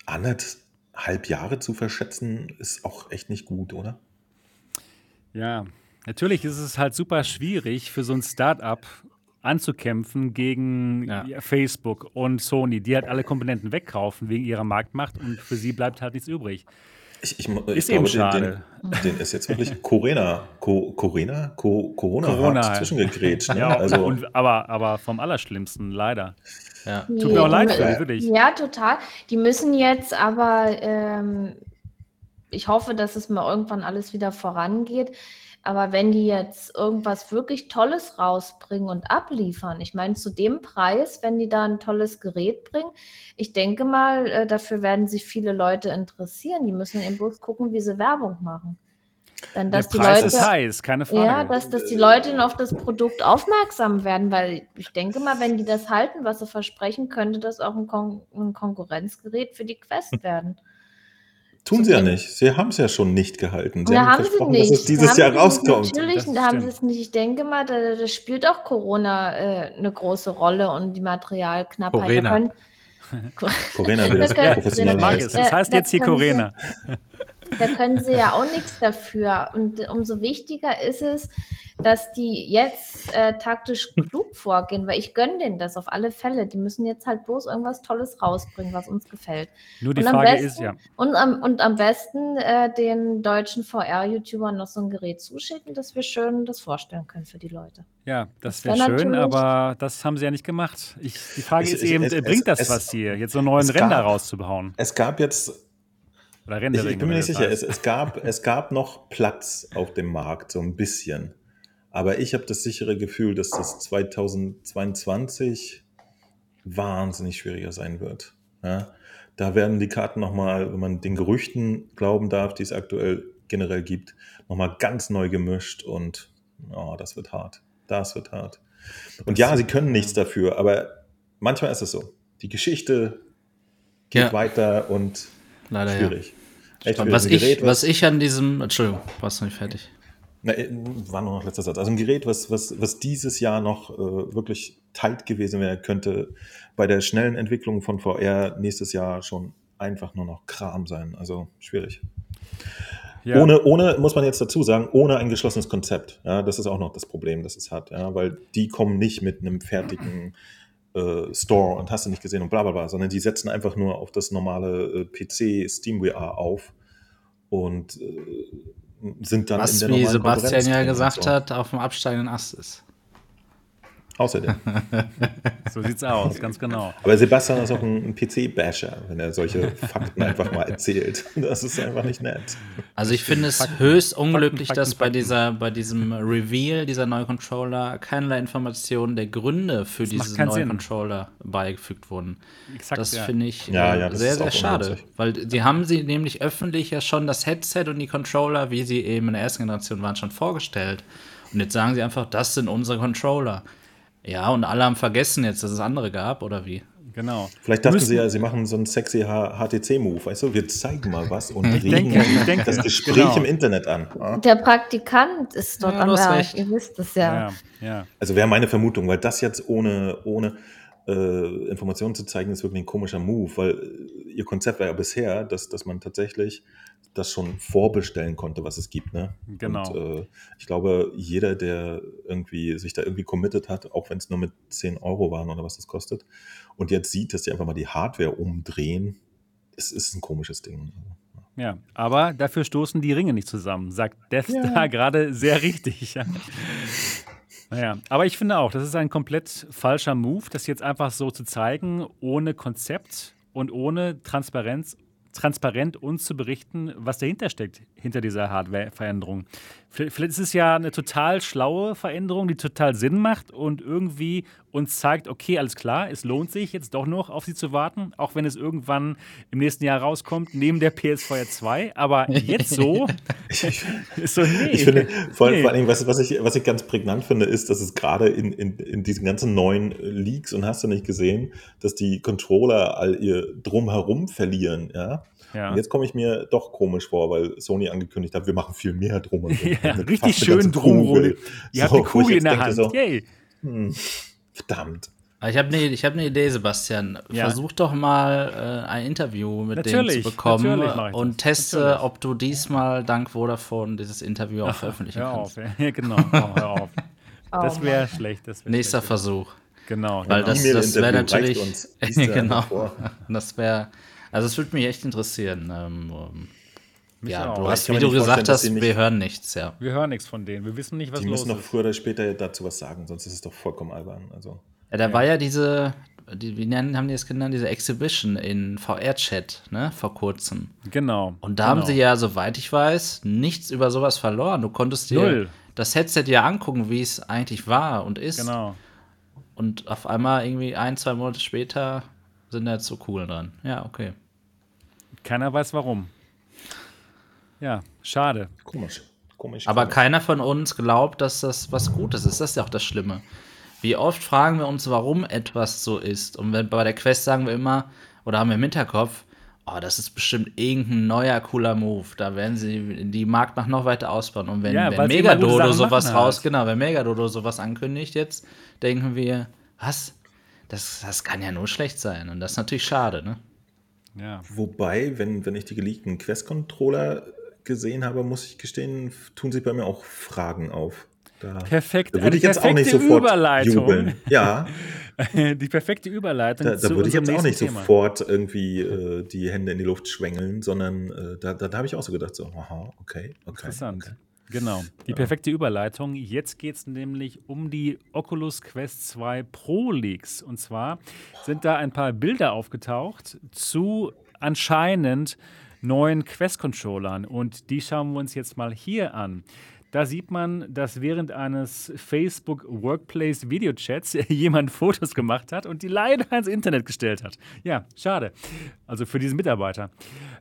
anderthalb Jahre zu verschätzen, ist auch echt nicht gut, oder? Ja, natürlich ist es halt super schwierig für so ein Startup anzukämpfen gegen Ja. Facebook und Sony, die halt alle Komponenten wegkaufen wegen ihrer Marktmacht und für sie bleibt halt nichts übrig. Ich, ich, ich Ist eben glaube, schade. Den, den, den ist jetzt wirklich Corona, Co, Corona, Co, Corona, Corona halt. zwischengegrätscht. Ne? Ja, also, und, aber, aber vom Allerschlimmsten, leider. Ja. Tut mir auch leid für dich, wirklich. Ja, total. Die müssen jetzt aber, ähm, ich hoffe, dass es mal irgendwann alles wieder vorangeht. Aber wenn die jetzt irgendwas wirklich Tolles rausbringen und abliefern, ich meine, zu dem Preis, wenn die da ein tolles Gerät bringen, ich denke mal, äh, dafür werden sich viele Leute interessieren. Die müssen eben bloß gucken, wie sie Werbung machen. Dann, dass Der die Preis Leute. ist heiß, keine Frage. Ja, dass, dass die Leute auf das Produkt aufmerksam werden, weil ich denke mal, wenn die das halten, was sie versprechen, könnte das auch ein, Kon ein Konkurrenzgerät für die Quest werden. tun sie ja nicht. Sie haben es ja schon nicht gehalten. Sie ja, haben haben sie nicht. dass es dieses Jahr rauskommt. Natürlich Das haben sie es nicht. Ich denke mal, da, da spielt auch Corona äh, eine große Rolle und die Materialknappheit. Da Corona. Corona will das Da können- professionell. Das heißt da jetzt hier Corena. Da können sie ja auch nichts dafür. Und umso wichtiger ist es, dass die jetzt äh, taktisch klug vorgehen, weil ich gönne denen das auf alle Fälle. Die müssen jetzt halt bloß irgendwas Tolles rausbringen, was uns gefällt. Nur die Und am Frage besten- ist ja, Und am, und am besten äh, den deutschen VR-YouTubern noch so ein Gerät zuschicken, dass wir schön das vorstellen können für die Leute. ja, das wäre wär schön, aber das haben sie ja nicht gemacht. Ich, die Frage Es- ist es- eben, es- äh, es- bringt das es- was hier, jetzt so einen neuen Render gab- rauszubauen? Es gab jetzt, Oder ich, Rendering. ich bin mir nicht sicher, es, es, gab, es gab noch Platz auf dem Markt, so ein bisschen. Aber ich habe das sichere Gefühl, dass das 2022 wahnsinnig schwieriger sein wird. Ja? Da werden die Karten nochmal, wenn man den Gerüchten glauben darf, die es aktuell generell gibt, nochmal ganz neu gemischt und oh, das wird hart. Das wird hart. Und ja, sie können nichts dafür, aber manchmal ist es so. Die Geschichte geht Ja. weiter und Leider ja. schwierig. Echt was Ein ich, Gerät, was ich an diesem. Entschuldigung, warst du nicht fertig? Na, äh, war nur noch letzter Satz. Also ein Gerät, was, was, was dieses Jahr noch äh, wirklich tight gewesen wäre, könnte bei der schnellen Entwicklung von VR nächstes Jahr schon einfach nur noch Kram sein. Also schwierig. Ja. Ohne, ohne, muss man jetzt dazu sagen, ohne ein geschlossenes Konzept. Ja, das ist auch noch das Problem, das es hat. Ja, weil die kommen nicht mit einem fertigen äh, Store und hast du nicht gesehen und bla bla bla, sondern die setzen einfach nur auf das normale äh, PC SteamVR auf und äh, sind dann Was, in der wie Sebastian ja gesagt hat, auf dem absteigenden Ast ist. Außerdem. So sieht's aus, ganz genau. Aber Sebastian ist auch ein, ein PC-Basher, wenn er solche Fakten einfach mal erzählt. Das ist einfach nicht nett. Also ich finde es Fakten, höchst unglücklich, Fakten, dass bei dieser, bei diesem Reveal dieser neuen Controller keinerlei Informationen der Gründe für Das diesen neuen Sinn. Controller beigefügt wurden. Exakt, das ja. finde ich Ja, ja, das sehr, sehr schade. Weil sie haben sie nämlich öffentlich ja schon das Headset und die Controller, wie sie eben in der ersten Generation waren, schon vorgestellt. Und jetzt sagen sie einfach, das sind unsere Controller. Ja, und alle haben vergessen jetzt, dass es andere gab, oder wie? Genau. Vielleicht dachten Müssen- sie ja, sie machen so einen sexy HTC-Move. Weißt du, wir zeigen mal was und Ich regen denke, ich denke, das Gespräch genau. im Internet an. Ja? Der Praktikant ist dort Ja, am Werk. recht. Ihr wisst es ja. Ja, ja. Also wäre meine Vermutung, weil das jetzt ohne, ohne äh, Informationen zu zeigen, ist wirklich ein komischer Move, weil ihr Konzept war ja bisher, dass, dass man tatsächlich das schon vorbestellen konnte, was es gibt. Ne? Genau. Und, äh, ich glaube, jeder, der irgendwie sich da irgendwie committed hat, auch wenn es nur mit 10 Euro waren oder was das kostet, und jetzt sieht, dass die einfach mal die Hardware umdrehen, es ist ein komisches Ding. Ja, aber dafür stoßen die Ringe nicht zusammen, sagt Death Ja. da gerade sehr richtig. naja, aber ich finde auch, das ist ein komplett falscher Move, das jetzt einfach so zu zeigen, ohne Konzept und ohne Transparenz, transparent uns zu berichten, was dahinter steckt, hinter dieser Hardware-Veränderung. Vielleicht ist es ja eine total schlaue Veränderung, die total Sinn macht und irgendwie uns zeigt, okay, alles klar, es lohnt sich jetzt doch noch auf sie zu warten, auch wenn es irgendwann im nächsten Jahr rauskommt, neben der PS4 2. Aber jetzt so ist so, nee. Ich finde, vor, nee. vor allem, was, was, ich, was ich ganz prägnant finde, ist, dass es gerade in, in, in diesen ganzen neuen Leaks und hast du nicht gesehen, dass die Controller all ihr Drumherum verlieren, ja. Ja. Und jetzt komme ich mir doch komisch vor, weil Sony angekündigt hat, wir machen viel mehr drumherum. Ja, richtig schön drumherum. Kugel. Ihr habt So, eine Kugel in der Hand. so, Yay. hm, verdammt. Ich habe eine ich hab ne Idee, Sebastian. Ja. Versuch doch mal äh, ein Interview mit denen Natürlich, zu bekommen und teste, Natürlich. ob du diesmal dank Vodafone dieses Interview auch veröffentlichen Hör kannst. auf, ja, genau. Oh, hör auf. Oh, Das Mann. wäre schlecht. Das wär Nächster schlecht. Versuch. Genau. Weil genau. das, das wäre natürlich. genau. Das wäre. Also, es würde mich echt interessieren. Ähm, ähm, Mich ja, auch. du hast, wie du gesagt hast, wir hören nichts, ja. Wir hören nichts von denen. Wir wissen nicht, was Die los müssen noch ist. früher oder später dazu was sagen, sonst ist es doch vollkommen albern. Also, Ja, da war ja diese, die, wie nennen, haben die es genannt, diese Exhibition in VR-Chat, ne, vor kurzem. Genau. Und da genau. haben sie ja, soweit ich weiß, nichts über sowas verloren. Du konntest dir Null. das Headset ja angucken, wie es eigentlich war und ist. Genau. Und auf einmal irgendwie ein, zwei Monate später sind da jetzt so cool dran. Ja, okay. Keiner weiß warum. Ja, schade. komisch. Komisch. Aber komisch. keiner von uns glaubt, dass das was Gutes ist. Das ist ja auch das Schlimme. Wie oft fragen wir uns, warum etwas so ist? Und wenn, bei der Quest sagen wir immer, oder haben wir im Hinterkopf, oh, das ist bestimmt irgendein neuer, cooler Move. Da werden sie die Marktmacht noch weiter ausbauen. Und wenn, Ja, wenn Megadodo sowas machen raus, halt. genau, wenn Megadodo sowas ankündigt jetzt, denken wir, was? Das, das kann ja nur schlecht sein. Und das ist natürlich schade, ne? Ja. Wobei, wenn, wenn ich die geleakten Quest-Controller gesehen habe, muss ich gestehen, tun sich bei mir auch Fragen auf. Da, Perfekt. da würde ich jetzt auch nicht perfekte sofort Überleitung. jubeln. Ja, Die perfekte Überleitung. da, da zu würde ich jetzt auch nicht Thema. sofort irgendwie äh, die Hände in die Luft schwängeln, sondern äh, da, da, da habe ich auch so gedacht, so, aha, okay, okay. Interessant. Okay. Genau. Die perfekte Überleitung. Jetzt geht es nämlich um die Oculus Quest 2 Pro Leaks. Und zwar sind da ein paar Bilder aufgetaucht zu anscheinend neuen Quest-Controllern. Und die schauen wir uns jetzt mal hier an. Da sieht man, dass während eines Facebook Workplace Videochats jemand Fotos gemacht hat und die leider ins Internet gestellt hat. Ja, schade. Also für diesen Mitarbeiter.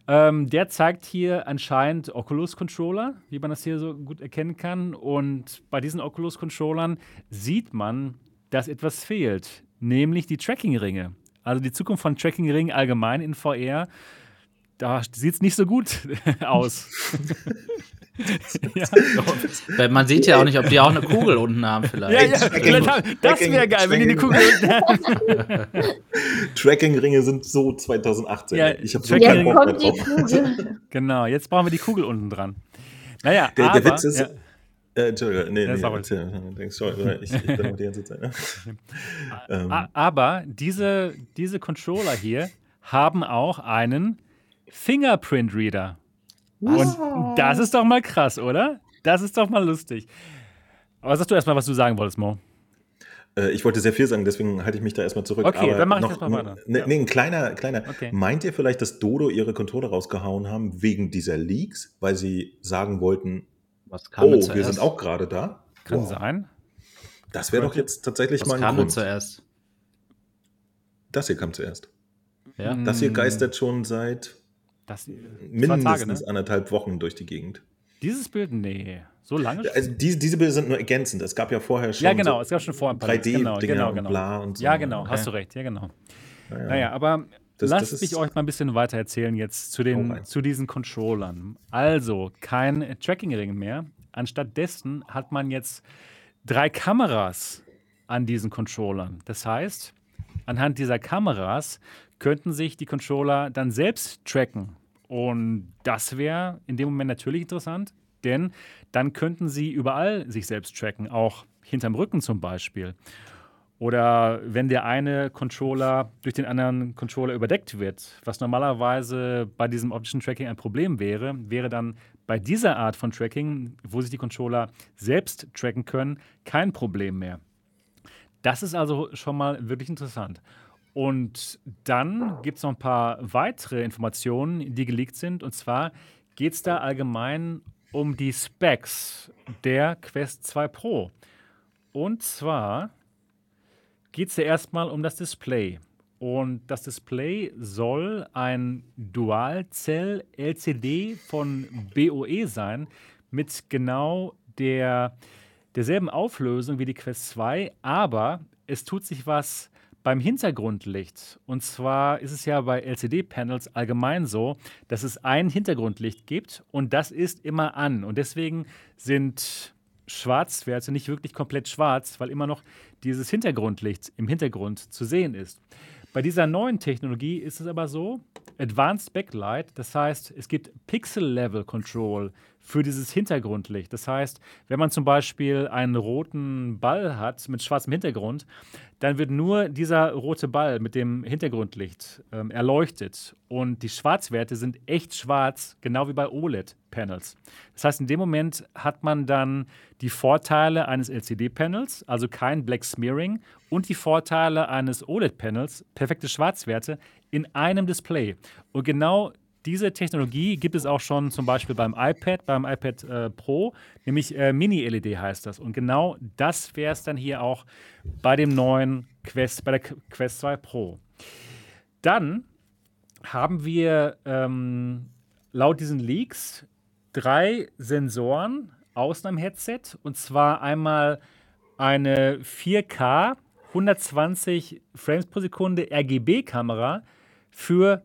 Ähm, der zeigt hier anscheinend Oculus Controller, wie man das hier so gut erkennen kann. Und bei diesen Oculus Controllern sieht man, dass etwas fehlt, nämlich die Tracking-Ringe. Also die Zukunft von Tracking-Ringen allgemein in VR, da sieht es nicht so gut aus. ja. Man sieht ja auch nicht, ob die auch eine Kugel unten haben vielleicht. Ja, ja, haben- das wäre geil, wenn die eine Kugel. Tracking-Ringe sind so 2018. Ja, ich habe so Jetzt Bock mehr kommt die drauf. Kugel. genau, jetzt brauchen wir die Kugel unten dran. Naja, Der, aber, der Witz ist, ja, äh, Entschuldigung, nee, Ja, nee, sorry. erzähl, denkst, sorry, ich, ich bin noch die ganze Zeit. Ne? ähm, a- aber diese, diese Controller hier haben auch einen Fingerprint-Reader. Und das ist doch mal krass, oder? Das ist doch mal lustig. Aber sag du erstmal, was du sagen wolltest, Mo. Äh, Ich wollte sehr viel sagen, deswegen halte ich mich da erstmal zurück. Okay, Aber dann mach ich noch, erst mal weiter. Ne, Ja. nee, ein kleiner, kleiner. Okay. Meint ihr vielleicht, dass Dodo ihre Controller rausgehauen haben wegen dieser Leaks, weil sie sagen wollten, Was kam oh, wir zuerst? sind auch gerade da? Kann Wow. sein. Das wäre doch jetzt tatsächlich Was mal ein kam Grund. zuerst? Das hier kam zuerst. Ja? Das hier Mm, geistert schon seit Das, zwei mindestens Tage, ne? anderthalb Wochen durch die Gegend. Dieses Bild? Nee. So lange? schon? Also diese, diese Bilder sind nur ergänzend. Es gab ja vorher schon ja, genau. so es gab schon vor ein paar 3D-Dinger genau, genau, und genau. bla und so. Ja, genau. Okay. Hast du recht. Ja, genau. Ja, ja. Naja, aber Das- lasst das mich euch mal ein bisschen weiter erzählen jetzt zu, den, rein. zu diesen Controllern. Also, kein Tracking-Ring mehr. Anstattdessen hat man jetzt drei Kameras an diesen Controllern. Das heißt, anhand dieser Kameras könnten sich die Controller dann selbst tracken, Und das wäre in dem Moment natürlich interessant, denn dann könnten sie überall sich selbst tracken, auch hinterm Rücken zum Beispiel. Oder wenn der eine Controller durch den anderen Controller überdeckt wird, was normalerweise bei diesem optischen Tracking ein Problem wäre, wäre dann bei dieser Art von Tracking, wo sich die Controller selbst tracken können, kein Problem mehr. Das ist also schon mal wirklich interessant. Und dann gibt es noch ein paar weitere Informationen, die geleakt sind. Und zwar geht es da allgemein um die Specs der Quest 2 Pro. Und zwar geht es ja erstmal um das Display. Und das Display soll ein Dual-Cell-LCD von BOE sein, mit genau der, derselben Auflösung wie die Quest 2, aber es tut sich was beim Hintergrundlicht. Und zwar ist es ja bei LCD-Panels allgemein so, dass es ein Hintergrundlicht gibt und das ist immer an. Und deswegen sind Schwarzwerte nicht wirklich komplett schwarz, weil immer noch dieses Hintergrundlicht im Hintergrund zu sehen ist. Bei dieser neuen Technologie ist es aber so, Advanced Backlight, das heißt, es gibt Pixel-Level Control für dieses Hintergrundlicht. Das heißt, wenn man zum Beispiel einen roten Ball hat mit schwarzem Hintergrund, dann wird nur dieser rote Ball mit dem Hintergrundlicht ähm, erleuchtet. Und die Schwarzwerte sind echt schwarz, genau wie bei OLED-Panels. Das heißt, in dem Moment hat man dann die Vorteile eines LCD-Panels, also kein Black Smearing, und die Vorteile eines OLED-Panels, perfekte Schwarzwerte, in einem Display. Und genau diese Technologie gibt es auch schon zum Beispiel beim iPad, beim iPad äh, Pro, nämlich äh, Mini-LED heißt das. Und genau das wäre es dann hier auch bei dem neuen Quest, bei der Quest 2 Pro. Dann haben wir ähm, laut diesen Leaks drei Sensoren außen am Headset. Und zwar einmal eine 4K 120 Frames pro Sekunde RGB-Kamera für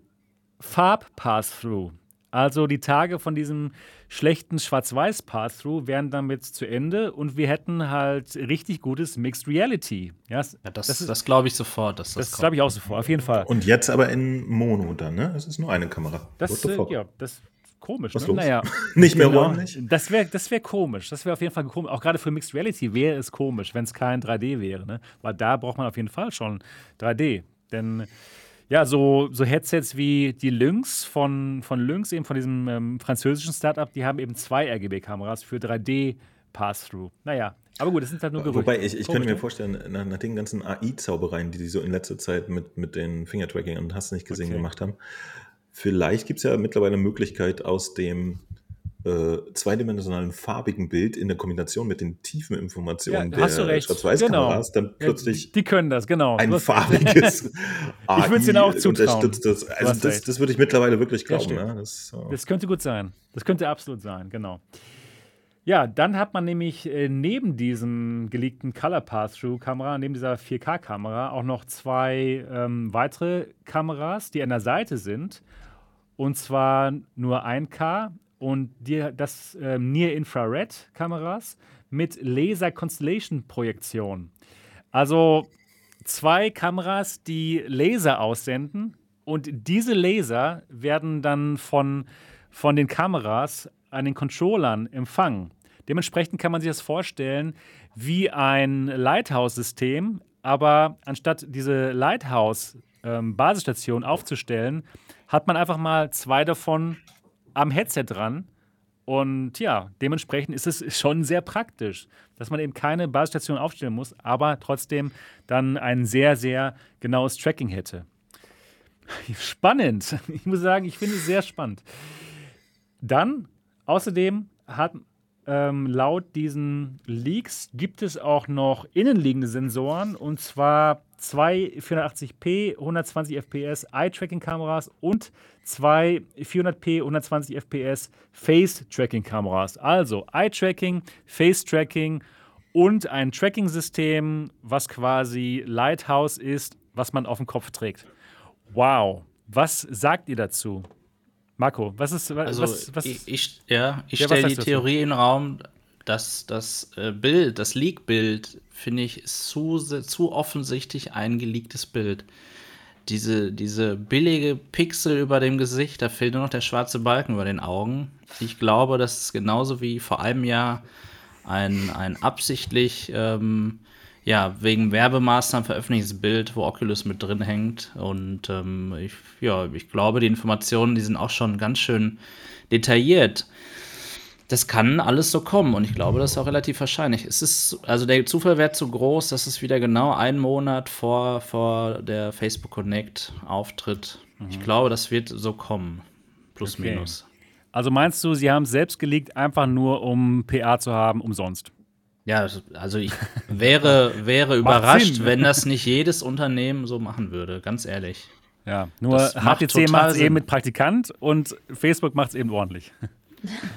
Farb-Pass-Through. Also die Tage von diesem schlechten Schwarz-Weiß-Pass-Through wären damit zu Ende und wir hätten halt richtig gutes Mixed Reality. Ja, ja das, das, das glaube ich sofort. Dass das das glaube ich auch sofort, auf jeden Fall. Und jetzt aber in Mono dann, ne? Es ist nur eine Kamera. Das, äh, ja, das komisch. Was ne? Naja, nicht mehr genau. ordentlich? Das wäre das wär komisch. Das wäre auf jeden Fall komisch. Auch gerade für Mixed Reality wäre es komisch, wenn es kein 3D wäre. Ne? Weil da braucht man auf jeden Fall schon 3D. Denn ja, so, so Headsets wie die Lynx von, von Lynx, eben von diesem ähm, französischen Startup, die haben eben zwei RGB-Kameras für 3D-Pass-Through. Naja, aber gut, das sind halt nur Gerüchte. Wobei, ich, ich könnte mir vorstellen, nach, nach, den ganzen AI-Zaubereien, die die so in letzter Zeit mit, mit den Fingertracking und hast nicht gesehen okay. gemacht haben, vielleicht gibt es ja mittlerweile eine Möglichkeit aus dem äh, zweidimensionalen farbigen Bild in der Kombination mit den tiefen Informationen ja, der Schwarz-Weiß-Kameras genau. dann plötzlich. Ja, die können das, genau. Ein farbiges AI Ich würde es ihnen auch zutrauen. Das. Also das, das, würde ich mittlerweile wirklich glauben. Ja, das, so. das könnte gut sein. Das könnte absolut sein, genau. Ja, dann hat man nämlich äh, neben diesem geleakten Color Pass-Through-Kamera, neben dieser 4K-Kamera, auch noch zwei ähm, weitere Kameras, die an der Seite sind. Und zwar nur 1K und die, das äh, Near-Infrared-Kameras mit Laser-Constellation-Projektion. Also zwei Kameras, die Laser aussenden und diese Laser werden dann von, von den Kameras an den Controllern empfangen. Dementsprechend kann man sich das vorstellen wie ein Lighthouse-System, aber anstatt diese Lighthouse-Basisstation ähm, aufzustellen, hat man einfach mal zwei davon am Headset dran. Und ja, dementsprechend ist es schon sehr praktisch, dass man eben keine Basisstation aufstellen muss, aber trotzdem dann ein sehr, sehr genaues Tracking hätte. Spannend. Ich muss sagen, ich finde es sehr spannend. Dann, außerdem hat ähm, laut diesen Leaks gibt es auch noch innenliegende Sensoren und zwar zwei 480p 120 fps Eye-Tracking-Kameras und zwei 400p 120 fps Face-Tracking-Kameras. Also Eye-Tracking, Face-Tracking und ein Tracking-System, was quasi Lighthouse ist, was man auf dem Kopf trägt. Wow, was sagt ihr dazu? Marco, was ist was, also was, was ich, ich, ja, ich ja, stelle die Theorie in den Raum, dass das äh, Bild, das Leak-Bild, finde ich, ist zu, zu offensichtlich ein geleaktes Bild. diese, diese billige Pixel über dem Gesicht, da fehlt nur noch der schwarze Balken über den Augen. Ich glaube, das ist genauso wie vor einem Jahr ein, ein absichtlich ähm, ja, wegen Werbemaßnahmen veröffentlichtes Bild, wo Oculus mit drin hängt. Und ähm, ich, ja, ich glaube, die Informationen, die sind auch schon ganz schön detailliert. Das kann alles so kommen und ich glaube, das ist auch relativ wahrscheinlich. Es ist, also der Zufall wäre zu groß, dass es wieder genau einen Monat vor, vor der Facebook Connect auftritt. Mhm. Ich glaube, das wird so kommen. Plus okay. minus. Also meinst du, sie haben es selbst gelegt, einfach nur um PA zu haben, umsonst? Ja, also ich wäre, wäre überrascht, wenn das nicht jedes Unternehmen so machen würde, ganz ehrlich. Ja, nur HTC macht es eben mit Praktikant und Facebook macht es eben ordentlich.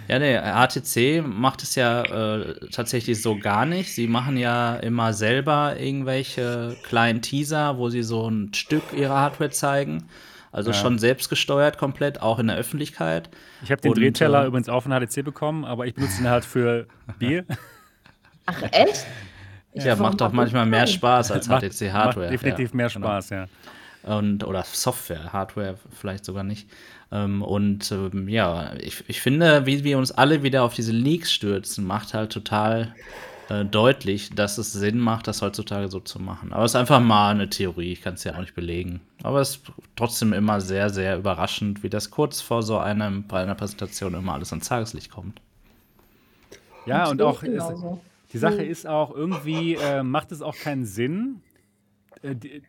Ja, nee, HTC macht es ja äh, tatsächlich so gar nicht. Sie machen ja immer selber irgendwelche kleinen Teaser, wo sie so ein Stück ihrer Hardware zeigen. Also ja. schon selbstgesteuert komplett, auch in der Öffentlichkeit. Ich habe den Drehteller äh, übrigens auch von HTC bekommen, aber ich benutze ihn halt für Bier. Ach, echt? Ich ja, macht doch manchmal mehr Spaß als HTC Hardware. Macht definitiv ja, mehr genau. Spaß, genau. ja. Und, oder Software, Hardware vielleicht sogar nicht. Ähm, und ähm, ja, ich, ich finde, wie wir uns alle wieder auf diese Leaks stürzen, macht halt total äh, deutlich, dass es Sinn macht, das heutzutage so zu machen. Aber es ist einfach mal eine Theorie, ich kann es ja auch nicht belegen. Aber es ist trotzdem immer sehr, sehr überraschend, wie das kurz vor so einem, bei einer Präsentation immer alles ans Tageslicht kommt. Ja, und auch ist, die Sache hm. ist auch, irgendwie äh, macht es auch keinen Sinn,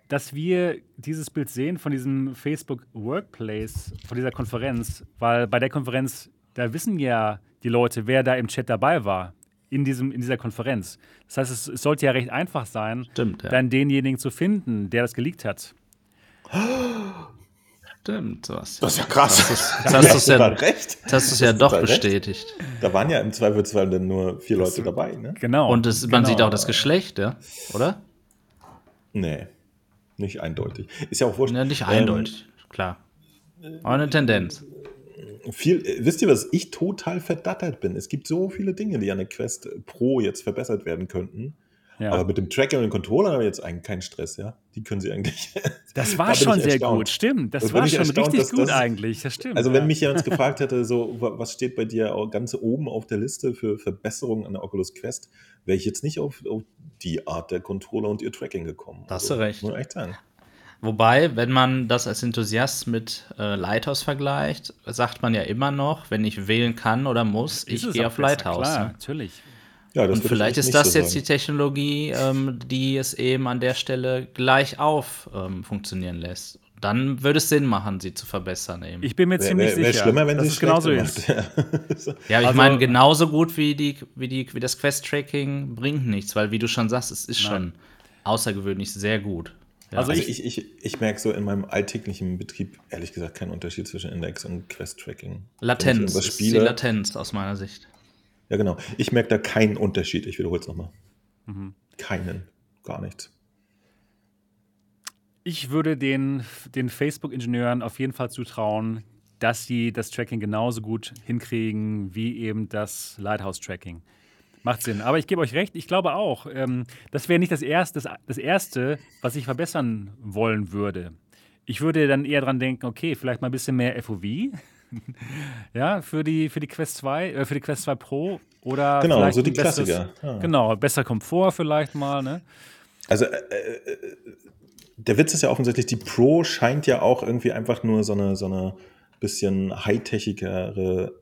dass wir dieses Bild sehen von diesem Facebook Workplace, von dieser Konferenz, weil bei der Konferenz, da wissen ja die Leute, wer da im Chat dabei war. In, diesem, in dieser Konferenz. Das heißt, es, es sollte ja recht einfach sein, Stimmt, ja. dann denjenigen zu finden, der das geleakt hat. Stimmt, was. Das ist ja krass. Das, hast, das, ja, recht. Das hast du es ja doch bestätigt. Recht. Da waren ja im Zweifelsfall dann nur vier Leute dabei, ne? Genau. Und das, man genau. sieht auch das Geschlecht, ja? Oder? Nee, nicht eindeutig. Ist ja auch wurscht. Ja, nicht ähm, eindeutig, klar. Aber eine Tendenz. Viel, wisst ihr, was ich total verdattert bin? Es gibt so viele Dinge, die an der Quest Pro jetzt verbessert werden könnten. Ja. Aber mit dem Tracker und dem Controller haben wir jetzt eigentlich keinen Stress, ja. Die können sie eigentlich. Das war da schon sehr gut, stimmt. Das, das war schon richtig gut das, eigentlich, das stimmt. Also, ja. wenn mich jemand gefragt hätte, so, was steht bei dir ganz oben auf der Liste für Verbesserungen an der Oculus Quest, wäre ich jetzt nicht auf, auf, die Art der Controller und ihr Tracking gekommen. Das also, recht. Muss echt sagen. Wobei, wenn man das als Enthusiast mit äh, Lighthouse vergleicht, sagt man ja immer noch, wenn ich wählen kann oder muss, ich gehe auf Lighthouse. Klar, ne? natürlich. Ja, und vielleicht ist das so jetzt die Technologie, ähm, die es eben an der Stelle gleich auf ähm, funktionieren lässt. Dann würde es Sinn machen, sie zu verbessern. Eben. Ich bin mir ziemlich wär, wär, wär sicher, schlimmer, wenn dass es genauso ist. ja, ich also, meine, genauso gut wie, die, wie, die, wie das Quest-Tracking bringt nichts, weil wie du schon sagst, es ist nein. schon außergewöhnlich sehr gut. Ja. Also, also ich, ich, ich, merke so in meinem alltäglichen Betrieb ehrlich gesagt keinen Unterschied zwischen Index und Quest-Tracking. Latenz, ist die Latenz aus meiner Sicht. Ja, genau. Ich merke da keinen Unterschied. Ich wiederhole es nochmal. Mhm. Keinen. Gar nichts. Ich würde den, den Facebook-Ingenieuren auf jeden Fall zutrauen, dass sie das Tracking genauso gut hinkriegen wie eben das Lighthouse-Tracking. Macht Sinn. Aber ich gebe euch recht, ich glaube auch, ähm, das wäre nicht das erste, das, das erste, was ich verbessern wollen würde. Ich würde dann eher dran denken, okay, vielleicht mal ein bisschen mehr FOV, ja, für die, für die Quest 2, äh, für die Quest 2 Pro oder genau, so die Klassiker. Ja. Genau, besser Komfort vielleicht mal, ne? Also äh, äh, der Witz ist ja offensichtlich, die Pro scheint ja auch irgendwie einfach nur so eine, so eine bisschen high-techigere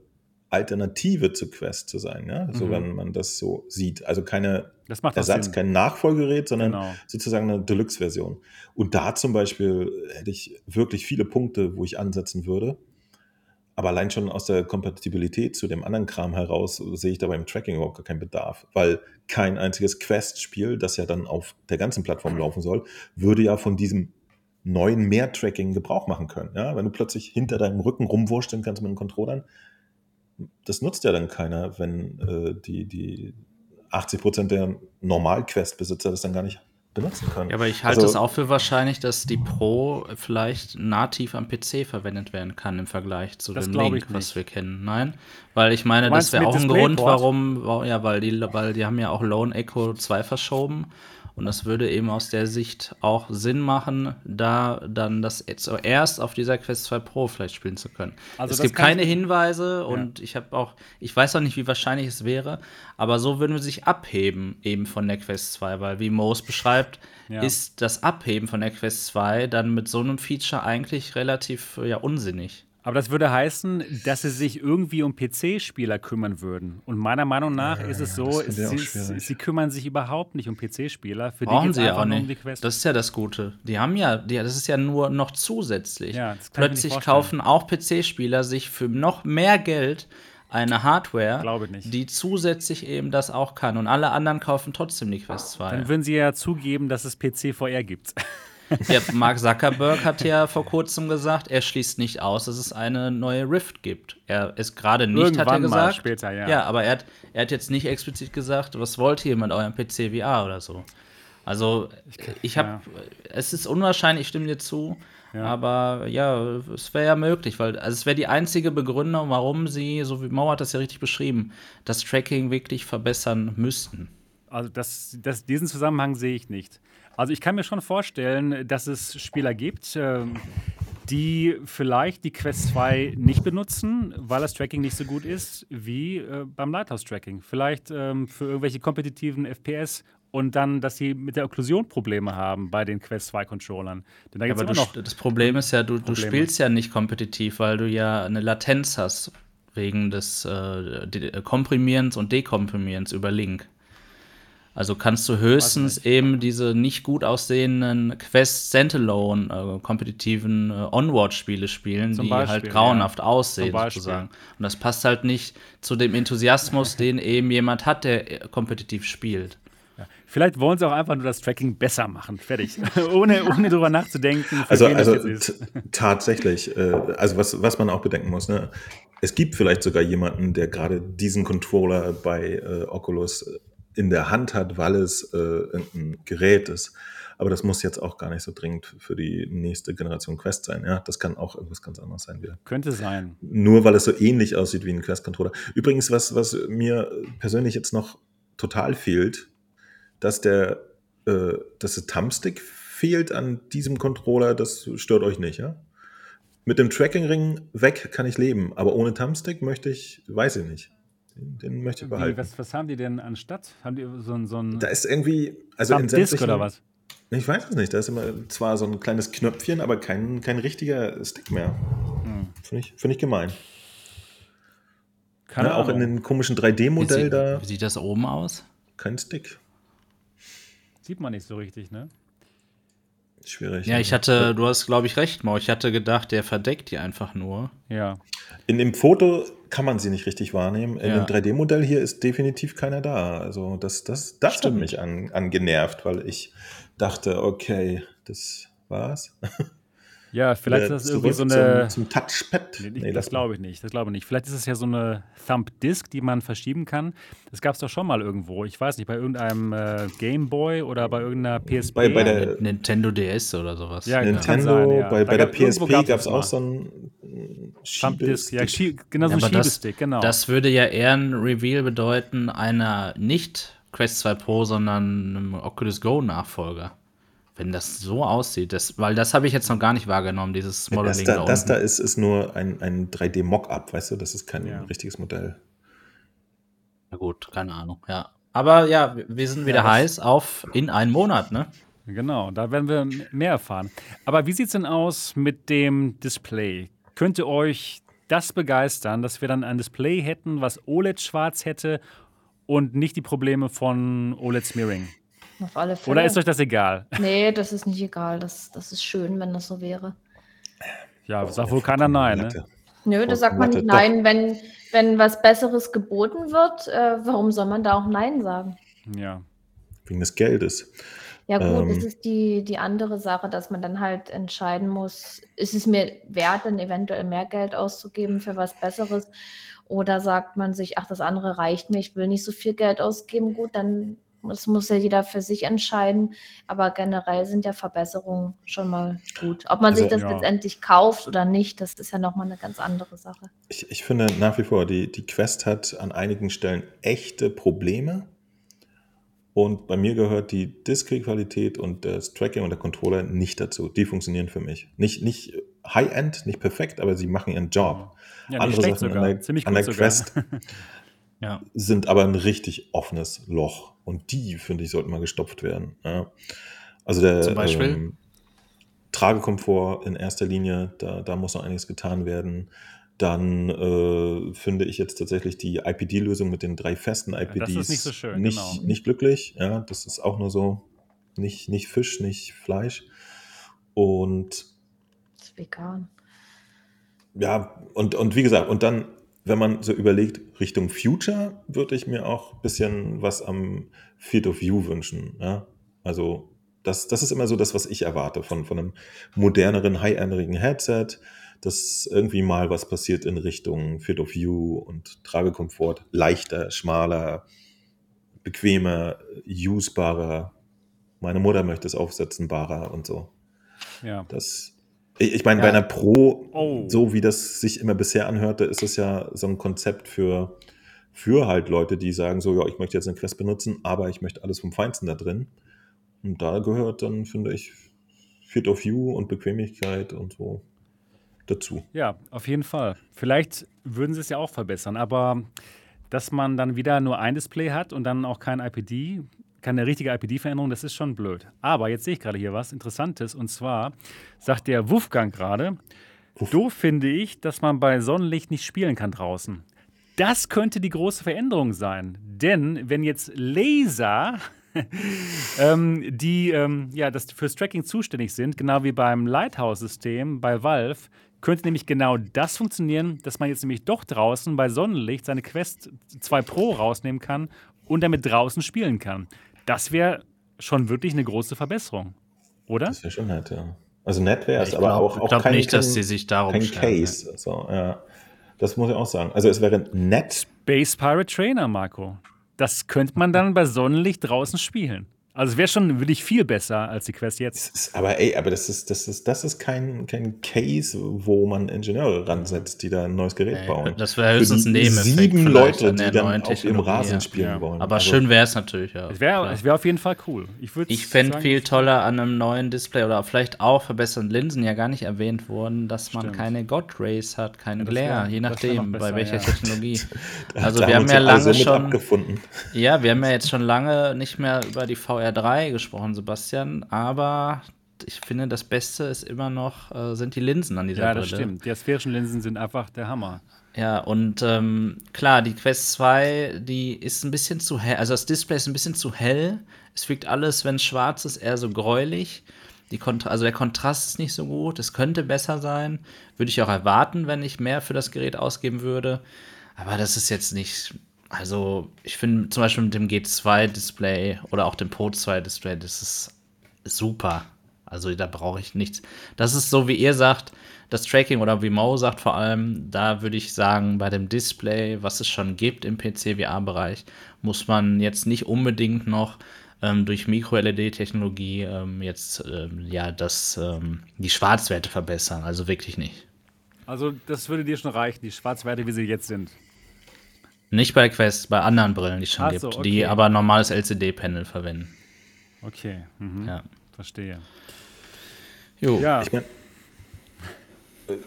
Alternative zu Quest zu sein, ja? so mhm. wenn man das so sieht. Also keine Ersatz, Sinn. kein Nachfolgerät, sondern genau. sozusagen eine Deluxe-Version. Und da zum Beispiel hätte ich wirklich viele Punkte, wo ich ansetzen würde. Aber allein schon aus der Kompatibilität zu dem anderen Kram heraus sehe ich da beim Tracking überhaupt gar keinen Bedarf, weil kein einziges Quest-Spiel, das ja dann auf der ganzen Plattform laufen soll, würde ja von diesem neuen Mehr-Tracking Gebrauch machen können. Ja? Wenn du plötzlich hinter deinem Rücken rumwurschteln kannst mit den Controllern, das nutzt ja dann keiner, wenn äh, die, die 80 Prozent der Normal-Quest-Besitzer das dann gar nicht benutzen können. Ja, aber ich halte es also, auch für wahrscheinlich, dass die Pro vielleicht nativ am PC verwendet werden kann im Vergleich zu dem Link, was wir kennen. Nein, weil ich meine, das wäre auch ein Grund, warum, ja, weil die, weil die haben ja auch Lone Echo 2 verschoben Und das würde eben aus der Sicht auch Sinn machen, da dann das zuerst auf dieser Quest 2 Pro vielleicht spielen zu können. Also es gibt keine Hinweise und ja. ich habe auch, ich weiß auch nicht, wie wahrscheinlich es wäre, aber so würden wir sich abheben eben von der Quest 2, weil wie Moos beschreibt, ja. ist das Abheben von der Quest 2 dann mit so einem Feature eigentlich relativ ja, unsinnig. Aber das würde heißen, dass sie sich irgendwie um PC-Spieler kümmern würden. Und meiner Meinung nach ja, ist es so, sie, sie, kümmern sich überhaupt nicht um PC-Spieler. Für Brauchen die sie ja auch nicht. Um das ist ja das Gute. Die haben ja, die, das ist ja nur noch zusätzlich. Ja, Plötzlich kaufen auch PC-Spieler sich für noch mehr Geld eine Hardware, die zusätzlich eben das auch kann. Und alle anderen kaufen trotzdem die Quest 2. Dann würden sie ja zugeben, dass es PC-VR gibt. Ja, Mark Zuckerberg hat ja vor kurzem gesagt, er schließt nicht aus, dass es eine neue Rift gibt. Er ist gerade nicht, Irgendwann hat er gesagt. Mal später, ja. ja, aber er hat, er hat jetzt nicht explizit gesagt, was wollt ihr mit eurem PC VR oder so. Also, ich habe, ja. es ist unwahrscheinlich, ich stimme dir zu, ja. aber ja, es wäre ja möglich, weil also es wäre die einzige Begründung, warum sie, so wie Mauer hat das ja richtig beschrieben, das Tracking wirklich verbessern müssten. Also, das, das, diesen Zusammenhang sehe ich nicht. Also ich kann mir schon vorstellen, dass es Spieler gibt, ähm, die vielleicht die Quest 2 nicht benutzen, weil das Tracking nicht so gut ist wie äh, beim Lighthouse-Tracking. Vielleicht ähm, für irgendwelche kompetitiven FPS und dann, dass sie mit der Okklusion Probleme haben bei den Quest 2 Controllern. Denn da gibt's aber noch das Problem ist ja, du, du spielst ja nicht kompetitiv, weil du ja eine Latenz hast wegen des äh, Komprimierens und Dekomprimierens über Link. Also kannst du höchstens eben diese nicht gut aussehenden Quest Standalone äh, kompetitiven äh, Onward-Spiele spielen, Zum die halt Beispiel, halt grauenhaft ja. aussehen, sozusagen. Und das passt halt nicht zu dem Enthusiasmus, den eben jemand hat, der äh, kompetitiv spielt. Ja. Vielleicht wollen sie auch einfach nur das Tracking besser machen. Fertig. ohne, ohne drüber nachzudenken. Also, also tatsächlich, äh, also was, was man auch bedenken muss, ne? es gibt vielleicht sogar jemanden, der gerade diesen Controller bei äh, Oculus in der Hand hat, weil es äh, ein Gerät ist. Aber das muss jetzt auch gar nicht so dringend für die nächste Generation Quest sein. Ja, das kann auch irgendwas ganz anderes sein wieder. Könnte sein. Nur weil es so ähnlich aussieht wie ein Quest-Controller. Übrigens, was, was mir persönlich jetzt noch total fehlt, dass der, äh, dass der Thumbstick fehlt an diesem Controller, das stört euch nicht, ja? Mit dem Tracking-Ring weg kann ich leben, aber ohne Thumbstick möchte ich, weiß ich nicht. Den, den möchte ich behalten. Wie, was, was, haben die denn anstatt? Haben die so, ein. So ein da ist irgendwie. Also in Disk oder was? Ich weiß es nicht. Da ist immer zwar so ein kleines Knöpfchen, aber kein, kein richtiger Stick mehr. Hm. Finde ich, find ich gemein. Keine ja, auch in dem komischen 3D-Modell da. Wie sieht das oben aus? Kein Stick. Sieht man nicht so richtig, ne? Schwierig. Ja, ich hatte, du hast, glaube ich, recht, Mau. Ich hatte gedacht, der verdeckt die einfach nur. Ja. In dem Foto kann man sie nicht richtig wahrnehmen. In ja. dem 3D-Modell hier ist definitiv keiner da. Also das, das, das hat mich an, angenervt, weil ich dachte, okay, das war's. Ja, vielleicht ist das irgendwie so eine. Zum, zum Touchpad. Nee, nee das glaube ich nicht. Das glaube ich nicht. Vielleicht ist es ja so eine Thumb-Disk, die man verschieben kann. Das gab es doch schon mal irgendwo. Ich weiß nicht, bei irgendeinem äh, Game Boy oder bei irgendeiner PSP. Bei, bei der Nintendo DS oder sowas. Ja, Nintendo, sein, ja. bei, bei der PSP gab es auch so ein Thumb-Disk. Ja, genau so ein ja, Schiebestick, das, genau. Das würde ja eher ein Reveal bedeuten einer nicht Quest 2 Pro, sondern einem Oculus Go-Nachfolger. Wenn das so aussieht, das, weil das habe ich jetzt noch gar nicht wahrgenommen, dieses Modeling. Das da, da das da ist, ist nur ein, ein 3D-Mock-up, weißt du, das ist kein ja. richtiges Modell. Na gut, keine Ahnung, ja. Aber ja, wir sind wieder ja, heiß auf in einen Monat, ne? Genau, da werden wir mehr erfahren. Aber wie sieht es denn aus mit dem Display? Könnte euch das begeistern, dass wir dann ein Display hätten, was OLED-schwarz hätte und nicht die Probleme von OLED-Smearing? Auf alle Fälle. Oder ist euch das egal? Nee, das ist nicht egal. Das, das ist schön, wenn das so wäre. Ja, sagt wohl keiner nein, ne? Nö, da sagt man nicht nein. Wenn, wenn was Besseres geboten wird, äh, warum soll man da auch nein sagen? Ja. Wegen des Geldes. Ja, gut, ähm, das ist die, die andere Sache, dass man dann halt entscheiden muss, ist es mir wert, dann eventuell mehr Geld auszugeben für was Besseres? Oder sagt man sich, ach, das andere reicht mir, ich will nicht so viel Geld ausgeben, gut, dann das muss ja jeder für sich entscheiden. Aber generell sind ja Verbesserungen schon mal gut. Ob man also, sich das ja. letztendlich kauft oder nicht, das ist ja nochmal eine ganz andere Sache. Ich, ich finde nach wie vor, die, die Quest hat an einigen Stellen echte Probleme. Und bei mir gehört die Display-Qualität und das Tracking und der Controller nicht dazu. Die funktionieren für mich. Nicht, nicht High-End, nicht perfekt, aber sie machen ihren Job. Ja, Andere Sachen sogar. an der, Ziemlich an gut der. Quest Ja. sind aber ein richtig offenes Loch. Und die, finde ich, sollten mal gestopft werden. Ja. Also der Zum Beispiel? Ähm, Tragekomfort in erster Linie, da, da muss noch einiges getan werden. Dann äh, finde ich jetzt tatsächlich die IPD-Lösung mit den drei festen IPDs ist nicht so schön, nicht, genau. nicht glücklich. Ja, das ist auch nur so nicht, nicht Fisch, nicht Fleisch. Und Das ist vegan. ja, und, und wie gesagt, und dann, wenn man so überlegt, Richtung Future, würde ich mir auch ein bisschen was am Field of View wünschen. Ja? Also, das, das ist immer so das, was ich erwarte von, von einem moderneren, high-endigen Headset, dass irgendwie mal was passiert in Richtung Field of View und Tragekomfort, leichter, schmaler, bequemer, usebarer. Meine Mutter möchte es aufsetzen, barer und so. Ja. Das, ich, meine, Ja. bei einer Pro, Oh. so wie das sich immer bisher anhörte, ist es ja so ein Konzept für, für halt Leute, die sagen so, ja, ich möchte jetzt eine Quest benutzen, aber ich möchte alles vom Feinsten da drin. Und da gehört dann, finde ich, Field of View und Bequemlichkeit und so dazu. Ja, auf jeden Fall. Vielleicht würden sie es ja auch verbessern, aber dass man dann wieder nur ein Display hat und dann auch kein IPD, keine richtige IPD-Veränderung, das ist schon blöd. Aber jetzt sehe ich gerade hier was Interessantes und zwar sagt der Wolfgang gerade, doof finde ich, dass man bei Sonnenlicht nicht spielen kann draußen. Das könnte die große Veränderung sein, denn wenn jetzt Laser ähm, die ähm, ja, das fürs Tracking zuständig sind, genau wie beim Lighthouse-System bei Valve, könnte nämlich genau das funktionieren, dass man jetzt nämlich doch draußen bei Sonnenlicht seine Quest 2 Pro rausnehmen kann und damit draußen spielen kann. Das wäre schon wirklich eine große Verbesserung, oder? Das wäre schon nett, ja. Also nett wäre es, aber glaub- auch, ich auch glaub kein, nicht, dass kein, sie sich darum kein Case. So, ja. Das muss ich auch sagen. Also es wäre nett, Space Pirate Trainer, Marco. Das könnte man dann bei Sonnenlicht draußen spielen. Also es wäre schon wirklich viel besser als die Quest jetzt. Ist- Aber ey, aber das ist, das ist, das ist kein, kein Case, wo man Ingenieure ransetzt, die da ein neues Gerät Nee, bauen. das wäre höchstens ein Nebeneffekt Sieben Leute, die dann auf ihrem Rasen ja. spielen Ja. wollen. Aber Also, schön wäre es natürlich, ja. Es wäre es wär auf jeden Fall cool. Ich, Ich fände viel toller an einem neuen Display oder vielleicht auch verbesserten Linsen, ja gar nicht erwähnt wurden, dass man Stimmt. keine God Rays hat, kein Ja, das Glare, wär- je nachdem, besser, bei welcher ja. Technologie. da Also wir haben ja lange schon, abgefunden. ja, wir haben ja jetzt schon lange nicht mehr über die VR3 gesprochen, Sebastian, aber ich finde, das Beste ist immer noch, äh, sind die Linsen an dieser Ja, das Brille. stimmt. Die asphärischen Linsen sind einfach der Hammer. Ja, und ähm, klar, die Quest 2, die ist ein bisschen zu hell, also das Display ist ein bisschen zu hell. Es wirkt alles, wenn es schwarz ist, eher so gräulich. Die also der Kontrast ist nicht so gut. Es könnte besser sein. Würde ich auch erwarten, wenn ich mehr für das Gerät ausgeben würde. Aber das ist jetzt nicht. Also, ich finde zum Beispiel mit dem G2-Display oder auch dem Pro 2-Display, das ist super. Also, da brauche ich nichts. Das ist so, wie ihr sagt, das Tracking oder wie Mo sagt vor allem, da würde ich sagen, bei dem Display, was es schon gibt im PC-VR-Bereich, muss man jetzt nicht unbedingt noch ähm, durch Micro-LED-Technologie ähm, jetzt ähm, ja das, ähm, die Schwarzwerte verbessern. Also wirklich nicht. Also, das würde dir schon reichen, die Schwarzwerte, wie sie jetzt sind. Nicht bei Quest, bei anderen Brillen, die es schon Ach gibt, so, okay. die aber normales LCD-Panel verwenden. Okay, mhm. Ja. verstehe. Jo. Ja, Ich meine,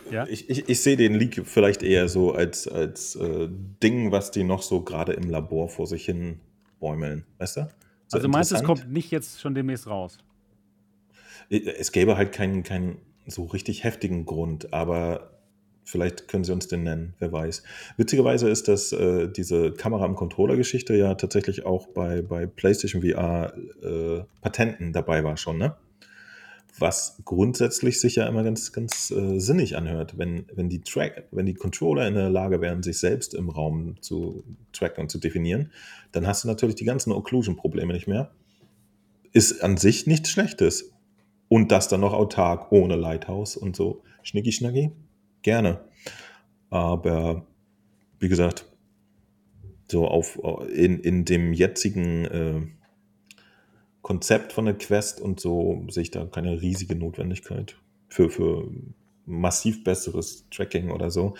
ja. ich, ich, ich sehe den Leak vielleicht eher so als, als äh, Ding, was die noch so gerade im Labor vor sich hin bäumeln. Weißt du? So also meinst du, es kommt nicht jetzt schon demnächst raus? Es gäbe halt keinen, keinen so richtig heftigen Grund, aber vielleicht können sie uns den nennen, wer weiß. Witzigerweise ist das äh, diese Kamera am Controller-Geschichte ja tatsächlich auch bei, bei PlayStation VR äh, Patenten dabei war schon, ne? Was grundsätzlich sich ja immer ganz, ganz äh, sinnig anhört, wenn, wenn die Track, wenn die Controller in der Lage wären, sich selbst im Raum zu tracken und zu definieren, dann hast du natürlich die ganzen Occlusion-Probleme nicht mehr. Ist an sich nichts Schlechtes. Und das dann noch autark, ohne Lighthouse und so. Schnicki schnacki? Gerne. Aber wie gesagt, so auf in, in dem jetzigen äh, Konzept von der Quest und so sehe ich da keine riesige Notwendigkeit für, für massiv besseres Tracking oder so.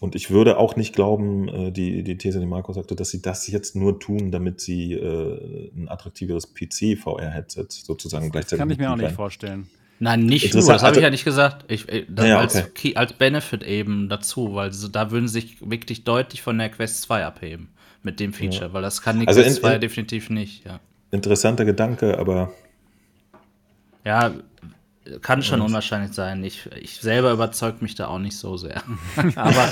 und ich würde auch nicht glauben, äh, die, die These, die Marco sagte, dass sie das jetzt nur tun, damit sie äh, ein attraktiveres PC-VR-Headset sozusagen Das gleichzeitig kann ich mir auch nicht vorstellen. Nein, nicht nur, das habe ich also- ja nicht gesagt. Ich, äh, das Ja, als, okay. Als Benefit eben dazu, weil so, da würden sie sich wirklich deutlich von der Quest 2 abheben mit dem Feature, weil das kann die Also Quest in- 2 in- definitiv nicht, ja. Interessanter Gedanke, aber Ja, kann schon unwahrscheinlich sein. Ich, ich selber überzeugt mich da auch nicht so sehr. Aber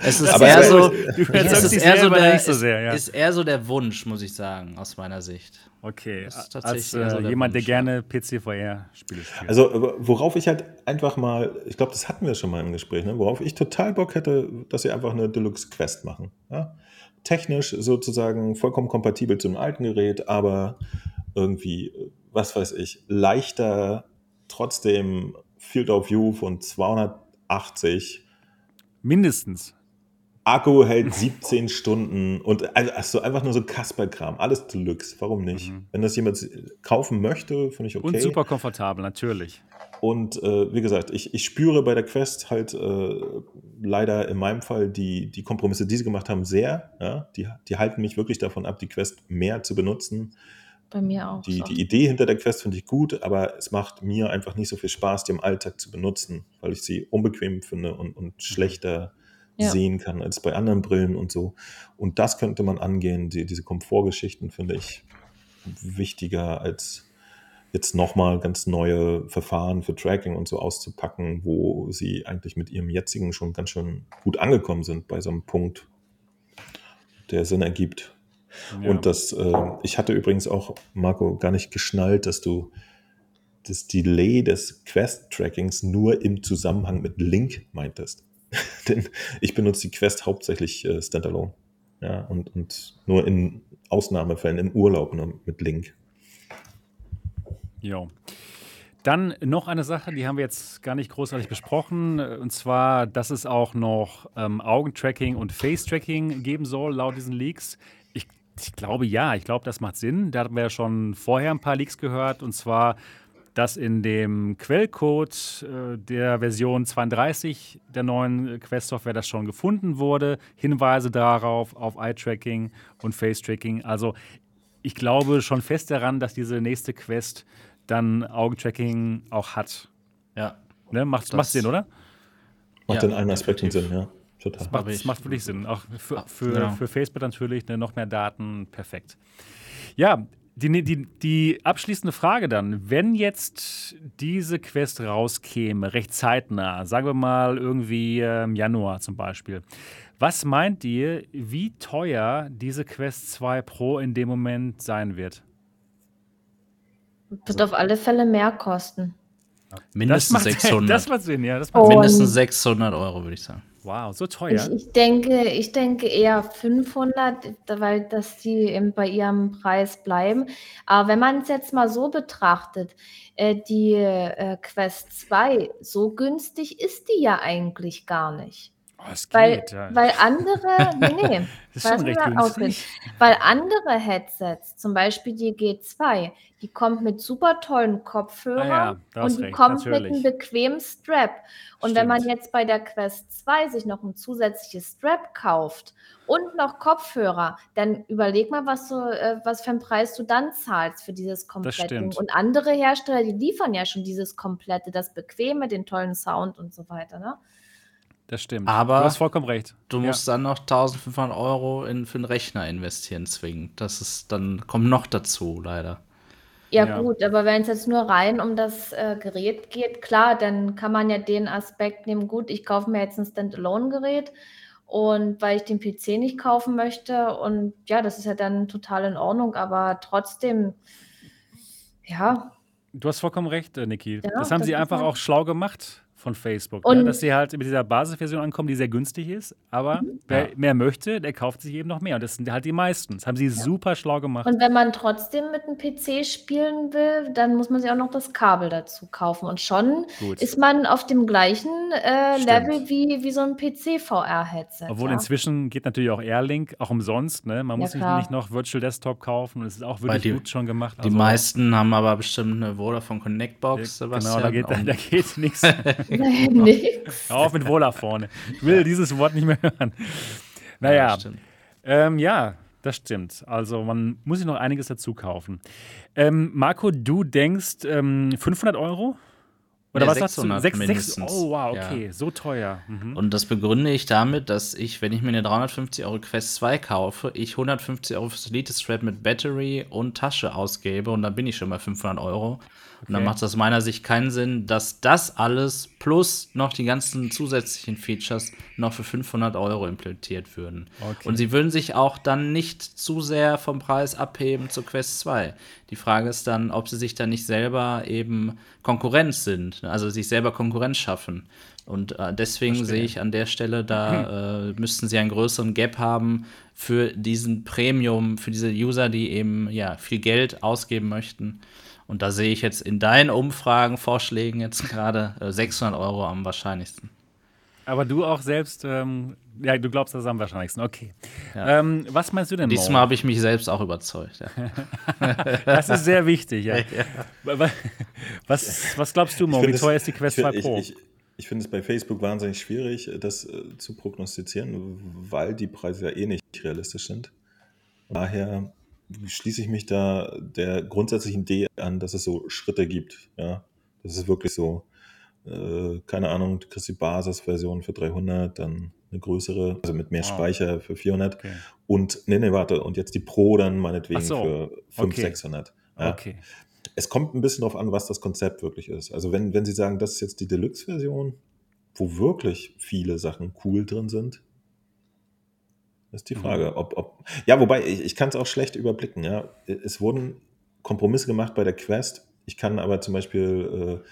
es ist Aber eher so, du es ist eher so der, nicht so sehr, ja. ist eher so der Wunsch, muss ich sagen, aus meiner Sicht. Okay, als tatsächlich äh, so der jemand, der Wunsch, gerne PC-VR-Spiele spielt. Also, worauf ich halt einfach mal, ich glaube, das hatten wir schon mal im Gespräch, ne? worauf ich total Bock hätte, dass sie einfach eine Deluxe Quest machen. Ja? Technisch sozusagen vollkommen kompatibel zum alten Gerät, aber irgendwie, was weiß ich, leichter, trotzdem Field of View von 280. Mindestens. Akku hält 17 Stunden und also, einfach nur so Kasperkram, alles Deluxe, warum nicht? Wenn das jemand kaufen möchte, finde ich okay. Und super komfortabel, natürlich. Und äh, wie gesagt, ich, ich spüre bei der Quest halt äh, leider in meinem Fall die, die Kompromisse, die sie gemacht haben, sehr. Ja? Die, die halten mich wirklich davon ab, die Quest mehr zu benutzen. Bei mir auch. Die, so. die Idee hinter der Quest finde ich gut, aber es macht mir einfach nicht so viel Spaß, die im Alltag zu benutzen, weil ich sie unbequem finde und, und schlechter Ja. sehen kann als bei anderen Brillen und so. Und das könnte man angehen. Die, diese Komfortgeschichten finde ich wichtiger als jetzt nochmal ganz neue Verfahren für Tracking und so auszupacken, wo sie eigentlich mit ihrem jetzigen schon ganz schön gut angekommen sind bei so einem Punkt, der Sinn ergibt. Ja. Und das, äh, ich hatte übrigens auch, Marco, gar nicht geschnallt, dass du das Delay des Quest-Trackings nur im Zusammenhang mit Link meintest. Denn ich benutze die Quest hauptsächlich äh, standalone. Ja, und, und nur in Ausnahmefällen im Urlaub nur mit Link. Jo. Dann noch eine Sache, die haben wir jetzt gar nicht großartig besprochen, und zwar, dass es auch noch ähm, Augentracking und Face-Tracking geben soll, laut diesen Leaks. Ich, glaube ja, ich glaube, das macht Sinn. Da hatten wir ja schon vorher ein paar Leaks gehört, und zwar, dass in dem Quellcode äh, der Version 32 der neuen äh, Quest-Software das schon gefunden wurde. Hinweise darauf, auf Eye-Tracking und Face-Tracking. Also ich glaube schon fest daran, dass diese nächste Quest dann Augentracking auch hat. Ja. Ne? Macht, Das- macht Sinn, oder? Macht Ja, in allen Aspekten definitiv. Sinn, ja. Total. Macht, Hab das macht wirklich Sinn. Auch für, Ah, für, genau. für Facebook natürlich ne, noch mehr Daten. Perfekt. Ja, die, die, die abschließende Frage dann. Wenn jetzt diese Quest rauskäme, recht zeitnah, sagen wir mal irgendwie im Januar zum Beispiel, was meint ihr, wie teuer diese Quest 2 Pro in dem Moment sein wird? Wird auf alle Fälle mehr kosten. Mindestens macht, 600. Das macht Sinn, ja. Das macht Oh. Mindestens Und- 600 Euro, würde ich sagen. Wow, so Ich, teuer. ich, denke, ich denke eher 500, weil dass die bei ihrem Preis bleiben. Aber wenn man es jetzt mal so betrachtet, äh, die äh, Quest 2, so günstig ist die ja eigentlich gar nicht. Oh, es Weil, geht. ja. weil andere, nee, nee, günstig. weil andere Headsets, zum Beispiel die G2, die kommt mit super tollen Kopfhörern Ah ja, und die recht, kommt mit natürlich. einem bequemen Strap. Und wenn man Stimmt. jetzt bei der Quest 2 sich noch ein zusätzliches Strap kauft und noch Kopfhörer, dann überleg mal, was, du, äh, was für einen Preis du dann zahlst für dieses komplette stimmt. Und andere Hersteller, die liefern ja schon dieses komplette, das Bequeme, den tollen Sound und so weiter. Ne? Das stimmt. Aber du hast vollkommen recht. Du Ja. musst dann noch 1500 Euro in, für einen Rechner investieren, zwingend. Das ist dann, kommt noch dazu, leider. Ja, Ja. gut, aber wenn es jetzt nur rein um das äh, Gerät geht, klar, dann kann man ja den Aspekt nehmen, gut, ich kaufe mir jetzt ein Standalone-Gerät und weil ich den PC nicht kaufen möchte und ja, das ist ja dann total in Ordnung, aber trotzdem, ja, Du hast vollkommen recht, äh, Niki. Ja, das haben das sie einfach auch schlau gemacht von Facebook. Ne? Und- Dass sie halt mit dieser Basisversion ankommen, die sehr günstig ist. Aber wer Ja. mehr möchte, der kauft sich eben noch mehr. Und das sind halt die meisten. Das haben sie super schlau gemacht. und wenn man trotzdem mit einem PC spielen will, dann muss man sich auch noch das Kabel dazu kaufen und schon Gut. ist man auf dem gleichen äh. Level wie, wie so ein PC-VR-Headset. Obwohl ja. inzwischen geht natürlich auch Airlink, auch umsonst. Ne? Man Ja, muss klar. nicht noch Virtual Desktop kaufen. Und es ist auch wirklich die- gut schon gemacht. Die Also, meisten haben aber bestimmt eine Vodafone Connect Box, Genau, da geht, da, da geht nichts. Nee, nix. Hör auf mit Wohler vorne. Ich will dieses Wort nicht mehr hören. Naja, das stimmt. ähm, ja, das stimmt. Also man muss sich noch einiges dazu kaufen. Ähm, Marco, du denkst ähm, 500 Euro? Oder Nee, was sagst du? 600 Sechs- sechs- mindestens. Oh, wow, Ja. okay, so teuer. Mhm. Und das begründe ich damit, dass ich, wenn ich mir eine 350 Euro Quest 2 kaufe, ich 150 Euro fürs Elite Strap mit Battery und Tasche ausgebe und dann bin ich schon bei 500 Euro. Und dann Okay. macht es aus meiner Sicht keinen Sinn, dass das alles plus noch die ganzen zusätzlichen Features noch für 500 Euro implementiert würden. Okay. Und sie würden sich auch dann nicht zu sehr vom Preis abheben zur Quest 2. Die Frage ist dann, ob sie sich dann nicht selber eben Konkurrenz sind, also sich selber Konkurrenz schaffen. Und äh, deswegen sehe ich an der Stelle, da äh, müssten sie einen größeren Gap haben für diesen Premium, für diese User, die eben ja viel Geld ausgeben möchten. Und da sehe ich jetzt in deinen Umfragen, Vorschlägen jetzt gerade äh, 600 Euro am wahrscheinlichsten. Aber du auch selbst, ähm, ja, du glaubst das am wahrscheinlichsten. Okay. Ja. Ähm, was meinst du denn? Diesmal habe ich mich selbst auch überzeugt. Ja. Das ist sehr wichtig, ja. Wa- Was, was glaubst du, Mo? Ich Wie finde teuer es- ist die Quest ich 2 find- Pro? Ich, ich, ich finde es bei Facebook wahnsinnig schwierig, das äh, zu prognostizieren, weil die Preise ja eh nicht realistisch sind. Daher schließe ich mich da der grundsätzlichen Idee an, dass es so Schritte gibt. Ja, das ist wirklich so. Äh, keine Ahnung, du kriegst die Basisversion für 300, dann eine größere, also mit mehr Wow. Speicher für 400 Okay. und, nee, nee, warte, und jetzt die Pro dann meinetwegen so. für 500, Okay. 600. Ja. okay. Es kommt ein bisschen darauf an, was das Konzept wirklich ist. Also wenn, wenn Sie sagen, das ist jetzt die Deluxe-Version, wo wirklich viele Sachen cool drin sind, ist die Mhm. Frage, ob, ob ja, wobei ich, ich kann es auch schlecht überblicken. Ja, es wurden Kompromisse gemacht bei der Quest. Ich kann aber zum Beispiel, äh,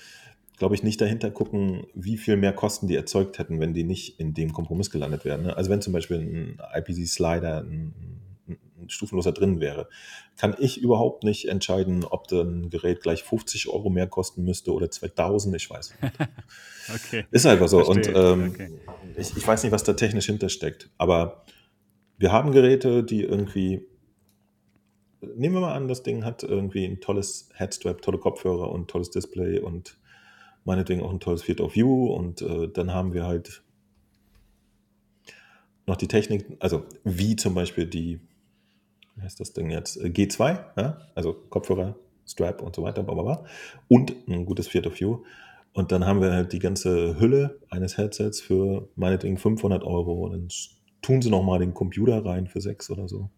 glaube ich, nicht dahinter gucken, wie viel mehr Kosten die erzeugt hätten, wenn die nicht in dem Kompromiss gelandet wären. Ne? Also wenn zum Beispiel ein IPC-Slider, ein, ein stufenloser drin wäre, kann ich überhaupt nicht entscheiden, ob ein Gerät gleich 50 Euro mehr kosten müsste oder 2000, ich weiß nicht. Okay. Ist einfach so. Und Verstehe. ähm, Okay. ich, ich weiß nicht, was da technisch hintersteckt. Aber wir haben Geräte, die irgendwie. Nehmen wir mal an, das Ding hat irgendwie ein tolles Headstrap, tolle Kopfhörer und tolles Display und meinetwegen auch ein tolles Field of View. Und äh, dann haben wir halt noch die Technik, also wie zum Beispiel die, wie heißt das Ding jetzt? Äh, G2, ja? also Kopfhörer, Strap und so weiter, bla, bla, bla. und ein gutes Field of View. Und dann haben wir halt die ganze Hülle eines Headsets für meinetwegen 500 Euro. Dann tun sie nochmal den Computer rein für 6 oder so.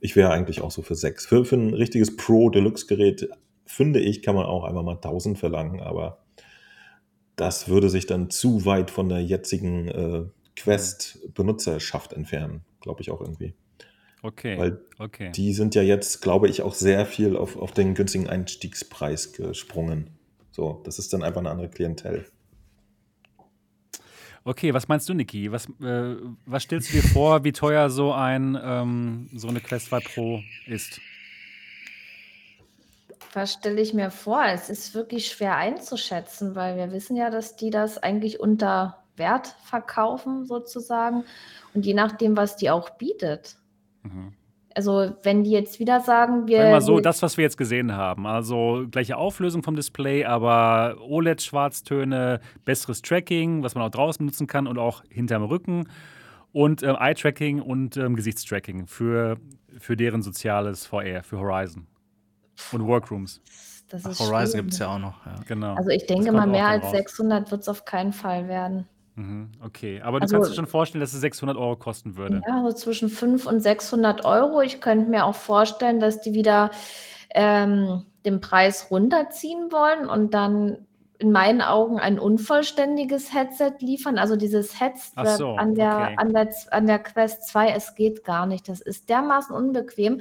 Ich wäre eigentlich auch so für 6. Für, für ein richtiges Pro-Deluxe-Gerät, finde ich, kann man auch einfach mal 1000 verlangen. Aber das würde sich dann zu weit von der jetzigen äh, Quest-Benutzerschaft entfernen. Glaube ich auch irgendwie. Okay. Weil okay. die sind ja jetzt, glaube ich, auch sehr viel auf, auf den günstigen Einstiegspreis gesprungen. So, das ist dann einfach eine andere Klientel. Okay, was meinst du, Niki? Was, äh, was stellst du dir vor, wie teuer so ein ähm, so eine Quest 2 Pro ist? Was stelle ich mir vor? Es ist wirklich schwer einzuschätzen, weil wir wissen ja, dass die das eigentlich unter Wert verkaufen, sozusagen. Und je nachdem, was die auch bietet. Mhm. Also, wenn die jetzt wieder sagen, wir. Sagen wir mal so, das, was wir jetzt gesehen haben. Also gleiche Auflösung vom Display, aber OLED-Schwarztöne, besseres Tracking, was man auch draußen nutzen kann und auch hinterm Rücken. Und ähm, Eye-Tracking und ähm, Gesichtstracking für, für deren soziales VR, für Horizon. Und Workrooms, das Ach, Horizon gibt es ja auch noch. Ja. genau. Also, ich denke mal, mehr als raus. 600 wird es auf keinen Fall werden. Mhm, okay, aber du Also- kannst dir schon vorstellen, dass es 600 Euro kosten würde. Ja, so zwischen 500 und 600 Euro. Ich könnte mir auch vorstellen, dass die wieder ähm, den Preis runterziehen wollen und dann in meinen Augen ein unvollständiges Headset liefern. Also dieses Headset so, an, der, okay. an, der, an der Quest 2, es geht gar nicht. Das ist dermaßen unbequem.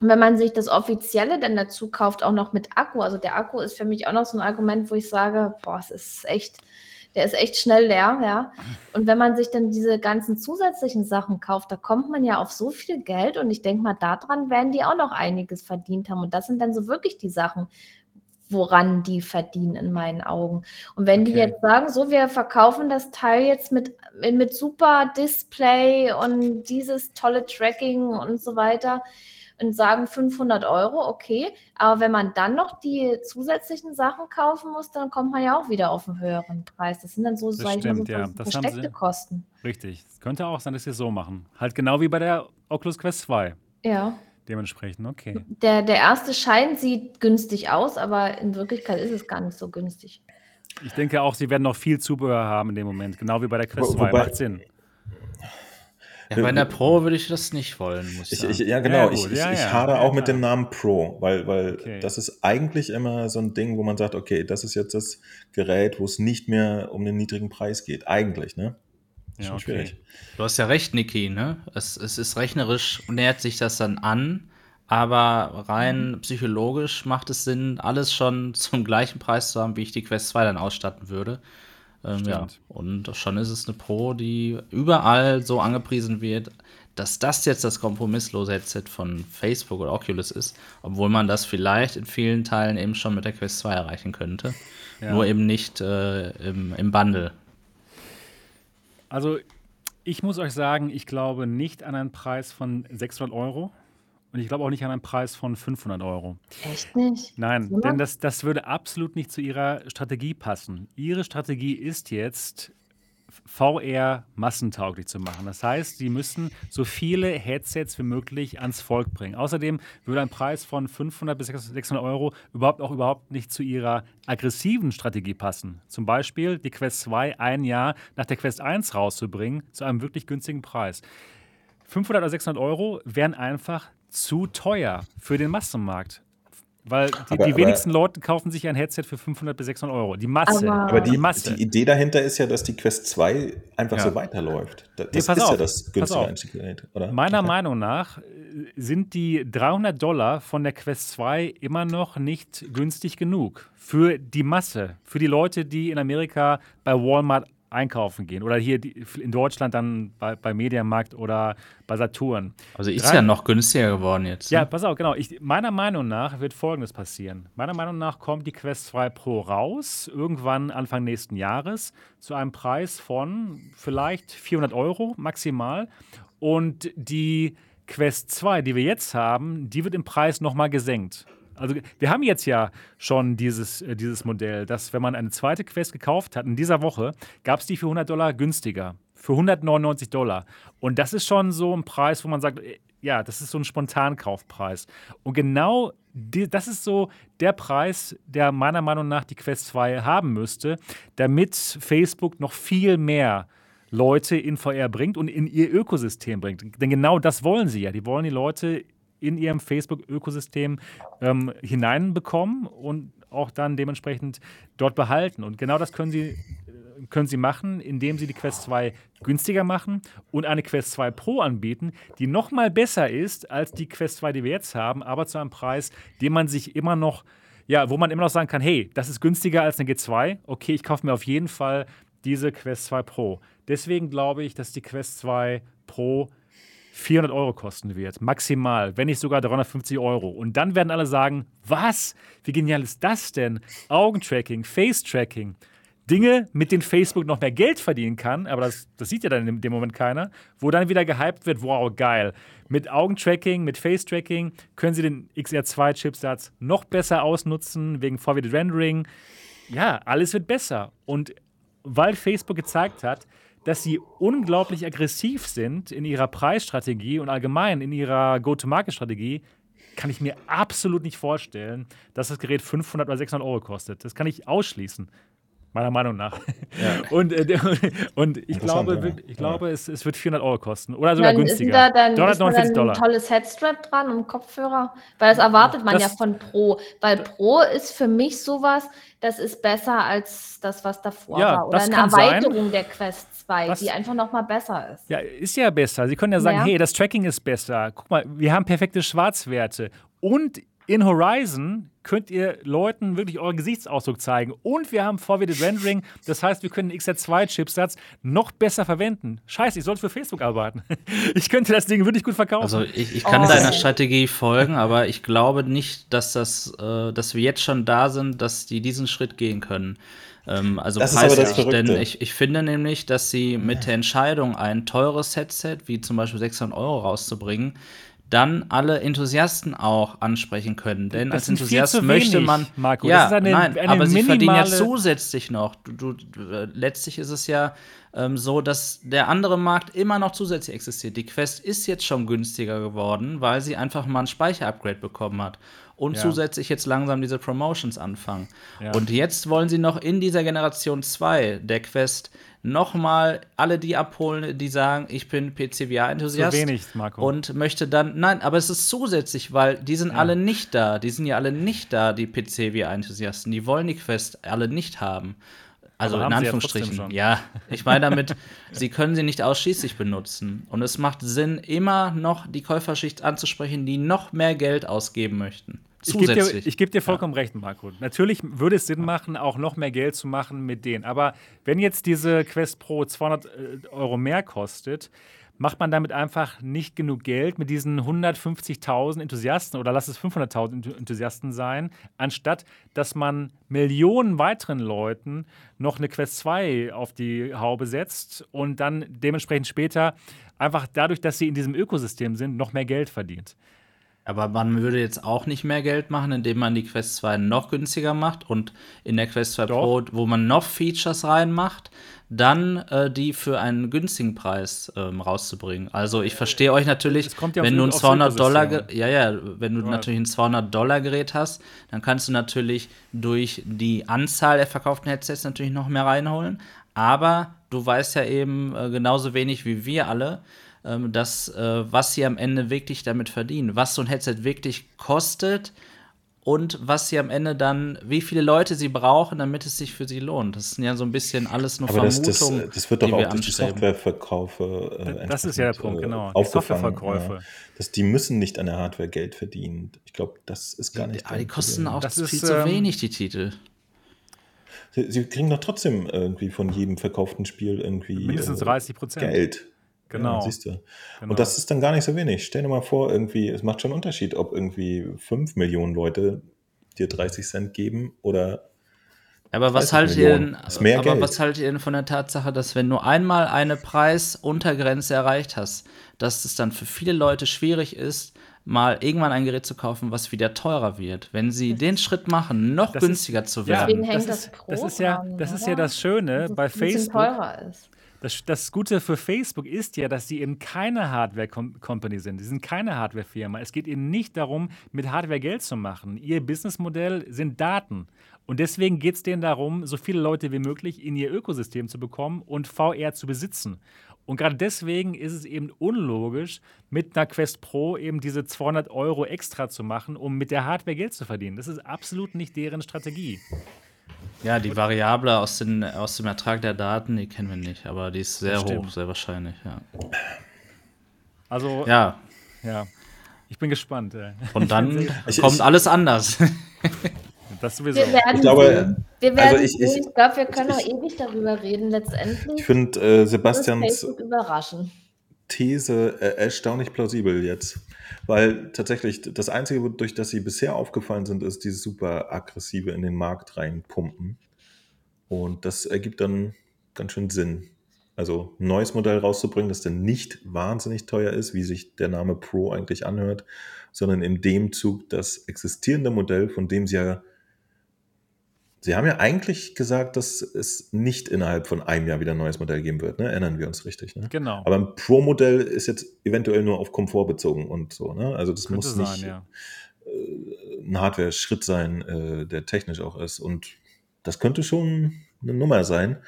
Und wenn man sich das Offizielle dann dazu kauft, auch noch mit Akku, also der Akku ist für mich auch noch so ein Argument, wo ich sage, boah, es ist echt, der ist echt schnell leer, ja. Und wenn man sich dann diese ganzen zusätzlichen Sachen kauft, da kommt man ja auf so viel Geld und ich denke mal, daran werden die auch noch einiges verdient haben. Und das sind dann so wirklich die Sachen, woran die verdienen in meinen Augen. Und wenn die Okay. jetzt sagen, so, wir verkaufen das Teil jetzt mit, mit super Display und dieses tolle Tracking und so weiter, und sagen 500 Euro, okay. Aber wenn man dann noch die zusätzlichen Sachen kaufen muss, dann kommt man ja auch wieder auf einen höheren Preis. Das sind dann so, Das sag mal, so stimmt, ja. Das haben versteckte sie- Kosten. Richtig. Es könnte auch sein, dass sie es so machen. Halt genau wie bei der Oculus Quest 2. Ja. Dementsprechend, okay. Der, der erste Schein sieht günstig aus, aber in Wirklichkeit ist es gar nicht so günstig. Ich denke auch, sie werden noch viel Zubehör haben in dem Moment. Genau wie bei der Quest Wo- 2. wobei- Macht Sinn. Ja, bei einer Pro würde ich das nicht wollen, muss ich Ich, ich, sagen. ja, genau. Ja, ich ich, ja, ich ja. hadere Ja, auch mit dem Namen Pro, weil, weil Okay. das ist eigentlich immer so ein Ding, wo man sagt, okay, das ist jetzt das Gerät, wo es nicht mehr um den niedrigen Preis geht. Eigentlich, ne? Ja, Schon okay. schwierig. Du hast ja recht, Niki, ne? Es, es ist rechnerisch, nähert sich das dann an, aber rein psychologisch macht es Sinn, alles schon zum gleichen Preis zu haben, wie ich die Quest 2 dann ausstatten würde. Ähm, ja. Und schon ist es eine Pro, die überall so angepriesen wird, dass das jetzt das kompromisslose Headset von Facebook oder Oculus ist, obwohl man das vielleicht in vielen Teilen eben schon mit der Quest 2 erreichen könnte. Ja. Nur eben nicht äh, im, im Bundle. Also, ich muss euch sagen, ich glaube nicht an einen Preis von 600 Euro. Und ich glaube auch nicht an einen Preis von 500 Euro. Echt nicht? Nein, Sondern? denn das, das würde absolut nicht zu ihrer Strategie passen. Ihre Strategie ist jetzt, VR massentauglich zu machen. Das heißt, sie müssen so viele Headsets wie möglich ans Volk bringen. Außerdem würde ein Preis von 500 bis 600 Euro überhaupt auch überhaupt nicht zu ihrer aggressiven Strategie passen. Zum Beispiel die Quest 2 ein Jahr nach der Quest 1 rauszubringen zu einem wirklich günstigen Preis. 500 oder 600 Euro wären einfach zu teuer für den Massenmarkt. Weil die, Aber- die aber- wenigsten Leute kaufen sich ein Headset für 500 bis 600 Euro. Die Masse. Aber- Aber die, Masse. die Idee dahinter ist ja, dass die Quest 2 einfach Ja. so weiterläuft. Da- Das Nee, ist pass ja auf, das günstige auf. Einstiegsgerät, oder? Meiner Okay. Meinung nach äh, sind die 300 Dollar von der Quest 2 immer noch nicht günstig genug für die Masse, für die Leute, die in Amerika bei Walmart einkaufen gehen oder hier die, in Deutschland dann bei, bei Mediamarkt oder bei Saturn. Also ist Drei- ja noch günstiger geworden jetzt. Ja, ne? pass auf, genau. Ich, meiner Meinung nach wird Folgendes passieren. Meiner Meinung nach kommt die Quest 2 Pro raus, irgendwann Anfang nächsten Jahres, zu einem Preis von vielleicht 400 Euro maximal. Und die Quest 2, die wir jetzt haben, die wird im Preis nochmal gesenkt. Also wir haben jetzt ja schon dieses, äh, dieses Modell, dass wenn man eine zweite Quest gekauft hat, in dieser Woche gab es die für 100 Dollar günstiger. Für 199 Dollar. Und das ist schon so ein Preis, wo man sagt, äh, ja, das ist so ein Spontankaufpreis. Und genau die, das ist so der Preis, der meiner Meinung nach die Quest 2 haben müsste, damit Facebook noch viel mehr Leute in VR bringt und in ihr Ökosystem bringt. Denn genau das wollen sie ja. Die wollen die Leute in ihrem Facebook-Ökosystem ähm, hineinbekommen und auch dann dementsprechend dort behalten. Und genau das können sie, äh, können sie machen, indem sie die Quest 2 günstiger machen und eine Quest 2 Pro anbieten, die nochmal besser ist als die Quest 2, die wir jetzt haben, aber zu einem Preis, den man sich immer noch, ja, wo man immer noch sagen kann, hey, das ist günstiger als eine G2, okay, ich kaufe mir auf jeden Fall diese Quest 2 Pro. Deswegen glaube ich, dass die Quest 2 Pro 400 Euro kosten wird, maximal, wenn nicht sogar 350 Euro. Und dann werden alle sagen, was? Wie genial ist das denn? Augentracking, Face-Tracking. Dinge, mit denen Facebook noch mehr Geld verdienen kann, aber das, das sieht ja dann in dem Moment keiner, wo dann wieder gehypt wird, wow, geil. Mit Augentracking, mit Face-Tracking können sie den XR2-Chipsatz noch besser ausnutzen, wegen Forwarded Rendering. Ja, alles wird besser. Und weil Facebook gezeigt hat, dass sie unglaublich aggressiv sind in ihrer Preisstrategie und allgemein in ihrer Go-to-Market-Strategie, kann ich mir absolut nicht vorstellen, dass das Gerät 500 oder 600 Euro kostet. Das kann ich ausschließen. Meiner Meinung nach. Und, äh, und ich glaube, ja. ich glaube es, es wird 400 Euro kosten. Oder sogar Dann ist günstiger. da dann, ist da 349 dann ein Dollar. tolles Headstrap dran und Kopfhörer, weil das erwartet man Das- ja von Pro. Weil Pro ist für mich sowas, das ist besser als das, was davor Ja, war. Oder eine kann sein. Erweiterung der Quest 2, Das- die einfach nochmal besser ist. Ja, ist ja besser. Sie können ja sagen, Ja. hey, das Tracking ist besser. Guck mal, wir haben perfekte Schwarzwerte. Und in Horizon könnt ihr Leuten wirklich euren Gesichtsausdruck zeigen. Und wir haben Forwarded Rendering. Das heißt, wir können den XR2-Chipsatz noch besser verwenden. Scheiße, ich sollte für Facebook arbeiten. Ich könnte das Ding wirklich gut verkaufen. Also ich, ich kann Oh. deiner Strategie folgen, aber ich glaube nicht, dass das, äh, dass wir jetzt schon da sind, dass die diesen Schritt gehen können. Ähm, also Das ist aber das preislich, denn ich, ich finde nämlich, dass sie mit der Entscheidung, ein teures Headset wie zum Beispiel 600 Euro rauszubringen, dann alle Enthusiasten auch ansprechen können. Denn Das als Enthusiast möchte wenig, man. Marco. Ja, eine- nein, eine aber sie verdienen ja zusätzlich noch. Du, du, äh, letztlich ist es ja ähm, so, dass der andere Markt immer noch zusätzlich existiert. Die Quest ist jetzt schon günstiger geworden, weil sie einfach mal ein Speicherupgrade bekommen hat. Und Ja. zusätzlich jetzt langsam diese Promotions anfangen. Ja. Und jetzt wollen sie noch in dieser Generation 2 der Quest nochmal alle die abholen, die sagen, ich bin PCVR-Enthusiast. Zu wenig, Marco. Und möchte dann, nein, aber es ist zusätzlich, weil die sind alle nicht da. Die sind ja alle nicht da, die PC-VR-Enthusiasten. Die wollen die Quest alle nicht haben. Also in ja Anführungsstrichen. Ja, ich meine damit, sie können sie nicht ausschließlich benutzen. Und es macht Sinn, immer noch die Käuferschicht anzusprechen, die noch mehr Geld ausgeben möchten. Ich gebe dir, Zusätzlich. geb dir vollkommen recht, Marco. Natürlich würde es Sinn machen, auch noch mehr Geld zu machen mit denen. Aber wenn jetzt diese Quest Pro 200 äh, Euro mehr kostet, macht man damit einfach nicht genug Geld mit diesen 150.000 Enthusiasten oder lass es 500.000 Enthu- Enthusiasten sein, anstatt dass man Millionen weiteren Leuten noch eine Quest 2 auf die Haube setzt und dann dementsprechend später einfach dadurch, dass sie in diesem Ökosystem sind, noch mehr Geld verdient. Aber man würde jetzt auch nicht mehr Geld machen, indem man die Quest 2 noch günstiger macht und in der Quest 2 Doch. Pro, wo man noch Features reinmacht, dann äh, die für einen günstigen Preis ähm, rauszubringen. Also ich verstehe euch natürlich, ja wenn du ein aufs 200 Dollar, ja ja, wenn du Ja. natürlich ein 200 Dollar Gerät hast, dann kannst du natürlich durch die Anzahl der verkauften Headsets natürlich noch mehr reinholen. Aber du weißt ja eben äh, genauso wenig wie wir alle, ähm, dass, äh, was sie am Ende wirklich damit verdienen, was so ein Headset wirklich kostet und was sie am Ende dann, wie viele Leute sie brauchen, damit es sich für sie lohnt. Das sind ja so ein bisschen alles nur Aber das, Vermutungen, das, das wird die doch wir auch durch die anstreben. Softwareverkäufe äh, Das ist ja der Punkt, äh, genau. Die Softwareverkäufe. Ja. Das, die müssen nicht an der Hardware Geld verdienen. Ich glaube, das ist gar nicht. Aber die kosten auch Das viel ist, zu ähm, wenig, die Titel. Sie, sie kriegen doch trotzdem irgendwie von jedem verkauften Spiel irgendwie Mindestens äh, 30 Prozent. Geld. Genau. Ja, siehst du. Genau. Und das ist dann gar nicht so wenig. Stell dir mal vor, irgendwie, es macht schon einen Unterschied, ob irgendwie 5 Millionen Leute dir 30 Cent geben oder Aber was 30 haltet ihr denn, aber Geld. was haltet ihr denn von der Tatsache, dass wenn du einmal eine Preisuntergrenze erreicht hast, dass es dann für viele Leute schwierig ist, mal irgendwann ein Gerät zu kaufen, was wieder teurer wird. Wenn sie den Schritt machen, noch Das ist- günstiger zu Ja, werden. Deswegen hängt das das ist, das ist ja, das ist ja das Schöne bei Facebook. teurer ist. Das, das Gute für Facebook ist ja, dass sie eben keine Hardware-Company sind. Sie sind keine Hardware-Firma. Es geht ihnen nicht darum, mit Hardware Geld zu machen. Ihr Businessmodell sind Daten. Und deswegen geht es denen darum, so viele Leute wie möglich in ihr Ökosystem zu bekommen und VR zu besitzen. Und gerade deswegen ist es eben unlogisch, mit einer Quest Pro eben diese 200 Euro extra zu machen, um mit der Hardware Geld zu verdienen. Das ist absolut nicht deren Strategie. Ja, die Variable aus, den, aus dem Ertrag der Daten, die kennen wir nicht, aber die ist sehr hoch, sehr wahrscheinlich, ja. Also, ja. Ja, ich bin gespannt. ey. und dann Ich- kommt ich- alles anders. Das sowieso. Wir werden Ich glaube, sehen. Wir werden also ich- ich- ich glaube, wir können ich- noch ewig darüber reden. Letztendlich ich finde äh, Sebastians überraschen. These äh, erstaunlich plausibel jetzt. Weil tatsächlich das Einzige, durch das sie bisher aufgefallen sind, ist dieses super aggressive in den Markt reinpumpen. Und das ergibt dann ganz schön Sinn. Also ein neues Modell rauszubringen, das dann nicht wahnsinnig teuer ist, wie sich der Name Pro eigentlich anhört, sondern in dem Zug das existierende Modell, von dem sie ja Sie haben ja eigentlich gesagt, dass es nicht innerhalb von einem Jahr wieder ein neues Modell geben wird. Ne? Erinnern wir uns richtig. Ne? Genau. Aber ein Pro-Modell ist jetzt eventuell nur auf Komfort bezogen und so. Ne? Also das Könnte muss sein, nicht ja. äh, ein Hardware-Schritt sein, äh, der technisch auch ist. Und das könnte schon eine Nummer sein,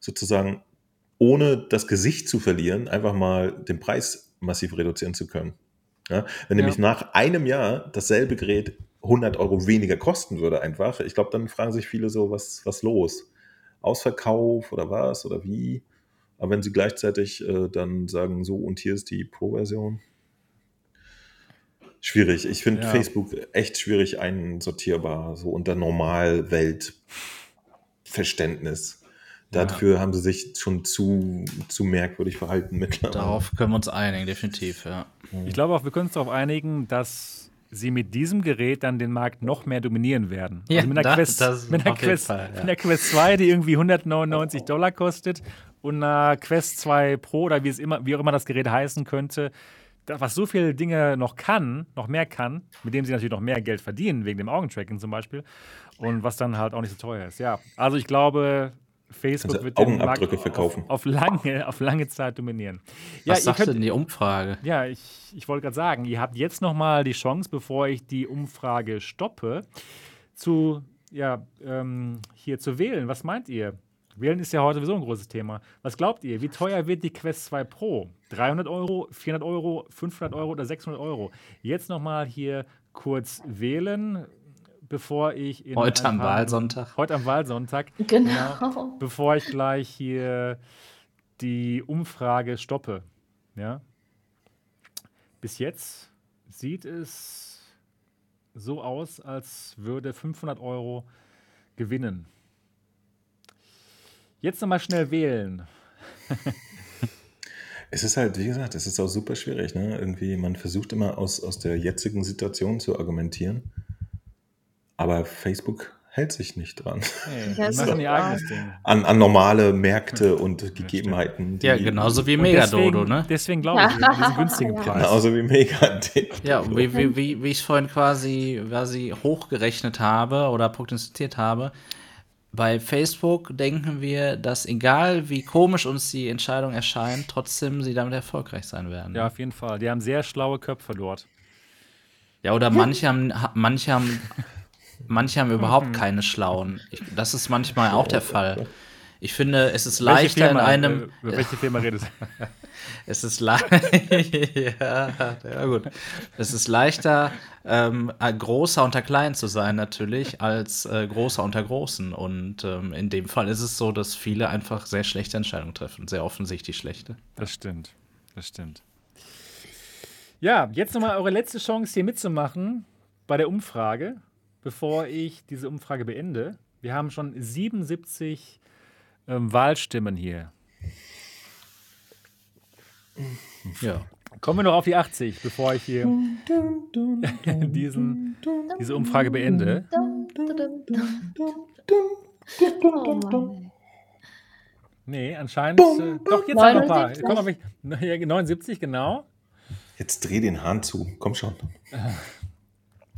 sozusagen ohne das Gesicht zu verlieren, einfach mal den Preis massiv reduzieren zu können. Ja? Wenn Ja. nämlich nach einem Jahr dasselbe Gerät 100 Euro weniger kosten würde einfach, ich glaube, dann fragen sich viele so, was, was los? Ausverkauf oder was oder wie? Aber wenn sie gleichzeitig äh, dann sagen, so und hier ist die Pro-Version. Schwierig. Ich finde Ja. Facebook echt schwierig einsortierbar, so unter Normalweltverständnis. Dafür haben sie sich schon zu, zu merkwürdig verhalten mittlerweile. Darauf können wir uns einigen, definitiv, ja. Ich glaube auch, wir können uns darauf einigen, dass sie mit diesem Gerät dann den Markt noch mehr dominieren werden. Ja, also mit einer, da- Quest, das mit, einer Quest, Fall, ja. mit einer Quest 2, die irgendwie 199 Dollar kostet und einer Quest 2 Pro oder wie, es immer, wie auch immer das Gerät heißen könnte, das, was so viele Dinge noch kann, noch mehr kann, mit dem sie natürlich noch mehr Geld verdienen, wegen dem Augentracking zum Beispiel, und was dann halt auch nicht so teuer ist. Ja, also ich glaube, Facebook du wird den Markt Augenabdrücke auf, verkaufen. auf, lange, auf lange Zeit dominieren. Ja, Was sagt könnt, denn die Umfrage? ja, ich, ich wollte gerade sagen, ihr habt jetzt noch mal die Chance, bevor ich die Umfrage stoppe, zu, ja, ähm, hier zu wählen. Was meint ihr? Wählen ist ja heute sowieso ein großes Thema. Was glaubt ihr? Wie teuer wird die Quest 2 Pro? 300 Euro, 400 Euro, 500 Euro oder 600 Euro? Jetzt noch mal hier kurz wählen, bevor ich in Heute am Wahlsonntag. Heute am Wahlsonntag. Genau. Bevor ich gleich hier die Umfrage stoppe. Ja. Bis jetzt sieht es so aus, als würde 500 Euro gewinnen. Jetzt nochmal schnell wählen. Es ist halt, wie gesagt, es ist auch super schwierig. Ne? Irgendwie, man versucht immer aus, aus der jetzigen Situation zu argumentieren. Aber Facebook hält sich nicht dran. Hey, Ja, die machen ihr eigenes Ding. An, an normale Märkte und Gegebenheiten. Die Ja, genauso wie Megadodo, deswegen, ne? Deswegen glaube ich, diesen günstigen Ja. Preis. Genauso wie Megadip. Ja, wie, wie, wie, wie ich vorhin quasi, quasi hochgerechnet habe oder prognostiziert habe, bei Facebook denken wir, dass egal wie komisch uns die Entscheidung erscheint, trotzdem sie damit erfolgreich sein werden. Ja, auf jeden Fall. Die haben sehr schlaue Köpfe dort. Ja, oder manche haben, ha- manche haben, manche haben Mhm. überhaupt keine schlauen. Ich, das ist manchmal auch der Fall. Ich finde, es ist Welche leichter in Firma, einem, äh, über welche Firma redest du? es ist le ja, ja, gut. Es ist leichter, ähm, äh, großer unter klein zu sein natürlich, als äh, großer unter großen. Und ähm, in dem Fall ist es so, dass viele einfach sehr schlechte Entscheidungen treffen, sehr offensichtlich schlechte. Das stimmt. Das stimmt. Ja, jetzt nochmal eure letzte Chance, hier mitzumachen bei der Umfrage, bevor ich diese Umfrage beende. Wir haben schon 77 ähm, Wahlstimmen hier. Ja. Kommen wir noch auf die 80, bevor ich hier diesen, diese Umfrage beende. Oh. Nee, anscheinend. Äh, doch, jetzt haben wir ein paar. 79. Komm, ja, 79, genau. Jetzt dreh den Hahn zu. Komm schon.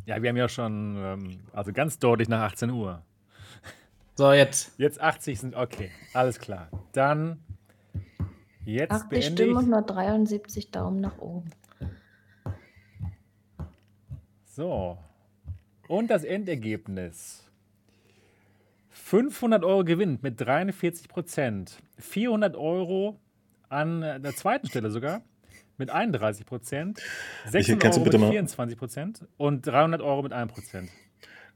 Ja, wir haben ja schon, ähm, also ganz deutlich nach 18 Uhr. So, jetzt. Jetzt 80 sind, okay, alles klar. Dann jetzt 80 beende Stimmen und ich. nur 73 Daumen nach oben. So. Und das Endergebnis. 500 Euro Gewinn mit 43 Prozent. 400 Euro an der zweiten Stelle sogar mit 31 Prozent. 600 kannst du Euro mit mal- 24 Prozent und 300 Euro mit 1 Prozent.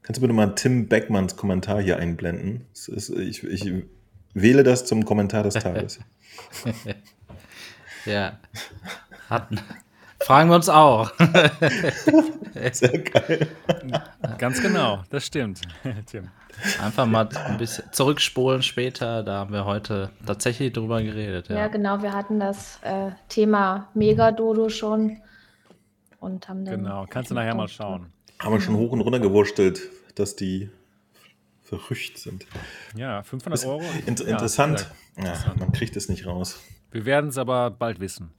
Kannst du bitte mal Tim Beckmanns Kommentar hier einblenden? Ist, ich, ich wähle das zum Kommentar des Tages. Ja. Hatten. Fragen wir uns auch. Sehr geil. Ganz genau, das stimmt, Tim. Einfach mal ein bisschen zurückspulen später. Da haben wir heute tatsächlich drüber geredet. Ja, Ja. genau. Wir hatten das äh, Thema Megadodo schon. Und haben dann Genau, kannst du nachher mal schauen. Haben wir schon hoch und runter gewurstelt, dass die verrückt sind. Ja, 500 Euro. Int ja, interessant. Ja, man kriegt es nicht raus. Wir werden es aber bald wissen.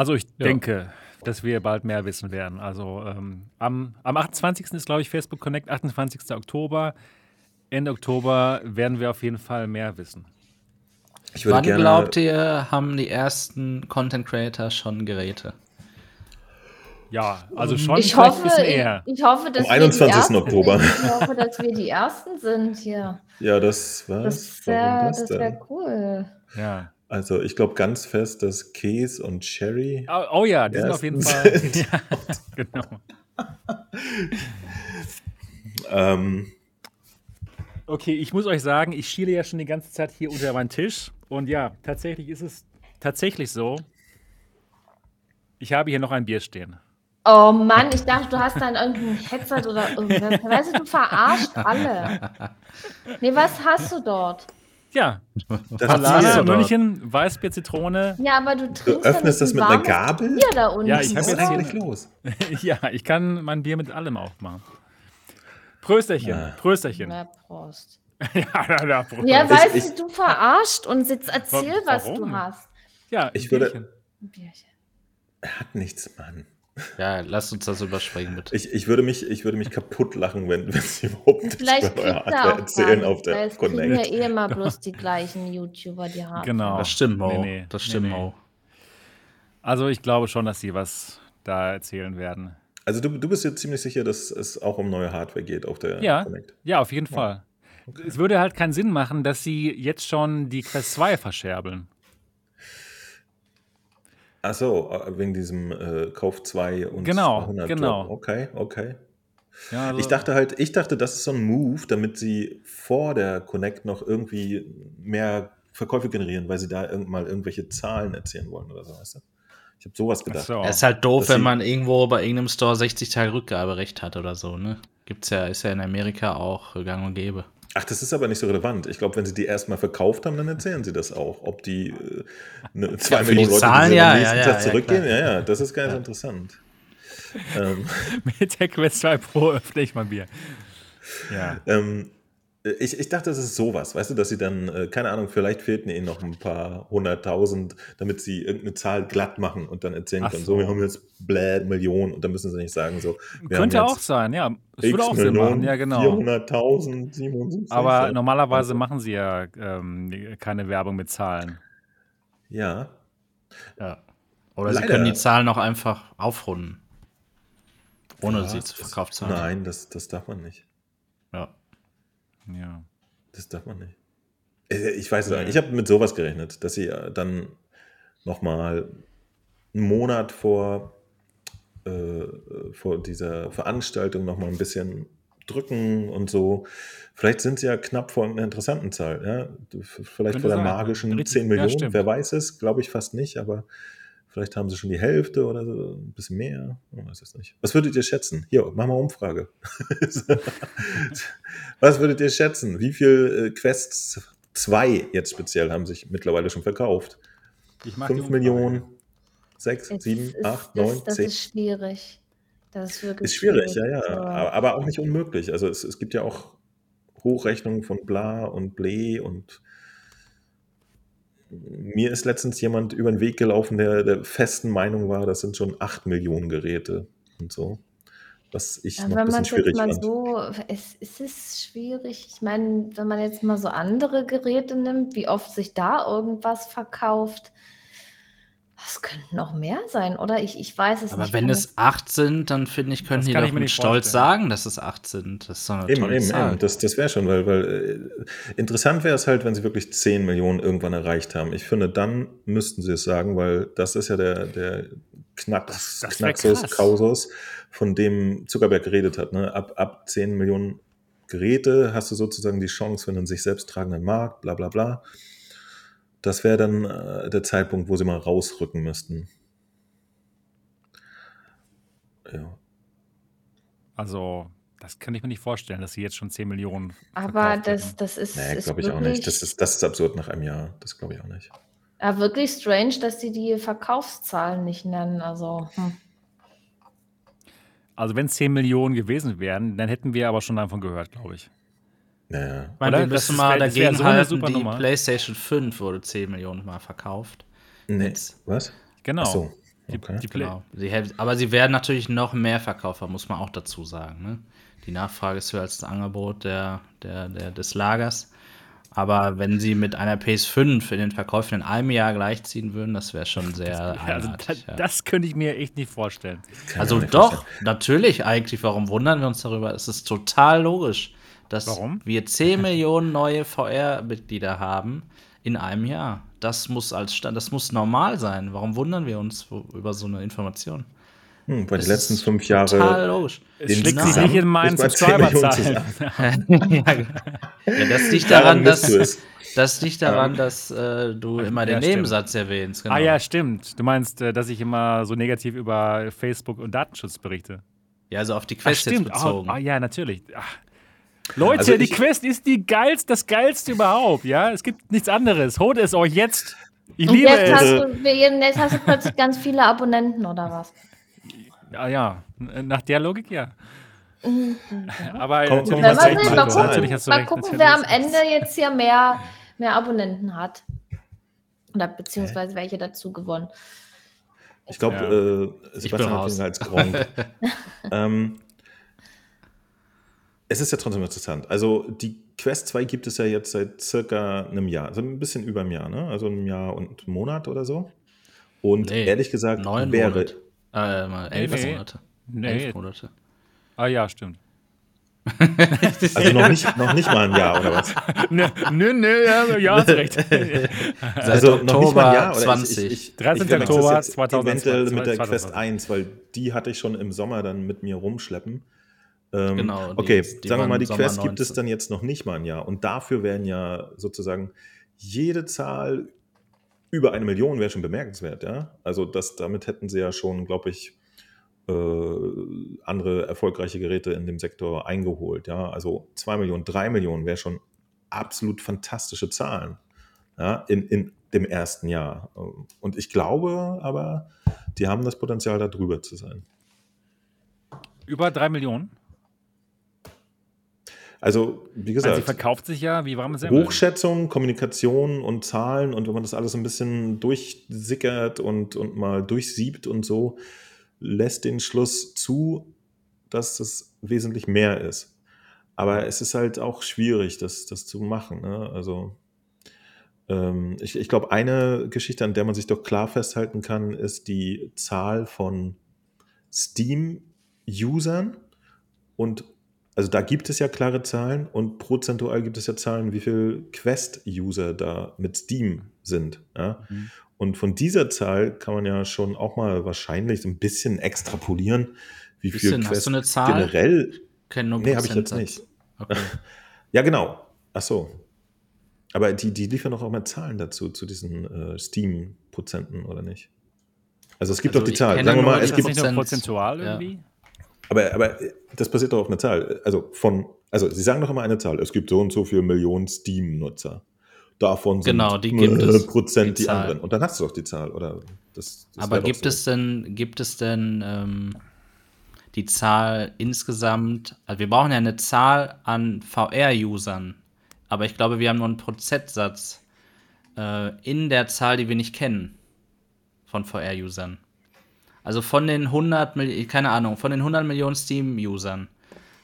Also ich Ja. denke, dass wir bald mehr wissen werden. Also ähm, am, am 28. ist, glaube ich, Facebook Connect, 28. Oktober. Ende Oktober werden wir auf jeden Fall mehr wissen. Ich würde Wann gerne, glaubt ihr, haben die ersten Content Creator schon Geräte? Ja, also schon Ich hoffe, ein bisschen ich, eher. ich hoffe, dass die 21. Ersten Oktober. Sind. Ich hoffe, dass wir die Ersten sind hier. Ja, das was? Das wär cool. Ja. Also ich glaube ganz fest, dass Käse und Cherry. Oh, oh ja, die sind auf jeden Fall. Ja, genau. Ähm, Okay, ich muss euch sagen, ich schiele ja schon die ganze Zeit hier unter meinen Tisch. Und ja, tatsächlich ist es tatsächlich so. Ich habe hier noch ein Bier stehen. Oh Mann, ich dachte, du hast dann irgendein Headset oder irgendwas. Weißt du, du verarscht alle. Nee, was hast du dort? Ja, das dort. München, Weißbier, Zitrone. Ja, aber du Du trinkst ja öffnest das mit ein einer Gabel? Bier da unten. Ja, ich Was hab ist jetzt eigentlich los? Ja, ich kann mein Bier mit allem aufmachen. Prösterchen, Ja. Prösterchen. Na, Prost. ja, ja, ja, Prost. Ja, Ich- weißt ich- du, du verarscht und jetzt erzähl, Wa- was du warum? hast. ja Ich würde- Bierchen. Ein Bierchen. Er hat nichts, Mann. Ja, lasst uns das überspringen, bitte. Ich, ich, würde, mich, ich würde mich kaputt lachen, wenn, wenn sie überhaupt nichts Vielleicht über neue kriegt er Hardware auch erzählen auf der es kriegen ja Connect. eh immer bloß die gleichen YouTuber, die haben. Genau. Das stimmt, Mo. Nee, nee, das stimmt, nee. Mo. Also ich glaube schon, dass sie was da erzählen werden. Also du, du bist jetzt ziemlich sicher, dass es auch um neue Hardware geht auf der Ja. Connect. Ja, auf jeden Fall. Es würde halt keinen Sinn machen, dass sie jetzt schon die Quest 2 verscherbeln. Achso, wegen diesem äh, Kauf 2 und Genau, 200 genau. Drop. Okay, okay. Ja, also, Ich dachte halt, ich dachte, das ist so ein Move, damit sie vor der Connect noch irgendwie mehr Verkäufe generieren, weil sie da irgend mal irgendwelche Zahlen erzählen wollen oder so, weißt du? Ich habe sowas Ach gedacht. so. Es ist halt doof, Dass wenn man irgendwo bei irgendeinem Store 60 Tage Rückgaberecht hat oder so, ne? Gibt's ja, ist ja in Amerika auch gang und gäbe. Ach, das ist aber nicht so relevant. Ich glaube, wenn sie die erstmal verkauft haben, dann erzählen sie das auch. Ob die äh, ne, zwei Ja, Millionen Leute, Zahlen, die sie ja, am nächsten ja, Tag zurückgehen, ja, ja, das ist ganz interessant. Ähm, Mit der Quest 2 Pro öffne ich mein Bier. Ja. ähm, ich, ich dachte, das ist sowas, weißt du, dass sie dann, äh, keine Ahnung, vielleicht fehlten ihnen noch ein paar hunderttausend, damit sie irgendeine Zahl glatt machen und dann erzählen Ach können, so. wir haben jetzt bläh, Millionen und dann müssen sie nicht sagen, so, Könnte auch sein, ja. Es würde auch Sinn machen, ja, genau. 400.000, 77. Aber ja. normalerweise Also, machen sie ja ähm, keine Werbung mit Zahlen. Ja, Ja. Oder sie Leider. können die Zahlen auch einfach aufrunden. Ohne Was? sie zu verkauft zu haben. nein, das, das darf man nicht. Ja. Ja. Das darf man nicht. Äh, Ich weiß es nicht. Ich habe mit sowas gerechnet, dass sie äh, dann nochmal einen Monat vor, äh, vor dieser Veranstaltung nochmal ein bisschen drücken und so. Vielleicht sind sie ja knapp vor einer interessanten Zahl. Ja? Vielleicht Könnte vor der sein. magischen Richtig. 10 Ja, Millionen. stimmt. Wer weiß es, glaube ich fast nicht, aber vielleicht haben sie schon die Hälfte oder so, ein bisschen mehr. Ich weiß es nicht. Was würdet ihr schätzen? Hier, machen wir Umfrage. Was würdet ihr schätzen? Wie viel äh, Quests 2 jetzt speziell haben sich mittlerweile schon verkauft? Ich mag die 5 Umfrage. Millionen, 6, Jetzt 7, ist- 8, das, 9, das 10? ist schwierig. Das ist wirklich Ist schwierig, ja, ja. So. Aber, aber auch nicht unmöglich. Also es, es gibt ja auch Hochrechnungen von bla und ble und mir ist letztens jemand über den Weg gelaufen, der der festen Meinung war, das sind schon 8 Millionen Geräte und so. Was ich Ja, noch ein bisschen schwierig mal fand. so, es, es ist schwierig. Ich meine, wenn man jetzt mal so andere Geräte nimmt, wie oft sich da irgendwas verkauft, das könnten noch mehr sein, oder? Ich, ich weiß es Aber nicht. wenn kann es acht sind, dann finde ich, können Das die doch mit nicht Stolz sagen, dass es acht sind. Das ist so eine Eben, tolle eben, Zahl. eben. Das, das wäre schon, weil, weil äh, interessant wäre es halt, wenn sie wirklich 10 Millionen irgendwann erreicht haben. Ich finde, dann müssten sie es sagen, weil das ist ja der, der Knacks, Das- das krass. Kausus, von dem Zuckerberg geredet hat. Ne? Ab, ab 10 Millionen Geräte hast du sozusagen die Chance für einen sich selbst tragenden Markt, bla bla bla. Das wäre dann äh, der Zeitpunkt, wo sie mal rausrücken müssten. Ja. Also, das kann ich mir nicht vorstellen, dass sie jetzt schon 10 Millionen Aber das, das ist, Nee, glaube ich auch nicht. Das ist, das ist absurd nach einem Jahr. Das glaube ich auch nicht. ja, wirklich strange, dass sie die Verkaufszahlen nicht nennen. Also, hm. Also, wenn es 10 Millionen gewesen wären, dann hätten wir aber schon davon gehört, glaube ich. Naja. Ich meine, Oder? wir Das müssen ist- mal das wär dagegen so halten, super die Nummer. PlayStation 5 wurde 10 Millionen Mal verkauft. Nee. Jetzt. Was? Genau. Ach so. Die, Okay. die Play Genau. Sie, aber sie werden natürlich noch mehr Verkäufer, muss man auch dazu sagen. Ne? Die Nachfrage ist höher als das Angebot der, der, der, des Lagers. Aber wenn sie mit einer PS5 in den Verkäufen in einem Jahr gleichziehen würden, das wäre schon sehr Ja, also das, ja. das könnte ich mir echt nicht vorstellen. Also nicht doch, vorstellen. natürlich eigentlich. Warum wundern wir uns darüber? Es ist total logisch, dass Warum? wir 10 Millionen neue VR-Mitglieder haben in einem Jahr. Das muss als Stand, das muss normal sein. Warum wundern wir uns über so eine Information? Hm, weil Das die letzten ist fünf Total Jahre. logisch. Es schlägt sich nicht in meinen nicht mal 10 Millionen Subscriber-Zahlen. ja, das liegt Daran dass das liegt daran, dass äh, du immer den Ja, stimmt. Nebensatz erwähnst. Genau. Ah ja, stimmt. Du meinst, äh, dass ich immer so negativ über Facebook und Datenschutz berichte. Ja, also auf die Ach, Quest jetzt stimmt. Ah, bezogen. ah, ja, natürlich. Ach. Leute, Also die ich- Quest ist die geilste, das geilste überhaupt. Ja, es gibt nichts anderes. Holt es euch jetzt. Ich Und liebe jetzt hast, es. du, jetzt hast du plötzlich ganz viele Abonnenten oder was? Ja, ja, nach der Logik ja. Aber Komm, natürlich komm, hast mal mal Marco. Zahlen? Natürlich hast du gucken, mal recht. gucken wer am hast. Ende jetzt hier mehr, mehr Abonnenten hat. Oder beziehungsweise welche dazu gewonnen. Ich glaube, Ja. äh, Sebastian hat als Gronk. ähm, es ist ja trotzdem interessant. Also die Quest 2 gibt es ja jetzt seit circa einem Jahr, also ein bisschen über einem Jahr, ne? Also einem Jahr und einem Monat oder so. Und Nee, ehrlich gesagt Neun wäre Monate. Äh, mal elf Nee. Monate. Nee. Elf Monate. Ah ja, stimmt. also noch nicht, noch nicht mal ein Jahr oder was? Nö, nö, nö, ja, ja, hast recht. Seit Also noch nicht mal ein Jahr Oktober oder 20. Ich, ich, ich, 13. ich Oktober das jetzt 2020, Eventuell mit der 2020. Quest 1, weil die hatte ich schon im Sommer dann mit mir rumschleppen. Ähm, Genau, die- okay, die sagen wir mal, die Sommer Quest gibt es 19. dann jetzt noch nicht mal ein Jahr. Und dafür wären ja sozusagen jede Zahl über eine Million wäre schon bemerkenswert, ja. Also das, damit hätten sie ja schon, glaube ich, äh, andere erfolgreiche Geräte in dem Sektor eingeholt, ja. Also zwei Millionen, drei Millionen wäre schon absolut fantastische Zahlen, ja, in, in dem ersten Jahr. Und ich glaube aber, die haben das Potenzial, da drüber zu sein. Über drei Millionen. Also, wie Ich meine, sie gesagt, verkauft sich ja wie warme Semmel. Hochschätzung, Kommunikation und Zahlen und wenn man das alles ein bisschen durchsickert und, und mal durchsiebt und so, lässt den Schluss zu, dass es wesentlich mehr ist. Aber es ist halt auch schwierig, das, das zu machen. Ne? Also ähm, ich, ich glaube, eine Geschichte, an der man sich doch klar festhalten kann, ist die Zahl von Steam-Usern und also da gibt es ja klare Zahlen und prozentual gibt es ja Zahlen, wie viel Quest-User da mit Steam sind. Ja? Mhm. Und von dieser Zahl kann man ja schon auch mal wahrscheinlich so ein bisschen extrapolieren, wie viel Bisschen, hast Quest du eine Zahl? generell. Nee, habe ich jetzt nicht. Okay. Ja, genau. Ach so. Aber die, die liefern doch auch mal Zahlen dazu, zu diesen äh, Steam-Prozenten, oder nicht? Also es gibt Also doch die Zahl. Sagen wir mal, die es ist das gibt prozentual ja. Aber, aber äh, das basiert doch auf einer Zahl. Also von, also Sie sagen doch immer eine Zahl. Es gibt so und so viele Millionen Steam-Nutzer. Davon sind Genau, die gibt es, Prozent die die, anderen. Und dann hast du doch die Zahl, oder? Das, das Aber gibt so. es denn, gibt es denn ähm, die Zahl insgesamt, also wir brauchen ja eine Zahl an VR-Usern, aber ich glaube, wir haben nur einen Prozentsatz äh, in der Zahl, die wir nicht kennen von VR-Usern. Also von den 100 Millionen, keine Ahnung, von den 100 Millionen Steam-Usern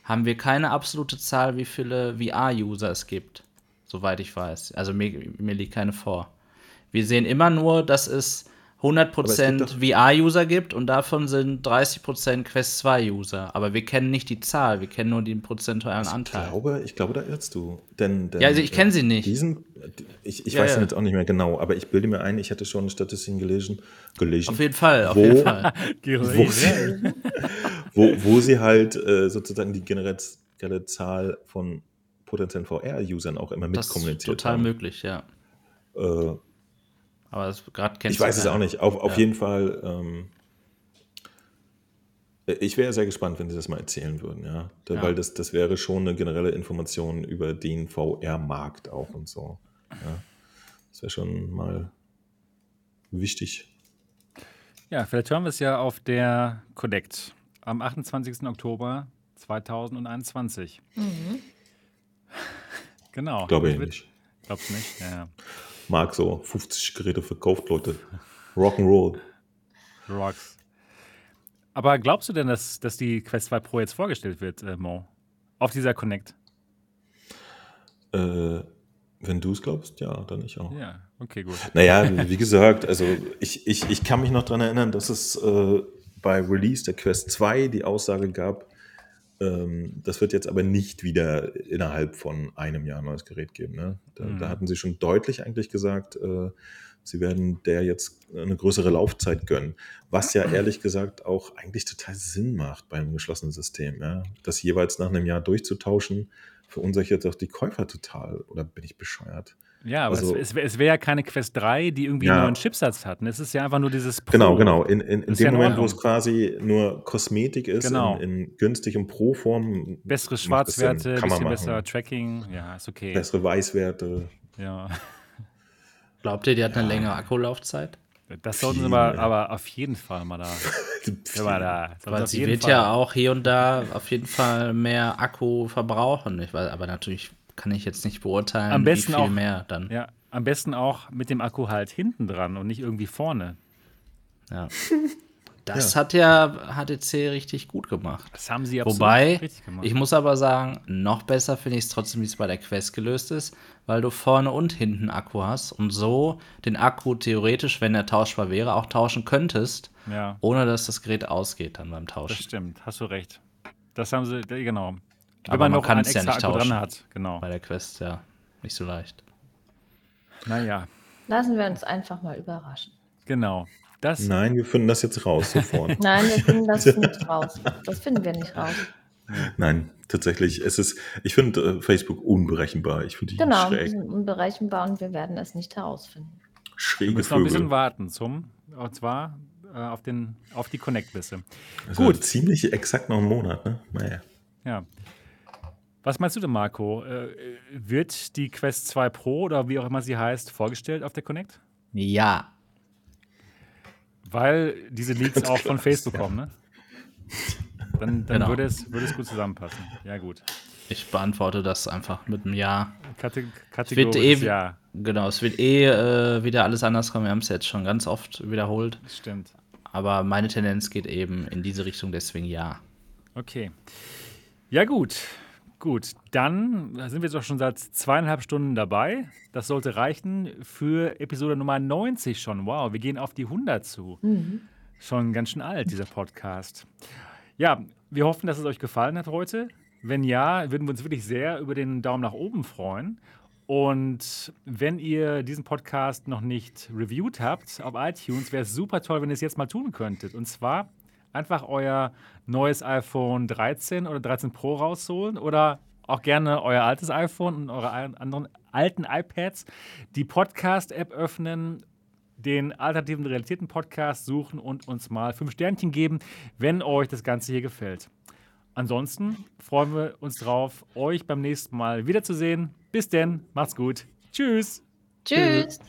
haben wir keine absolute Zahl, wie viele VR-User es gibt, soweit ich weiß. Also mir, mir liegt keine vor. Wir sehen immer nur, dass es 100% doch- VR-User gibt und davon sind 30% Quest 2-User. Aber wir kennen nicht die Zahl, wir kennen nur den prozentualen Ich Anteil. glaube, ich glaube, da irrst du. Denn, denn Ja, also ich kenne sie nicht. Diesen, ich ich Ja, weiß ja. jetzt auch nicht mehr genau, aber ich bilde mir ein, ich hätte schon Statistiken gelesen, gelesen Auf jeden Fall, auf Wo- jeden Fall. wo, sie, wo, wo sie halt äh, sozusagen die generelle Zahl von potenziellen VR-Usern auch immer Das ist mitkommuniziert total haben. möglich, ja. Äh, Aber gerade kennst ich weiß es auch nicht. Auf, auf Ja. jeden Fall, ähm, ich wäre sehr gespannt, wenn sie das mal erzählen würden, ja. Da, Ja. Weil das, das wäre schon eine generelle Information über den VR-Markt auch und so. Ja. Das wäre schon mal wichtig. Ja, vielleicht hören wir es ja auf der Connect am 28. Oktober 2021. Mhm. Genau. Glaube ich nicht. Glaubst du nicht? Ja. Marc so 50 Geräte verkauft, Leute. Rock'n'Roll. Rocks. Aber glaubst du denn, dass, dass die Quest 2 Pro jetzt vorgestellt wird, äh, Mo? Auf dieser Connect? Äh, wenn du es glaubst, ja, dann ich auch. Ja, okay, gut. Naja, wie gesagt, also ich, ich, ich kann mich noch daran erinnern, dass es äh, bei Release der Quest 2 die Aussage gab, das wird jetzt aber nicht wieder innerhalb von einem Jahr ein neues Gerät geben. Ne? Da, Mhm. da hatten sie schon deutlich eigentlich gesagt, äh, sie werden der jetzt eine größere Laufzeit gönnen. Was ja ehrlich gesagt auch eigentlich total Sinn macht bei einem geschlossenen System. Ja? Das jeweils nach einem Jahr durchzutauschen, verunsichert auch die Käufer total. Oder bin ich bescheuert? Ja, aber Also- es, es, wär- es wäre ja keine Quest 3, die irgendwie Ja. einen neuen Chipsatz hat. Es ist ja einfach nur dieses Pro. Genau, genau. In, in, in dem ja Moment, wo es quasi nur Kosmetik ist, Genau. in, in günstig und Pro-Form. Bessere. Schwarzwerte, bisschen machen. besser Tracking. Ja, ist okay. Bessere Weißwerte. Ja. Glaubt ihr, die hat eine längere Akkulaufzeit? Das sollten sie Viel. aber, auf jeden Fall mal da. Ja, mal da. Weil sie wird Fall. ja auch hier und da auf jeden Fall mehr Akku verbrauchen. Ich weiß, aber natürlich kann ich jetzt nicht beurteilen, Am besten wie viel auch- mehr dann. Ja, am besten auch mit dem Akku halt hinten dran und nicht irgendwie vorne. Ja. Das ja. hat ja HTC richtig gut gemacht. Das haben sie absolut Wobei, richtig gemacht. ich muss aber sagen, noch besser finde ich es trotzdem, wie es bei der Quest gelöst ist, weil du vorne und hinten Akku hast und so den Akku theoretisch, wenn er tauschbar wäre, auch tauschen könntest, ja. ohne dass das Gerät ausgeht dann beim Tauschen. Das stimmt, hast du recht. Das haben sie, genau. Wenn aber man, man noch kann einen es ja nicht Akku tauschen. dran hat, genau. Bei der Quest, ja, nicht so leicht. Naja, Lassen wir uns einfach mal überraschen. genau. Das, Nein, wir finden das jetzt raus sofort. Nein, wir finden das nicht raus. Das finden wir nicht raus. Nein, tatsächlich. Es ist, ich finde äh, Facebook unberechenbar. Ich finde die Genau, wir schräg. sind unberechenbar und wir werden es nicht herausfinden. wir Schräge müssen noch ein bisschen warten zum, und zwar äh, auf, den, auf die Connect-Bisse. Also Gut. Ziemlich exakt noch einen Monat, ne? Naja. Ja. Was meinst du denn, Marco? Äh, wird die Quest 2 Pro oder wie auch immer sie heißt, vorgestellt auf der Connect? Ja, Weil diese Leaks auch von Facebook ja. kommen, ne? Dann, dann Genau. würde, es, würde es gut zusammenpassen. Ja, gut. ich beantworte das einfach mit einem Ja. Kate wird Kategorie eh- ja, Genau, es wird eh äh, wieder alles anders kommen. Wir haben es jetzt schon ganz oft wiederholt. stimmt. Aber meine Tendenz geht eben in diese Richtung, deswegen ja. Okay. Ja, gut. Gut, dann sind wir jetzt auch schon seit zweieinhalb Stunden dabei. Das sollte reichen für Episode Nummer 90 schon. Wow, wir gehen auf die 100 zu. Schon ganz schön alt, dieser Podcast. Ja, wir hoffen, dass es euch gefallen hat heute. Wenn ja, würden wir uns wirklich sehr über den Daumen nach oben freuen. Und wenn ihr diesen Podcast noch nicht reviewed habt auf iTunes, wäre es super toll, wenn ihr es jetzt mal tun könntet. Und zwar einfach euer neues iPhone 13 oder 13 Pro rausholen oder auch gerne euer altes iPhone und eure anderen alten iPads, die Podcast-App öffnen, den alternativen Realitäten Podcast suchen und uns mal fünf Sternchen geben, wenn euch das Ganze hier gefällt. Ansonsten freuen wir uns drauf, euch beim nächsten Mal wiederzusehen. Bis denn, macht's gut. Tschüss. Tschüss.